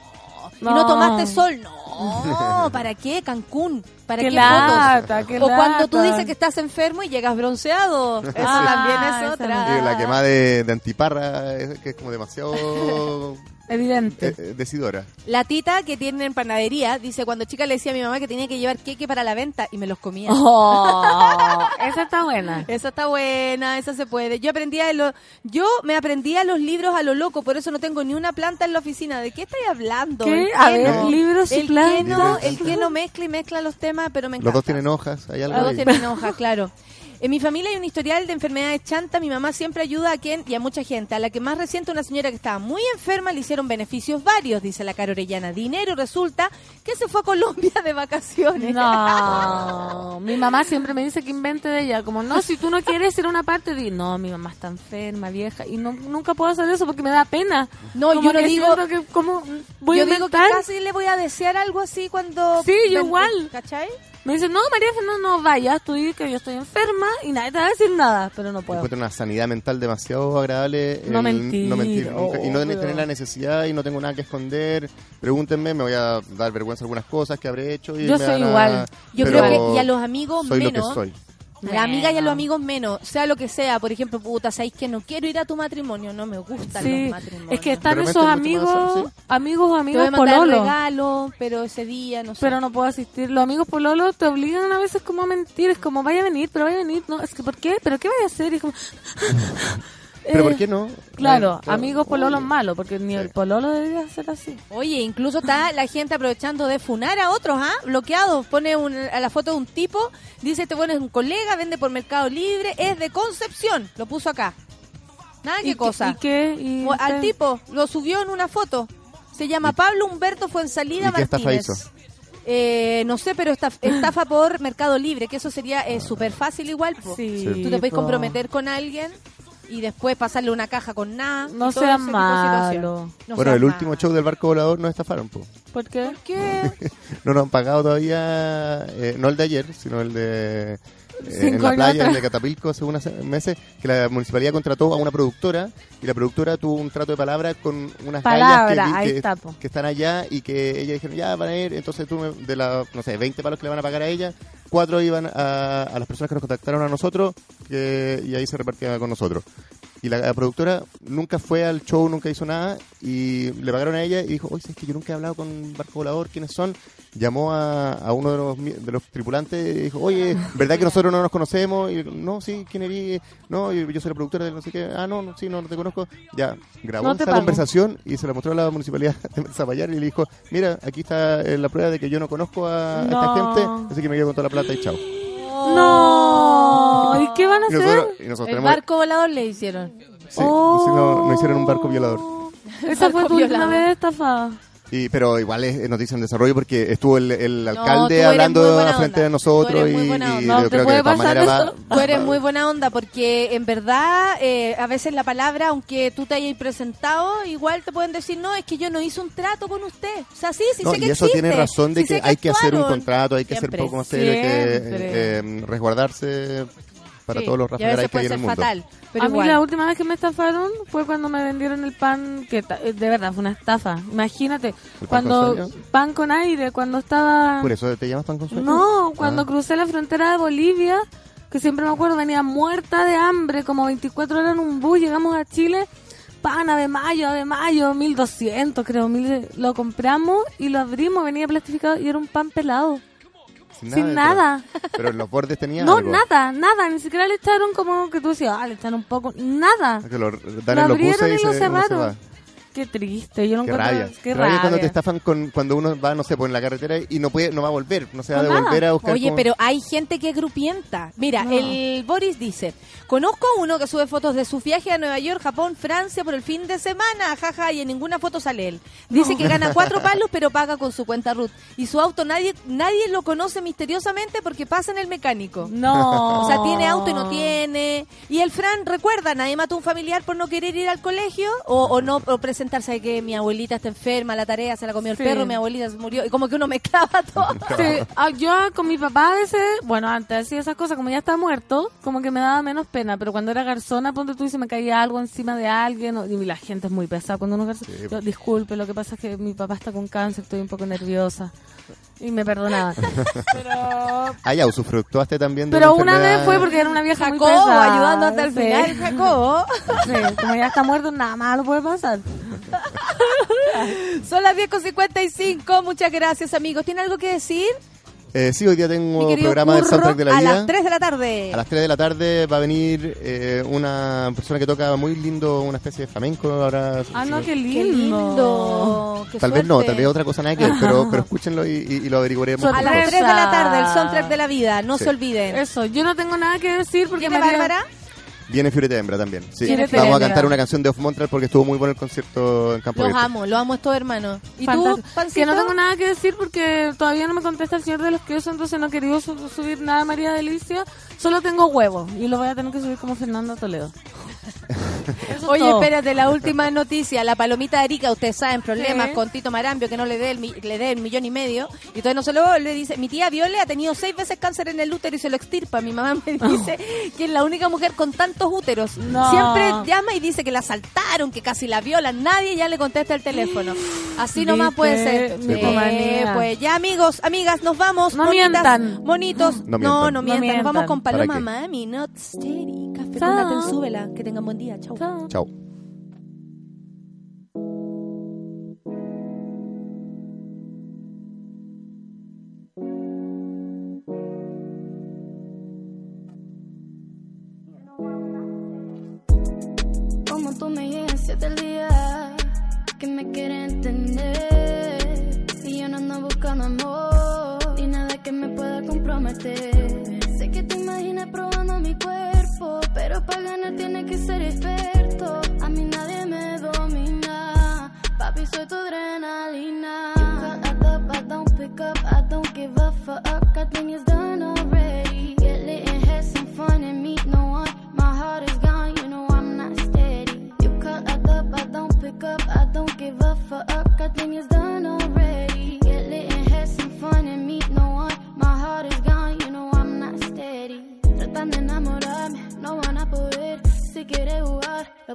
Y no No. tomaste sol, no. ¿Para qué? Cancún. ¿Para Qué qué, lata, fotos? qué o cuando tú dices que estás enfermo y llegas bronceado. Eso Ah, también esa es otra. Y la quemada de, de antiparra, es, que es como demasiado Evidente. eh, eh, decidora. La tita que tiene en panadería dice cuando chica le decía a mi mamá que tenía que llevar queque para la venta y me los comía. Oh, esa está buena. Esa está buena, esa se puede. Yo aprendía de lo, yo me aprendía los libros a lo loco, por eso no tengo ni una planta en la oficina. ¿De qué estáis hablando? ¿Qué? El A que ver, no. libros y plantas. no, el que no mezcla y mezcla los temas, pero me encanta. Los dos tienen hojas, hay algo Los dos ahí. tienen hojas, claro. En mi familia hay un historial de enfermedades chanta. Mi mamá siempre ayuda a quien y a mucha gente. A la que más reciente, una señora que estaba muy enferma, le hicieron beneficios varios, dice la cara Orellana. Dinero, resulta que se fue a Colombia de vacaciones. No, mi mamá siempre me dice que invente de ella. Como, no, si tú no quieres ir a una parte, di, no, mi mamá está enferma, vieja. Y no, nunca puedo hacer eso porque me da pena. No, Como yo no digo- que, como, voy Yo a digo que casi le voy a desear algo así cuando... Sí, yo igual. ¿Cachai? Me dice, no, María Fernanda, no vayas, tú di que yo estoy enferma y nadie te va a decir nada, pero no puedo. Encuentro una sanidad mental demasiado agradable. No el mentir, no mentir nunca, y no tener la necesidad y no tengo nada que esconder. Pregúntenme, me voy a dar vergüenza algunas cosas que habré hecho. Y Yo me soy a- igual. Yo pero creo que y a los amigos soy menos. lo que soy. A la amiga y a los Bueno. amigos menos, sea lo que sea, por ejemplo, puta, sabéis que no quiero ir a tu matrimonio, no me gustan Sí, los matrimonios. es que están repente esos amigos, sí. amigos o te voy amigos a mandar pololo. regalo, pero ese día no sé. Pero no puedo asistir. Los amigos pololo te obligan a veces como a mentir. Es como, vaya a venir, pero vaya a venir. No, es que, ¿por qué? ¿Pero qué vaya a hacer? Y es como... Pero Eh, ¿por qué no? Claro, Claro. amigos pololos malos, porque ni Sí. el pololo debería ser así. Oye, incluso está la gente aprovechando de funar a otros, ¿ah? Bloqueados. Pone un- a la foto de un tipo, dice, este bueno es un colega, vende por Mercado Libre, es de Concepción. Lo puso acá. Nada, ¿Y qué cosa. ¿Y qué? ¿Y O- Al tipo, lo subió en una foto. Se llama Pablo Humberto Fuensalida ¿Y qué estafa Martínez. hizo? Eh, no sé, pero esta- estafa por Mercado Libre, que eso sería eh, súper fácil igual. po. Sí, Tú te puedes comprometer con alguien y después pasarle una caja con nada. No sean ese tipo de situación. malo. No bueno, el último show del barco volador nos estafaron, po. ¿Por qué? ¿Qué? No nos han pagado todavía, eh, no el de ayer, sino el de eh, en la playa atrás. de Catapilco hace unos meses que la municipalidad contrató a una productora y la productora tuvo un trato de palabra con unas Palabra, gallas que, está, que, que están allá y que ellas dijeron ya van a ir, entonces tú me- de la, no sé, 20 palos que le van a pagar a ella, cuatro iban a, a las personas que nos contactaron a nosotros que, y ahí se repartía con nosotros. Y la, la productora nunca fue al show, nunca hizo nada y le pagaron a ella y dijo, oye, es que yo nunca he hablado con Barco Volador, ¿quiénes son? Llamó a, a uno de los, de los tripulantes y dijo, oye, ¿verdad que nosotros no nos conocemos? Y no, sí, ¿quién eres? No, yo, yo soy la productora de no sé qué. Ah, no, no, sí, no, no te conozco. Ya, grabó No esa pago. conversación y se la mostró a la municipalidad de Zapallar y le dijo, mira, aquí está eh, la prueba de que yo no conozco a, a esta No. gente, así que me quedo con toda la plata y chao. No. ¿Y qué van a Y hacer? nosotros, y nosotros El tenemos- barco volador le hicieron. Sí, no, no hicieron un barco violador. Esa fue tu última vez estafada. Y, pero igual es noticia en desarrollo porque estuvo el, el alcalde eres hablando muy buena a frente onda. de nosotros Tú eres y, muy buena y onda. No, yo te creo que puede de todas pasar maneras va, eso. Tú eres muy buena onda porque en verdad eh, a veces la palabra, aunque tú te hayas presentado, igual te pueden decir, no, es que yo no hice un trato con usted. O sea, sí, sí No, sé y que eso existe, tiene razón de sí que, sé hay que hacer un contrato, hay que ser un poco más serio, hay que eh, eh, resguardarse para Sí, todos los y veces que hay puede en el mundo. fatal. Pero a mí igual. la última vez que me estafaron fue cuando me vendieron el pan, que ta- de verdad fue una estafa. Imagínate, pan cuando con pan con aire, cuando estaba... Por eso te llamas pan con sueño. No, cuando Ah. crucé la frontera de Bolivia, que siempre me acuerdo, venía muerta de hambre, como 24 horas en un bus, llegamos a Chile, pan de mayo, de mayo, 1200 creo, mil, lo compramos y lo abrimos, venía plastificado y era un pan pelado. Sin nada. Pero en los bordes tenía No, algo. nada, nada, ni siquiera le echaron como que tú decías, ah, le echaron un poco, nada. Que lo dan abrieron y y lo cerraron. Qué triste, yo no Qué encuentro- rabia. Qué rabia cuando te estafan con, cuando uno va, no sé, por en la carretera y no puede, no va a volver, no se va a nada. devolver a buscar. Oye, como- pero hay gente que es grupienta. Mira, No. el Boris dice, conozco a uno que sube fotos de su viaje a Nueva York, Japón, Francia por el fin de semana, jaja, y en ninguna foto sale él. Dice que gana cuatro palos, pero paga con su cuenta Ruth. Y su auto nadie nadie lo conoce misteriosamente porque pasa en el mecánico. No. O sea, tiene auto y no tiene. Y el Fran, recuerda, nadie mató a un familiar por no querer ir al colegio o, o no o presentarse de que mi abuelita está enferma, la tarea se la comió el Sí. perro, mi abuelita se murió. Y como que uno mezclaba todo. Sí, ah, yo con mi papá a veces, bueno, antes hacía esas cosas, como ya está muerto, como que me daba menos pena, pero cuando era garzona, ponte tú y se me caía algo encima de alguien, o- y la gente es muy pesada cuando uno es garzona. Yo, disculpe, lo que pasa es que mi papá está con cáncer, estoy un poco nerviosa. Y me perdonaba. pero Ah, ya, usufructuaste también de pero una una vez fue porque era una vieja muy Jacobo, pesada. ayudando hasta el sí. final, Jacobo. Sí, como ya está muerto, nada malo puede pasar. Son las 10.55. Muchas gracias, amigos. ¿Tiene algo que decir? Eh, sí, hoy día tengo programa del soundtrack de la a vida. las 3 de la tarde. A las 3 de la tarde va a venir eh, una persona que toca muy lindo, una especie de flamenco. Ahora, Ah, no, qué Qué lindo. lindo. Qué tal vez no, tal vez otra cosa nada que ver, pero, pero escúchenlo y, y- y lo averiguaremos. A las juntos. 3 de la tarde, el soundtrack de la vida. No Sí. se olviden. Eso, yo no tengo nada que decir porque ¿Viene María- Bárbara? Viene Fiorete Hembra también. Sí. Vamos a cantar una canción de Off Montreal porque estuvo muy bueno el concierto en Campo Los amo, los amo estos hermanos. ¿Y tú, Pancito? Que no tengo nada que decir porque todavía no me contesta el señor de los quesos, entonces no he querido su- subir nada María Delicia. Solo tengo huevos y lo voy a tener que subir como Fernando Toledo. Eso Oye, todo. espérate, la última noticia. La palomita de Arica, ustedes saben, problemas con Tito Marambio, que no le dé el, le dé el millón y medio. Y todavía no se lo le dice, mi tía Viole ha tenido seis veces cáncer en el útero y se lo extirpa. Mi mamá me dice que es la única mujer con tantos úteros. No. Siempre llama y dice que la asaltaron, que casi la violan. Nadie ya le contesta el teléfono. Así nomás ¿Viste? puede ser. Sí, Eh, pues ya, amigos, amigas, nos vamos. No Monitas, mientan. Monitos. No No, mientan. no No mientan. Nos vamos con ¿Para Paloma qué? Mami, Not Steady. Café con Chao. la tensúbela. Que tengan buen día. Chau. Chao. Como tú me llegas siete el día que me quiere entender. Y yo no ando buscando amor y nada que me pueda comprometer. Probando mi cuerpo, pero para ganar tienes que ser experto. A mí nadie me domina, papi soy tu adrenalina. You I thought I don't pick up, I don't give a fuck. I think it's done already. Get lit and have some fun and meet no one. My heart is gone, you know I'm not steady. You I thought I don't pick up, I don't give a fuck. I think it's done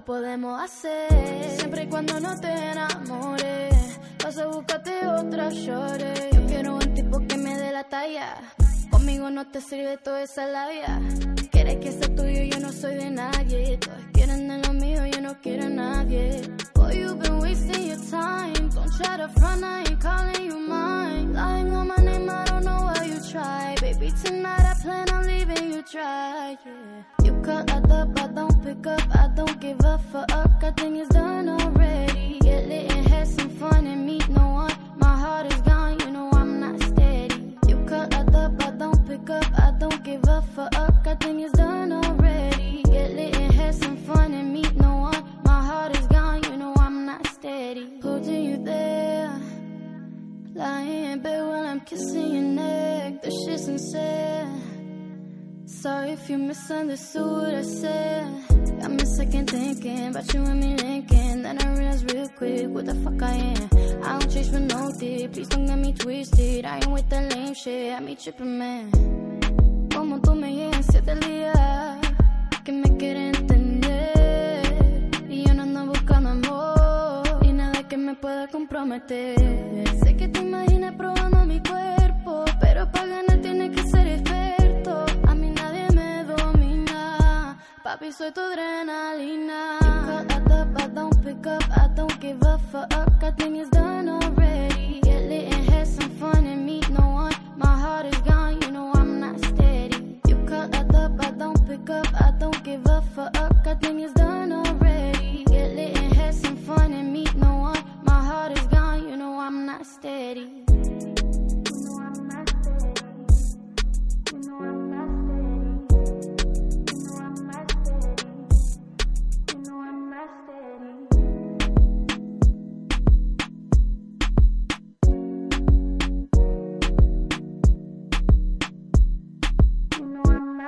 podemos hacer. Siempre y cuando no te enamores, vas a buscarte otra shorty. Yo quiero un tipo que me dé la talla. Conmigo no te sirve toda esa labia. Quieres que sea tuyo, yo no soy de nadie. Todos quieren de lo mío, yo no quiero a nadie. Boy, you've been wasting your time. Don't try to front, I ain't calling you mine. Lying on my name, I don't try. Baby, tonight I plan on leaving you dry. Yeah. You cut out up, I don't pick up, I don't give a fuck. I think it's done already. Get lit and have some fun and meet no one. My heart is gone, you know I'm not steady. You cut out up, I don't pick up, I don't give a fuck. I think it's I'm kissing your neck. This shit's insane. Sorry if you misunderstood what I said. Got me second thinking about you and me linking. Then I realized real quick what the fuck I am. I don't chase for no dick, please don't get me twisted. I ain't with that lame shit, I me tripping man. Como tú me llegas siete al día, me pueda comprometer. Sé que te imaginas probando mi cuerpo, pero para ganar tienes que ser experto. A mí nadie me domina, papi soy tu adrenalina. You out up, I don't pick up, I don't give a fuck. I think it's done already. Get lit and have some fun and meet no one. My heart is gone, you know I'm not steady. You out up, I don't pick up, I don't give a fuck. I think it's done already.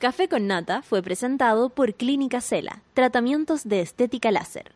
Café con Nata fue presentado por Clínica Cela, tratamientos de estética láser.